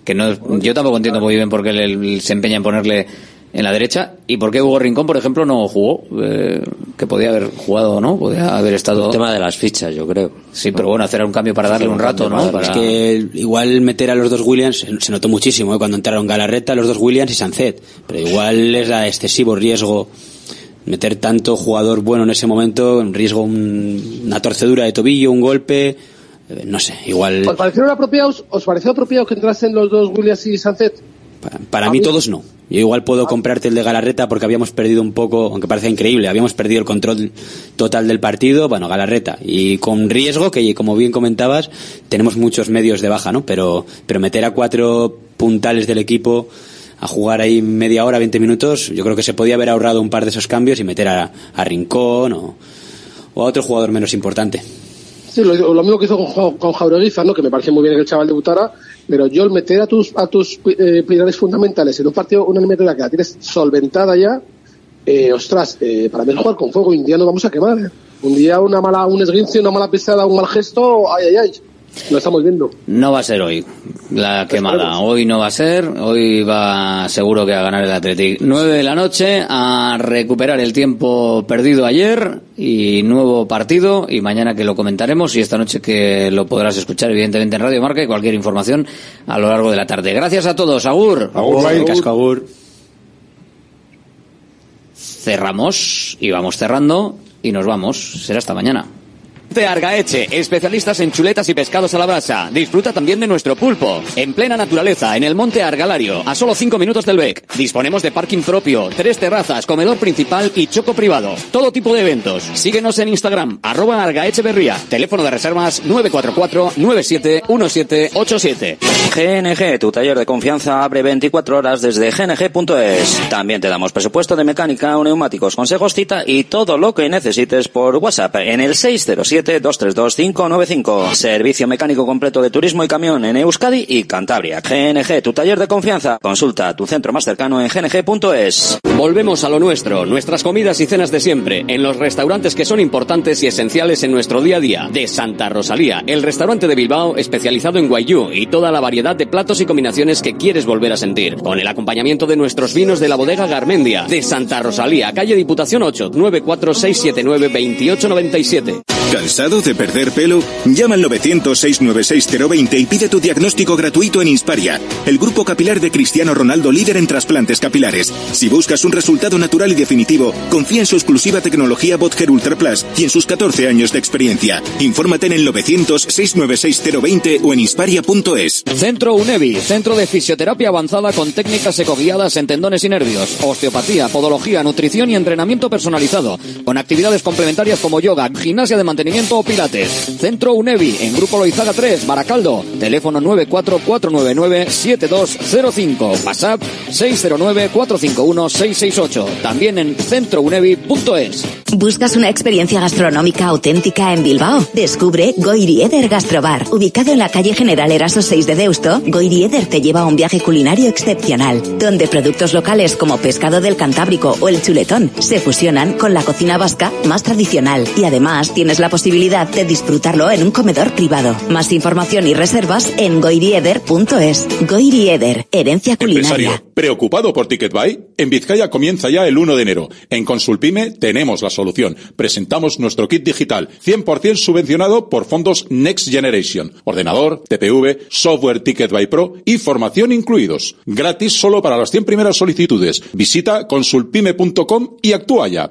Que no, yo tampoco entiendo muy bien por qué le- se empeña en ponerle en la derecha y por qué Hugo Rincón, por ejemplo, no jugó, eh, que podía haber jugado o no, podía haber estado. El tema de las fichas, yo creo. Sí, pero bueno, hacer un cambio para darle un rato, ¿no? Para- Es que igual meter a los dos Williams se- notó muchísimo ¿eh? cuando entraron Galarreta, los dos Williams y Sancet. Pero igual era excesivo riesgo meter tanto jugador bueno en ese momento, en riesgo un- una torcedura de tobillo, un golpe. eh, No sé, igual ¿Os parecieron apropiados, os pareció apropiado que entrasen los dos Williams y Sancet? Para mí todos no. Yo igual puedo comprarte el de Galarreta porque habíamos perdido un poco, aunque parece increíble, habíamos perdido el control total del partido, bueno, Galarreta. Y con riesgo, que como bien comentabas, tenemos muchos medios de baja, ¿no? Pero, pero meter a cuatro puntales del equipo a jugar ahí media hora, 20 minutos, yo creo que se podía haber ahorrado un par de esos cambios y meter a, a Rincón o, o a otro jugador menos importante. Sí, lo, lo mismo que hizo con, con Jaureguiza, ¿no? Que me parece muy bien que el chaval debutara, pero yo el meter a tus, a tus eh, pilares fundamentales en un partido, una eliminatoria que la tienes solventada ya, eh, ostras, eh, para mí jugar con fuego, un día nos vamos a quemar, ¿eh? Un día una mala, un esguince, una mala pisada, un mal gesto, ay, ay, ay. Lo estamos viendo. No va a ser hoy la quemada. Hoy no va a ser. Hoy va seguro que a ganar el Athletic. 9 de la noche a recuperar el tiempo perdido ayer y nuevo partido. Y mañana que lo comentaremos y esta noche que lo podrás escuchar evidentemente en Radio Marca y cualquier información a lo largo de la tarde. Gracias a todos. Agur. Agur. Casco, agur. Cerramos y vamos cerrando y nos vamos. Será hasta mañana. De Argaeche, especialistas en chuletas y pescados a la brasa. Disfruta también de nuestro pulpo. En plena naturaleza, en el monte Argalario, a solo 5 minutos del BEC. Disponemos de parking propio, tres terrazas, comedor principal y choco privado. Todo tipo de eventos. Síguenos en Instagram, arroba Argaecheverría. Teléfono de reservas 944-971787. GNG, tu taller de confianza, abre 24 horas desde gng.es. También te damos presupuesto de mecánica, neumáticos, consejos, cita y todo lo que necesites por WhatsApp en el 607-232-595. Servicio mecánico completo de turismo y camión en Euskadi y Cantabria. GNG, tu taller de confianza. Consulta tu centro más cercano en gng.es. Volvemos a lo nuestro, nuestras comidas y cenas de siempre, en los restaurantes que son importantes y esenciales en nuestro día a día. De Santa Rosalía, el restaurante de Bilbao especializado en guayú y toda la variedad de platos y combinaciones que quieres volver a sentir. Con el acompañamiento de nuestros vinos de la bodega Garmendia. De Santa Rosalía, calle Diputación 8, 946792897. ¿Cansado de perder pelo? Llama al 900-696-020 y pide tu diagnóstico gratuito en Insparia, el grupo capilar de Cristiano Ronaldo líder en trasplantes capilares. Si buscas un resultado natural y definitivo, confía en su exclusiva tecnología Botger Ultra Plus y en sus 14 años de experiencia. Infórmate en el 900-696-020 o en insparia.es. Centro UNEVI, centro de fisioterapia avanzada con técnicas ecoguiadas en tendones y nervios, osteopatía, podología, nutrición y entrenamiento personalizado, con actividades complementarias como yoga, gimnasia de mantenimiento o pilates. Centro UNEVI, en Grupo Loizaga 3, Baracaldo, teléfono 944997205, WhatsApp 609451668, también en centrounevi.es. ¿Buscas una experiencia gastronómica auténtica en Bilbao? Descubre Goirieder Gastrobar. Ubicado en la calle General Eraso 6 de Deusto, Goirieder te lleva a un viaje culinario excepcional, donde productos locales como pescado del Cantábrico o el chuletón se fusionan con la cocina vasca más tradicional y además tienes la posibilidad de disfrutarlo en un comedor privado. Más información y reservas en goirieder.es. Goirieder, herencia culinaria. Empresario, ¿preocupado por TicketBuy? En Vizcaya comienza ya el 1 de enero. En Consulpime tenemos la solución. Presentamos nuestro kit digital, 100% subvencionado por fondos Next Generation. Ordenador, TPV, software TicketBuy Pro y formación incluidos. Gratis solo para las 100 primeras solicitudes. Visita consulpime.com y actúa ya.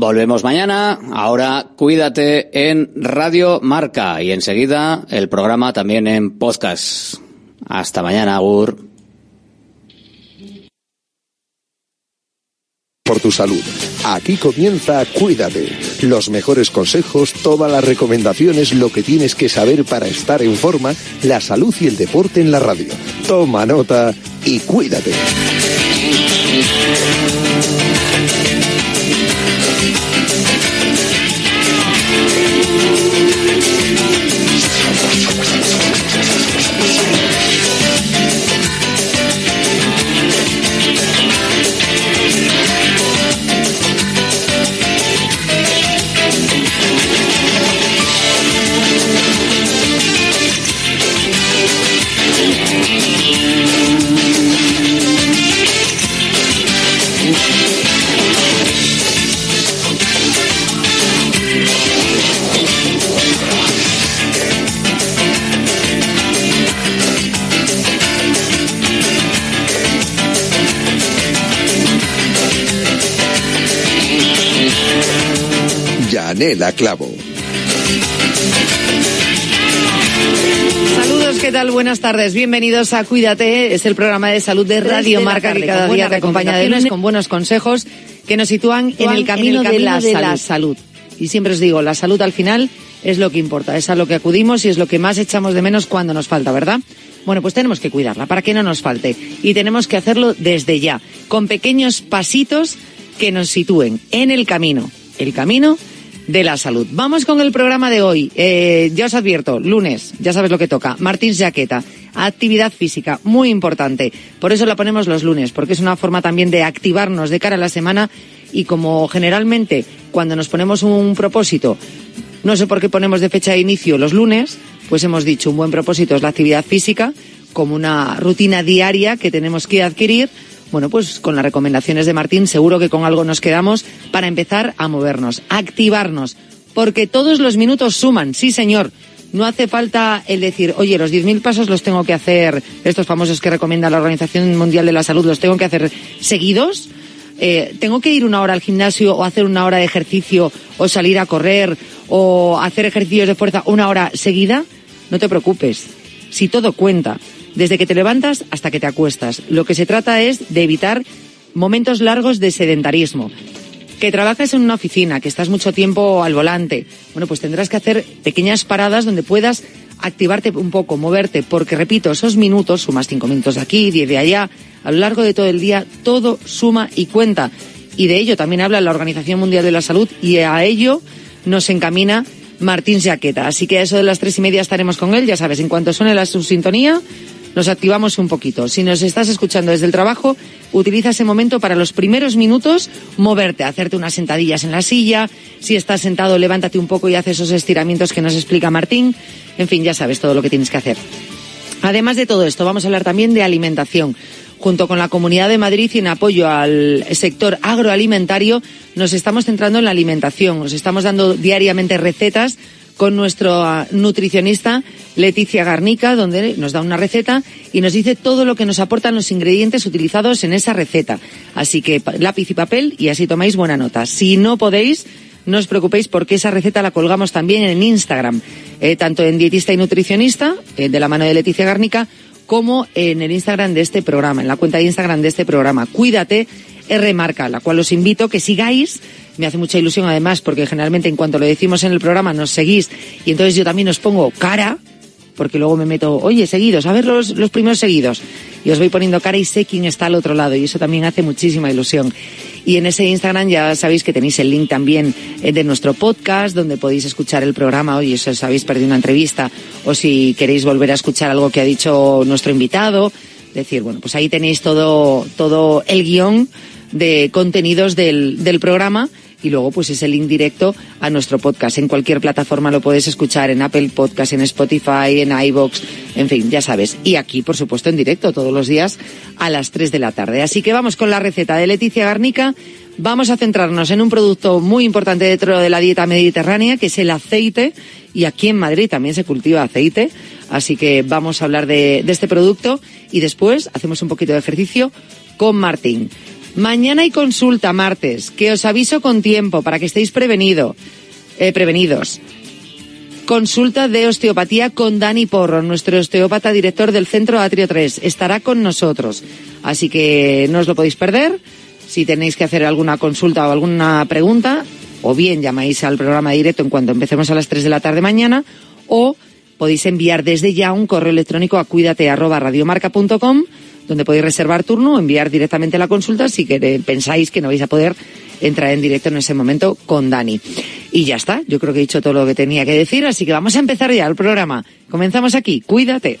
Volvemos mañana. Ahora cuídate en Radio Marca y enseguida el programa también en podcast. Hasta mañana, Agur. Por tu salud. Aquí comienza Cuídate. Los mejores consejos, todas las recomendaciones, lo que tienes que saber para estar en forma, la salud y el deporte en la radio. Toma nota y cuídate. Yanela Clavo. Saludos, ¿qué tal? Buenas tardes. Bienvenidos a Cuídate. Es el programa de salud de Radio Marca que cada día te acompaña de lunes con buenos consejos que nos sitúan en el camino, de, la, de la salud. Y siempre os digo, la salud al final es lo que importa, es a lo que acudimos y es lo que más echamos de menos cuando nos falta, ¿verdad? Bueno, pues tenemos que cuidarla para que no nos falte. Y tenemos que hacerlo desde ya, con pequeños pasitos que nos sitúen en el camino. El camino de la salud. Vamos con el programa de hoy. Eh, ya os advierto, lunes, ya sabes lo que toca. Martín Jaqueta, actividad física, muy importante. Por eso la ponemos los lunes, porque es una forma también de activarnos de cara a la semana y como generalmente cuando nos ponemos un propósito, no sé por qué ponemos de fecha de inicio los lunes, pues hemos dicho un buen propósito es la actividad física como una rutina diaria que tenemos que adquirir bueno, pues con las recomendaciones de Martín seguro que con algo nos quedamos para empezar a movernos, a activarnos, porque todos los minutos suman, sí señor. No hace falta el decir, oye, los 10.000 pasos los tengo que hacer, estos famosos que recomienda la Organización Mundial de la Salud, los tengo que hacer seguidos. Eh, tengo que ir una hora al gimnasio o hacer una hora de ejercicio o salir a correr o hacer ejercicios de fuerza una hora seguida. No te preocupes. Si todo cuenta, desde que te levantas hasta que te acuestas. Lo que se trata es de evitar momentos largos de sedentarismo. Que trabajas en una oficina, que estás mucho tiempo al volante, bueno, pues tendrás que hacer pequeñas paradas donde puedas activarte un poco, moverte, porque repito, esos minutos, sumas cinco minutos de aquí, diez de allá, a lo largo de todo el día, todo suma y cuenta. Y de ello también habla la Organización Mundial de la Salud y a ello nos encamina Martín Jaqueta. Así que a eso de las tres y media estaremos con él, ya sabes, en cuanto suene la subsintonía, nos activamos un poquito. Si nos estás escuchando desde el trabajo, utiliza ese momento para los primeros minutos moverte, hacerte unas sentadillas en la silla. Si estás sentado, levántate un poco y haz esos estiramientos que nos explica Martín. En fin, ya sabes todo lo que tienes que hacer. Además de todo esto, vamos a hablar también de alimentación. Junto con la Comunidad de Madrid y en apoyo al sector agroalimentario, nos estamos centrando en la alimentación. Nos estamos dando diariamente recetas con nuestro nutricionista Leticia Garnica, donde nos da una receta y nos dice todo lo que nos aportan los ingredientes utilizados en esa receta. Así que lápiz y papel y así tomáis buena nota. Si no podéis, no os preocupéis porque esa receta la colgamos también en Instagram, eh, tanto en dietista y nutricionista, eh, de la mano de Leticia Garnica, como en el Instagram de este programa, en la cuenta de Instagram de este programa. Cuídate, R Marca, la cual os invito que sigáis me hace mucha ilusión además porque generalmente en cuanto lo decimos en el programa nos seguís y entonces yo también os pongo cara porque luego me meto, oye, seguidos, a ver los, los primeros seguidos. Y os voy poniendo cara y sé quién está al otro lado y eso también hace muchísima ilusión. Y en ese Instagram ya sabéis que tenéis el link también eh, de nuestro podcast donde podéis escuchar el programa. Oye, si os habéis perdido una entrevista o si queréis volver a escuchar algo que ha dicho nuestro invitado. Decir, bueno, pues ahí tenéis todo, todo el guion de contenidos del, del programa y luego pues es el link directo a nuestro podcast. En cualquier plataforma lo puedes escuchar, en Apple Podcast, en Spotify, en iVoox, en fin, ya sabes. Y aquí, por supuesto, en directo todos los días a las 3 de la tarde. Así que vamos con la receta de Leticia Garnica. Vamos a centrarnos en un producto muy importante dentro de la dieta mediterránea, que es el aceite. Y aquí en Madrid también se cultiva aceite. Así que vamos a hablar de, de este producto y después hacemos un poquito de ejercicio con Martín. Mañana hay consulta martes, que os aviso con tiempo para que estéis prevenido, eh, prevenidos. Consulta de osteopatía con Dani Porro, nuestro osteópata director del Centro Atrio 3. Estará con nosotros. Así que no os lo podéis perder. Si tenéis que hacer alguna consulta o alguna pregunta, o bien llamáis al programa directo en cuanto empecemos a las 3 de la tarde mañana, o podéis enviar desde ya un correo electrónico a cuídate@radiomarca.com donde podéis reservar turno o enviar directamente la consulta si pensáis que no vais a poder entrar en directo en ese momento con Dani. Y ya está, yo creo que he dicho todo lo que tenía que decir, así que vamos a empezar ya el programa. Comenzamos aquí, cuídate.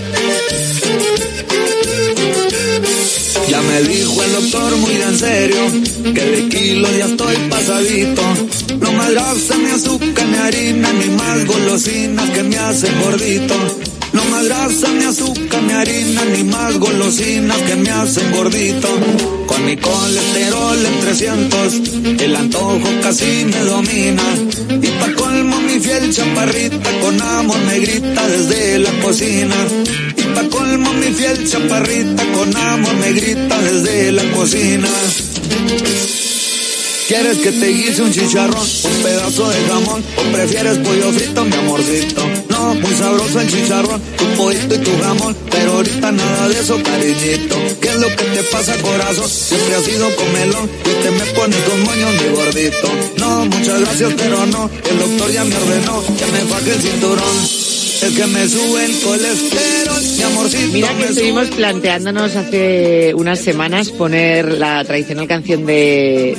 Ya me dijo el doctor muy en serio que de kilo ya estoy pasadito. No más grasa, ni azúcar, ni harina, ni más golosinas que me hacen gordito. No más grasa, ni azúcar, ni harina, ni más golosinas que me hacen gordito. Con mi colesterol en 300, el antojo casi me domina. Y pa' colmo mi fiel chaparrita, con amor me grita desde la cocina. Y pa' colmo mi fiel chaparrita, con amor me grita desde la cocina. ¿Quieres que te guise un chicharrón, un pedazo de jamón o prefieres pollo frito, mi amorcito? No, muy sabroso el chicharrón, tu pollito y tu jamón, pero ahorita nada de eso, cariñito. ¿Qué es lo que te pasa, corazón? Siempre has sido comelón y te me pones con moños, mi gordito. No, muchas gracias, pero no, el doctor ya me ordenó que me faje el cinturón. El que me sube el colesterol, mi amorcito. Mira que estuvimos planteándonos hace unas semanas poner la tradicional canción de,